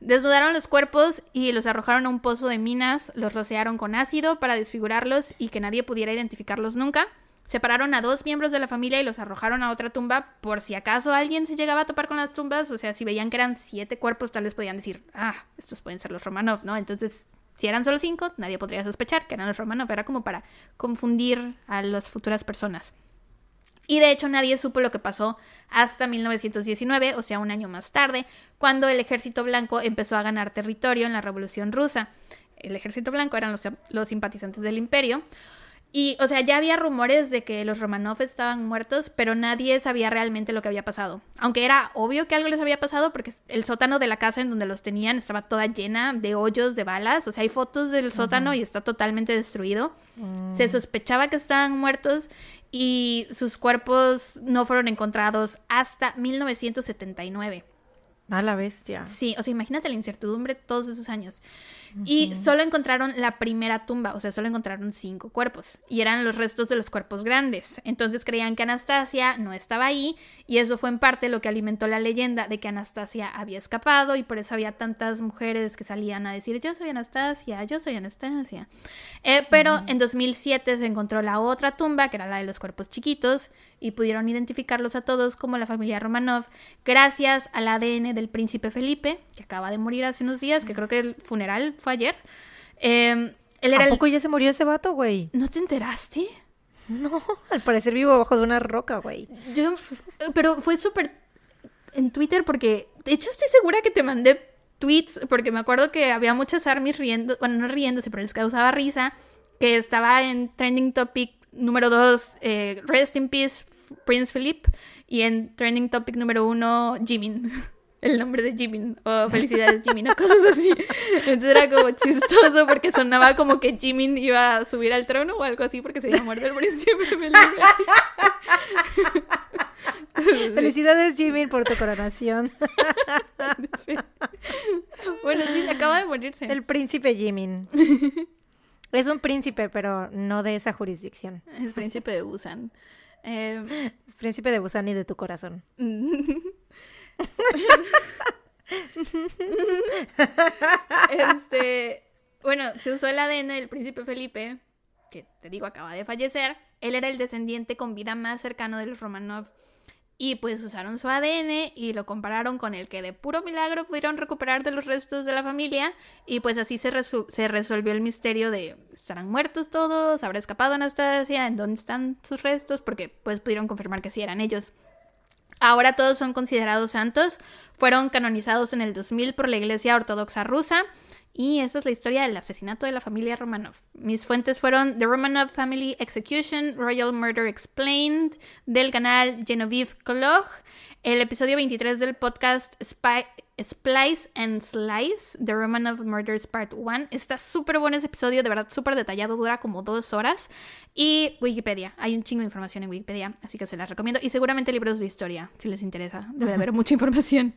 Desnudaron los cuerpos y los arrojaron a un pozo de minas, los rociaron con ácido para desfigurarlos y que nadie pudiera identificarlos nunca. separaron a dos miembros de la familia y los arrojaron a otra tumba por si acaso alguien se llegaba a topar con las tumbas, o sea, si veían que eran siete cuerpos, tal vez podían decir, ah, estos pueden ser los Romanov, ¿no? Entonces, si eran solo cinco, nadie podría sospechar que eran los Romanov, era como para confundir a las futuras personas. Y de hecho nadie supo lo que pasó hasta 1919, o sea, un año más tarde, cuando el ejército blanco empezó a ganar territorio en la Revolución Rusa. El ejército blanco eran los, los simpatizantes del imperio. Y, o sea, ya había rumores de que los Romanov estaban muertos, pero nadie sabía realmente lo que había pasado. Aunque era obvio que algo les había pasado porque el sótano de la casa en donde los tenían estaba toda llena de hoyos de balas. O sea, hay fotos del sótano y está totalmente destruido. Se mm. sospechaba que estaban muertos y sus cuerpos no fueron encontrados hasta 1979. A la bestia. Sí, o sea, imagínate la incertidumbre todos esos años. Y solo encontraron la primera tumba, o sea, solo encontraron cinco cuerpos. Y eran los restos de los cuerpos grandes. Entonces creían que Anastasia no estaba ahí. Y eso fue en parte lo que alimentó la leyenda de que Anastasia había escapado. Y por eso había tantas mujeres que salían a decir, yo soy Anastasia, yo soy Anastasia. Eh, pero en 2007 se encontró la otra tumba, que era la de los cuerpos chiquitos. Y pudieron identificarlos a todos como la familia Romanov. Gracias al ADN del príncipe Felipe, que acaba de morir hace unos días, que creo que el funeral fue ayer. Eh, él era ¿A poco ya se murió ese vato, güey? ¿No te enteraste? No, al parecer vivo abajo de una roca, güey. Yo, pero fue súper en Twitter porque, de hecho, estoy segura que te mandé tweets porque me acuerdo que había muchas armies riendo, bueno, no riéndose, pero les causaba risa, que estaba en trending topic número 2, eh, Rest in Peace, Prince Philip, y en trending topic número 1, Jimin. El nombre de Jimin o felicidades Jimin o cosas así. Entonces era como chistoso porque sonaba como que Jimin iba a subir al trono o algo así porque se había muerto el príncipe Felicidades Jimin por tu coronación. Bueno, sí, acaba de morirse. El príncipe Jimin. Es un príncipe, pero no de esa jurisdicción. Es príncipe de Busan. Eh, es príncipe de Busan y de tu corazón. este, bueno, se usó el ADN del príncipe Felipe, que te digo acaba de fallecer. Él era el descendiente con vida más cercano de los Romanov. Y pues usaron su ADN y lo compararon con el que de puro milagro pudieron recuperar de los restos de la familia. Y pues así se, resolvió el misterio de estarán muertos todos, habrá escapado Anastasia, en dónde están sus restos, porque pues pudieron confirmar que sí eran ellos. Ahora todos son considerados santos. Fueron canonizados en el 2000 por la Iglesia Ortodoxa rusa. Y esa es la historia del asesinato de la familia Romanov. Mis fuentes fueron The Romanov Family Execution, Royal Murder Explained, del canal Genevieve Kolog, el episodio 23 del podcast Splice and Slice, The Romanov Murders Part 1. Está súper bueno ese episodio, de verdad súper detallado, dura como dos horas. Y Wikipedia, hay un chingo de información en Wikipedia, así que se las recomiendo. Y seguramente libros de historia, si les interesa, debe de haber mucha información.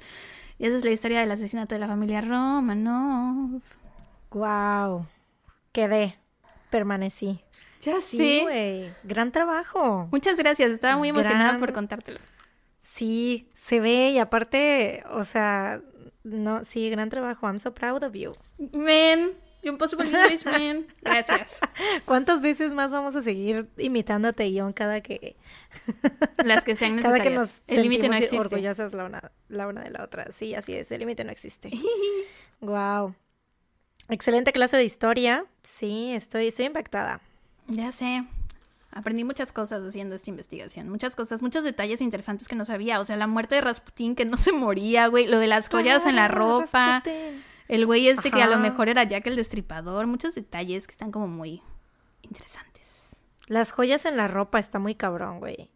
Y esa es la historia del asesinato de la familia Romanov. ¡Wow! Quedé, permanecí. Ya sí, güey. Gran trabajo. Muchas gracias, estaba muy emocionada por contártelo. Sí, se ve y aparte, o sea, no, sí, gran trabajo. I'm so proud of you. Man, impossible English, man. Gracias. ¿Cuántas veces más vamos a seguir imitándote a Ion cada que... Las que sean necesarias. Cada que nos el límite no existe. orgullosas la una, la una de la otra. Sí, así es, el límite no existe. wow. Excelente clase de historia. Sí, estoy, estoy impactada. Ya sé. Aprendí muchas cosas haciendo esta investigación, muchas cosas, muchos detalles interesantes que no sabía. O sea, la muerte de Rasputín, que no se moría, güey, lo de las joyas en la ropa, el güey este que a lo mejor era Jack el Destripador, muchos detalles que están como muy interesantes. Las joyas en la ropa está muy cabrón, güey.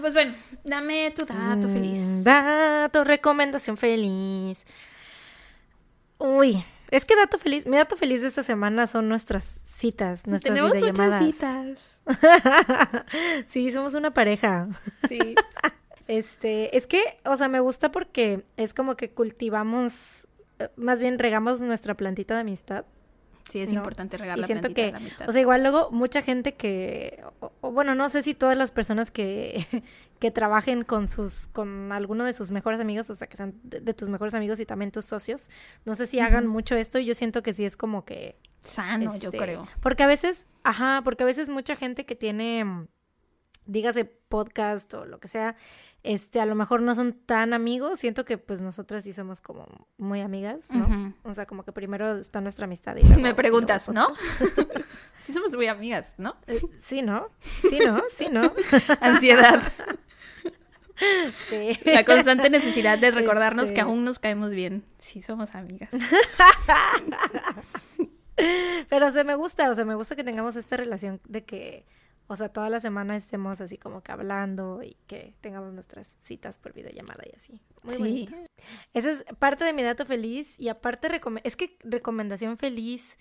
Pues bueno, dame tu dato mm, feliz. Dato, recomendación feliz. Uy, es que dato feliz, mi dato feliz de esta semana son nuestras citas, nuestras Tenemos videollamadas. citas. sí, somos una pareja. Sí. Este, es que, o sea, me gusta porque es como que cultivamos, más bien regamos nuestra plantita de amistad. Sí, es importante regar y la siento que, de la amistad. O sea, igual luego mucha gente que, o, bueno, no sé si todas las personas que, que trabajen con sus, con alguno de sus mejores amigos, o sea, que sean de, tus mejores amigos y también tus socios, no sé si hagan mucho esto y yo siento que sí es como que... Sano, yo este, creo. Porque a veces, ajá, porque a veces mucha gente que tiene dígase podcast o lo que sea, este, a lo mejor no son tan amigos. Siento que pues nosotras sí somos como muy amigas, ¿no? O sea, como que primero está nuestra amistad. Y luego- Me preguntas, y ¿no? sí somos muy amigas, ¿no? Eh, sí, ¿no? Sí, ¿no? Sí, ¿no? Ansiedad. Sí. La constante necesidad de recordarnos Este- que aún nos caemos bien. Sí, somos amigas. Pero se me gusta, o sea, me gusta que tengamos esta relación de que, o sea, toda la semana estemos así como que hablando y que tengamos nuestras citas por videollamada y así. Muy sí. bonito. Esa es parte de mi dato feliz y aparte es que recomendación feliz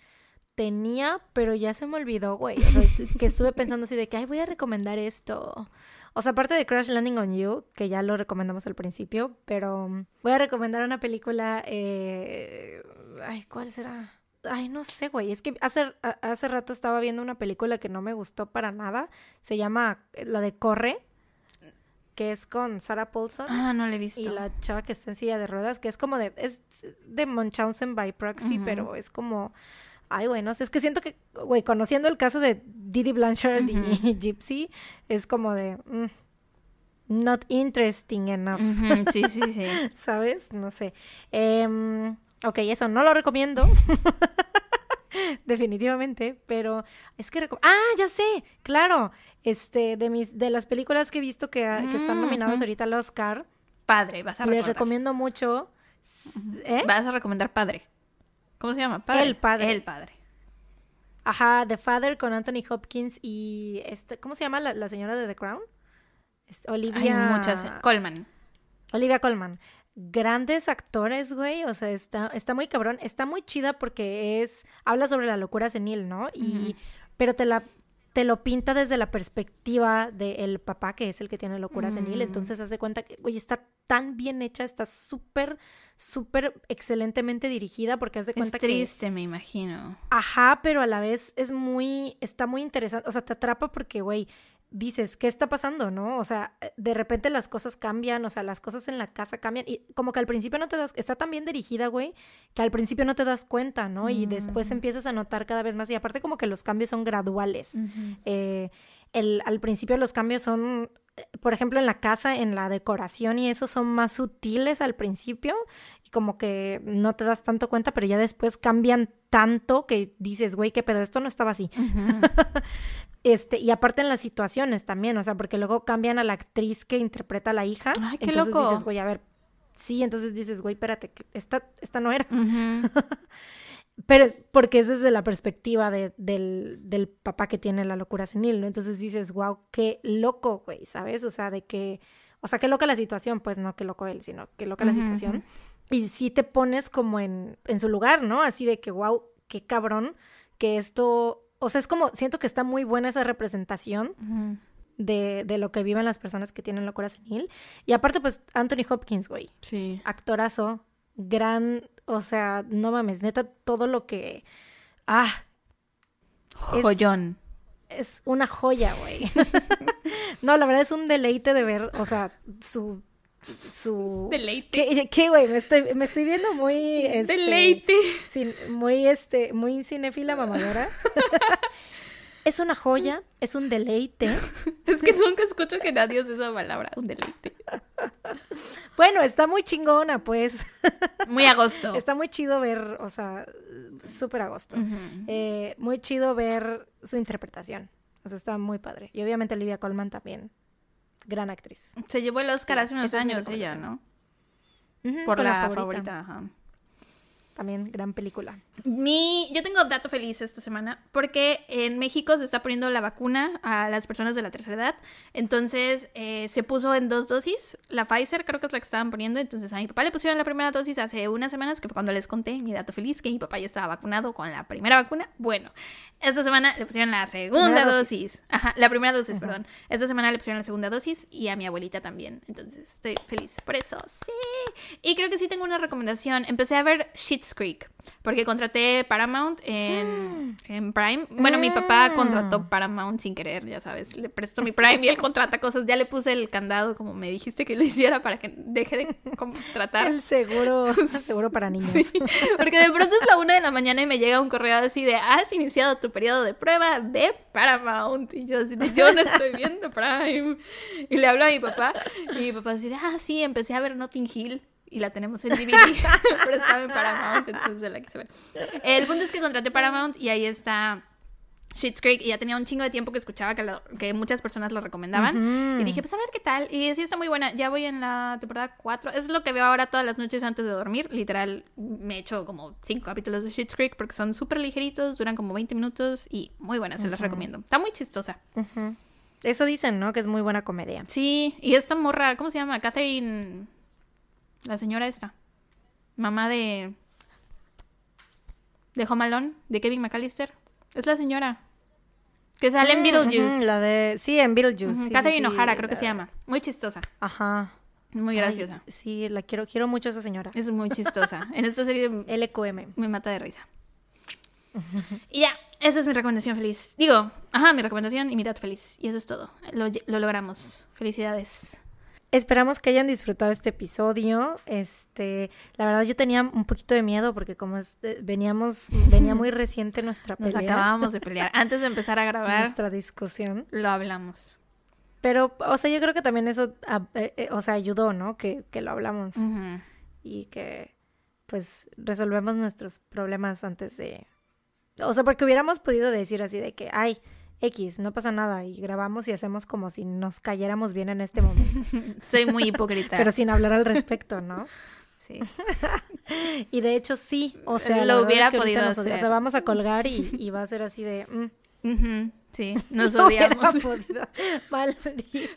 tenía, pero ya se me olvidó, güey. O sea, que estuve pensando así de que, ay, voy a recomendar esto. O sea, aparte de Crash Landing on You, que ya lo recomendamos al principio, pero um, voy a recomendar una película, eh... ay, ¿cuál será? Ay, no sé, güey. Es que hace, hace rato estaba viendo una película que no me gustó para nada. Se llama eh, la de Corre, que es con Sarah Paulson. Ah, no le he visto. Y la chava que está en silla de ruedas, que es como de, es de Munchausen by proxy, pero es como, ay, güey, no sé, es que siento que, güey, conociendo el caso de Didi Blanchard y Gypsy, es como de, mm, not interesting enough, Sí, sí, sí. ¿sabes? No sé. Em, ok, eso no lo recomiendo. Definitivamente, pero es que ah, ya sé, claro, este de mis de las películas que he visto que, que están Mm, nominadas ahorita al Oscar, Padre, vas a les recordar. recomiendo mucho. ¿Eh? Vas a recomendar Padre. ¿Cómo se llama? Padre. El Padre. El Padre. Ajá, The Father con Anthony Hopkins y este, ¿cómo se llama la, la señora de The Crown? Olivia. Hay muchas. Colman. Olivia Colman. Grandes actores, güey. O sea, está, está muy cabrón. Está muy chida porque es. Habla sobre la locura senil, ¿no? Y. Pero te la. Te lo pinta desde la perspectiva del papá, que es el que tiene locura senil. Mm. Entonces hace cuenta que, güey, está tan bien hecha, está súper, súper excelentemente dirigida, porque hace Es cuenta que. triste, me imagino. Ajá, pero a la vez es muy, está muy interesante, o sea, te atrapa porque, güey, dices, ¿qué está pasando, no? O sea, eh, de repente las cosas cambian, o sea, las cosas en la casa cambian y como que al principio no te das, está tan bien dirigida, güey, que al principio no te das cuenta, ¿no? Y después empiezas a notar cada vez más y aparte como que los cambios son graduales. Eh, el, al principio los cambios son, por ejemplo, en la casa, en la decoración y eso son más sutiles al principio y como que no te das tanto cuenta, pero ya después cambian tanto que dices, güey, qué pedo, esto no estaba así. Este, y aparte en las situaciones también, o sea, porque luego cambian a la actriz que interpreta a la hija. Ay, qué entonces loco. dices, güey, a ver, sí, entonces dices, güey, espérate, que esta, esta no era. Pero porque es desde la perspectiva de- del, del papá que tiene la locura senil, ¿no? Entonces dices, wow, qué loco, güey, ¿sabes? O sea, de que, o sea, qué loca la situación, pues no qué loco él, sino qué loca la situación. Y sí te pones como en, en su lugar, ¿no? Así de que, wow, qué cabrón que esto, o sea, es como, siento que está muy buena esa representación de, de lo que viven las personas que tienen locura senil. Y aparte, pues, Anthony Hopkins, güey, Sí. actorazo, gran, o sea, no mames, neta, todo lo que... Ah, Joyón. es una joya, güey. no, la verdad es un deleite de ver, o sea, su... su... Deleite. ¿Qué, güey? Me estoy, me estoy viendo muy... Este, Deleite. cin- muy, este, muy cinéfila mamadora. es una joya, es un deleite. Es que nunca escucho que nadie use esa palabra. Un deleite. Bueno, está muy chingona, pues. Muy agosto. Está muy chido ver, o sea, súper a gusto. Ujú. Eh, muy chido ver su interpretación. O sea, está muy padre. Y obviamente Olivia Colman también. Gran actriz. Se llevó el Oscar hace unos años ella. ¿no? Por la, favorita. ajá. También gran película. Mi, yo tengo dato feliz esta semana porque en México se está poniendo la vacuna a las personas de la tercera edad. Entonces eh, se puso en dos dosis. La Pfizer creo que es la que estaban poniendo. Entonces a mi papá le pusieron la primera dosis hace unas semanas, que fue cuando les conté mi dato feliz, que mi papá ya estaba vacunado con la primera vacuna. Bueno, esta semana le pusieron la segunda dosis. dosis. Ajá, la primera dosis, perdón. Esta semana le pusieron la segunda dosis y a mi abuelita también. Entonces estoy feliz por eso. Sí. Y creo que sí tengo una recomendación. Empecé a ver Schitt's Creek. Porque contraté Paramount en, en Prime. Bueno, mi papá Ah. contrató Paramount sin querer, ya sabes. Le presto mi Prime y él contrata cosas. Ya le puse el candado como me dijiste que lo hiciera para que deje de contratar. El seguro, seguro para niños. Sí, porque de pronto es la una de la mañana y me llega un correo así de has iniciado tu periodo de prueba de Paramount. Y yo así de yo no estoy viendo Prime. Y le hablo a mi papá. Y mi papá así de ah, sí, empecé a ver Notting Hill. Y la tenemos en DVD, pero estaba en Paramount, entonces la quise ver. El punto es que contraté Paramount y ahí está Schitt's Creek y ya tenía un chingo de tiempo que escuchaba que, que muchas personas lo recomendaban. Y dije, pues a ver qué tal. Y sí está muy buena. Ya voy en la temporada 4. Es lo que veo ahora todas las noches antes de dormir. Literal, me echo como 5 capítulos de Schitt's Creek porque son súper ligeritos, duran como 20 minutos y muy buenas, se las recomiendo. Está muy chistosa. Eso dicen, ¿no? Que es muy buena comedia. Sí, y esta morra, ¿cómo se llama? Catherine. La señora esta. Mamá de. De Home Alone, de Kevin McAllister. Es la señora. Que sale en Mm, Beetlejuice. la de... Sí, en Beetlejuice. Sí, Catherine sí, O'Hara, creo que la- se llama. Muy chistosa. Ajá. Muy Ay, graciosa. sí, la quiero, quiero mucho a esa señora. Es muy chistosa. En esta serie LQM. me mata de risa. Y ya, esa es mi recomendación feliz. Digo, ajá, mi recomendación y mi dad feliz. Y eso es todo. Lo, lo logramos. Felicidades. Esperamos que hayan disfrutado este episodio. Este, la verdad yo tenía un poquito de miedo porque como es- eh, veníamos, venía muy reciente nuestra Nos pelea, acabábamos de pelear. Antes de empezar a grabar, nuestra discusión. lo hablamos. Pero, o sea, yo creo que también eso, ah, eh, eh, o sea, ayudó, ¿no? Que, que lo hablamos y que, pues, resolvemos nuestros problemas antes de... O sea, porque hubiéramos podido decir así de que, ay, X, no pasa nada, y grabamos y hacemos como si nos cayéramos bien en este momento, Soy muy hipócrita. pero sin hablar al respecto, ¿no? Sí. Y de hecho sí, o sea, Lo hubiera es que podido nos odia- O hacer. sea, vamos a colgar y, y va a ser así de... mm, Sí, nos no odiamos. podido.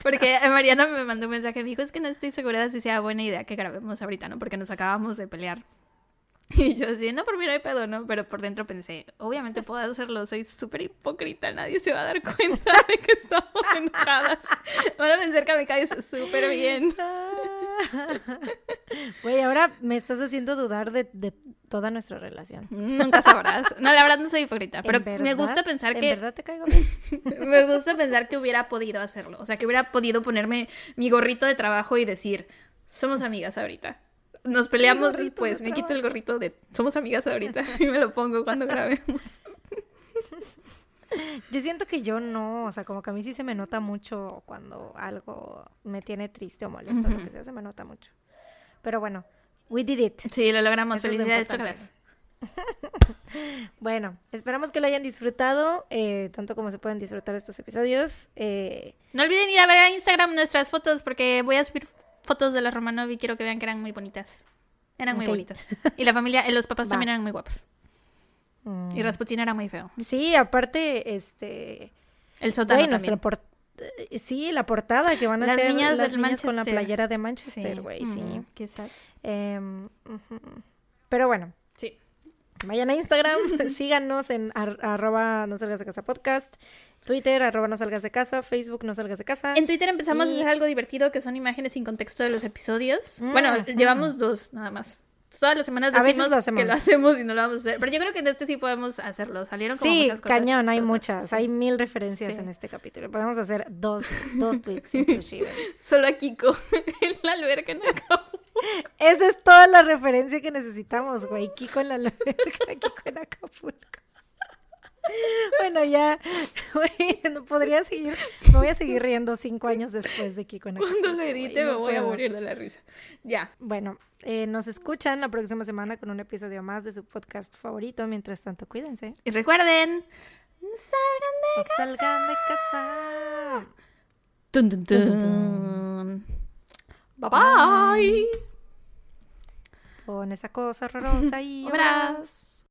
Porque Mariana me mandó un mensaje, me dijo, es que no estoy segura de si sea buena idea que grabemos ahorita, ¿no? Porque nos acabamos de pelear. Y yo así, no, por mí no hay pedo, ¿no? Pero por dentro pensé, obviamente puedo hacerlo, soy súper hipócrita, nadie se va a dar cuenta de que estamos enojadas. Van a pensar que me caes súper bien. Güey, ahora me estás haciendo dudar de, de toda nuestra relación. Nunca sabrás. No, la verdad no soy hipócrita, pero ¿En me gusta pensar ¿En que verdad te caigo bien? me gusta pensar que hubiera podido hacerlo, o sea, que hubiera podido ponerme mi gorrito de trabajo y decir, somos amigas ahorita. Nos peleamos después, de me quito el gorrito de somos amigas ahorita y me lo pongo cuando grabemos. Yo siento que yo no, o sea, como que a mí sí se me nota mucho cuando algo me tiene triste o molesto, lo que sea, se me nota mucho. Pero bueno, we did it. Sí, lo logramos. Eso es lo Felicidades, importante. chocolates. Bueno, esperamos que lo hayan disfrutado, eh, tanto como se pueden disfrutar estos episodios. Eh, No olviden ir a ver a Instagram nuestras fotos porque voy a subir fotos de la Romanov y quiero que vean que eran muy bonitas. Eran muy bonitas. Y la familia, eh, los papás Va. también eran muy guapos. mm, Y Rasputin era muy feo. sí, aparte, este... El sótano también. por- eh, Sí, la portada que van a Las ser niñas las del niñas con la playera de Manchester, güey, sí. Mm, qué sad. Em. Pero bueno, Sí. Vayan a Instagram, síganos en ar- arroba no salgas de casa podcast, Twitter, arroba no salgas de casa, Facebook no salgas de casa. En Twitter empezamos a Y- hacer algo divertido que son imágenes sin contexto de los episodios. Mm, bueno, mm. llevamos dos nada más. Todas las semanas A veces decimos lo hacemos. que lo hacemos y no lo vamos a hacer. Pero yo creo que en este sí podemos hacerlo. Salieron como Sí, muchas cosas cañón, hay muchas, Sí. hay mil referencias Sí. en este capítulo. Podemos hacer dos, dos tweets inclusive. Solo a Kiko en la alberca en Acapulco. Esa es toda la referencia que necesitamos, güey. Kiko en la alberca, Kiko en Acapulco. Bueno, ya, güey, no podría seguir, me voy a seguir riendo cinco años después de Kiko. Cuando lo edite me voy a morir de la risa. Ya. Bueno, eh, nos escuchan la próxima semana con un episodio más de su podcast favorito. Mientras tanto, cuídense. Y recuerden, salgan de No salgan de casa. Tun, tun, tun. Bye bye. Con esa cosa horrorosa y obras.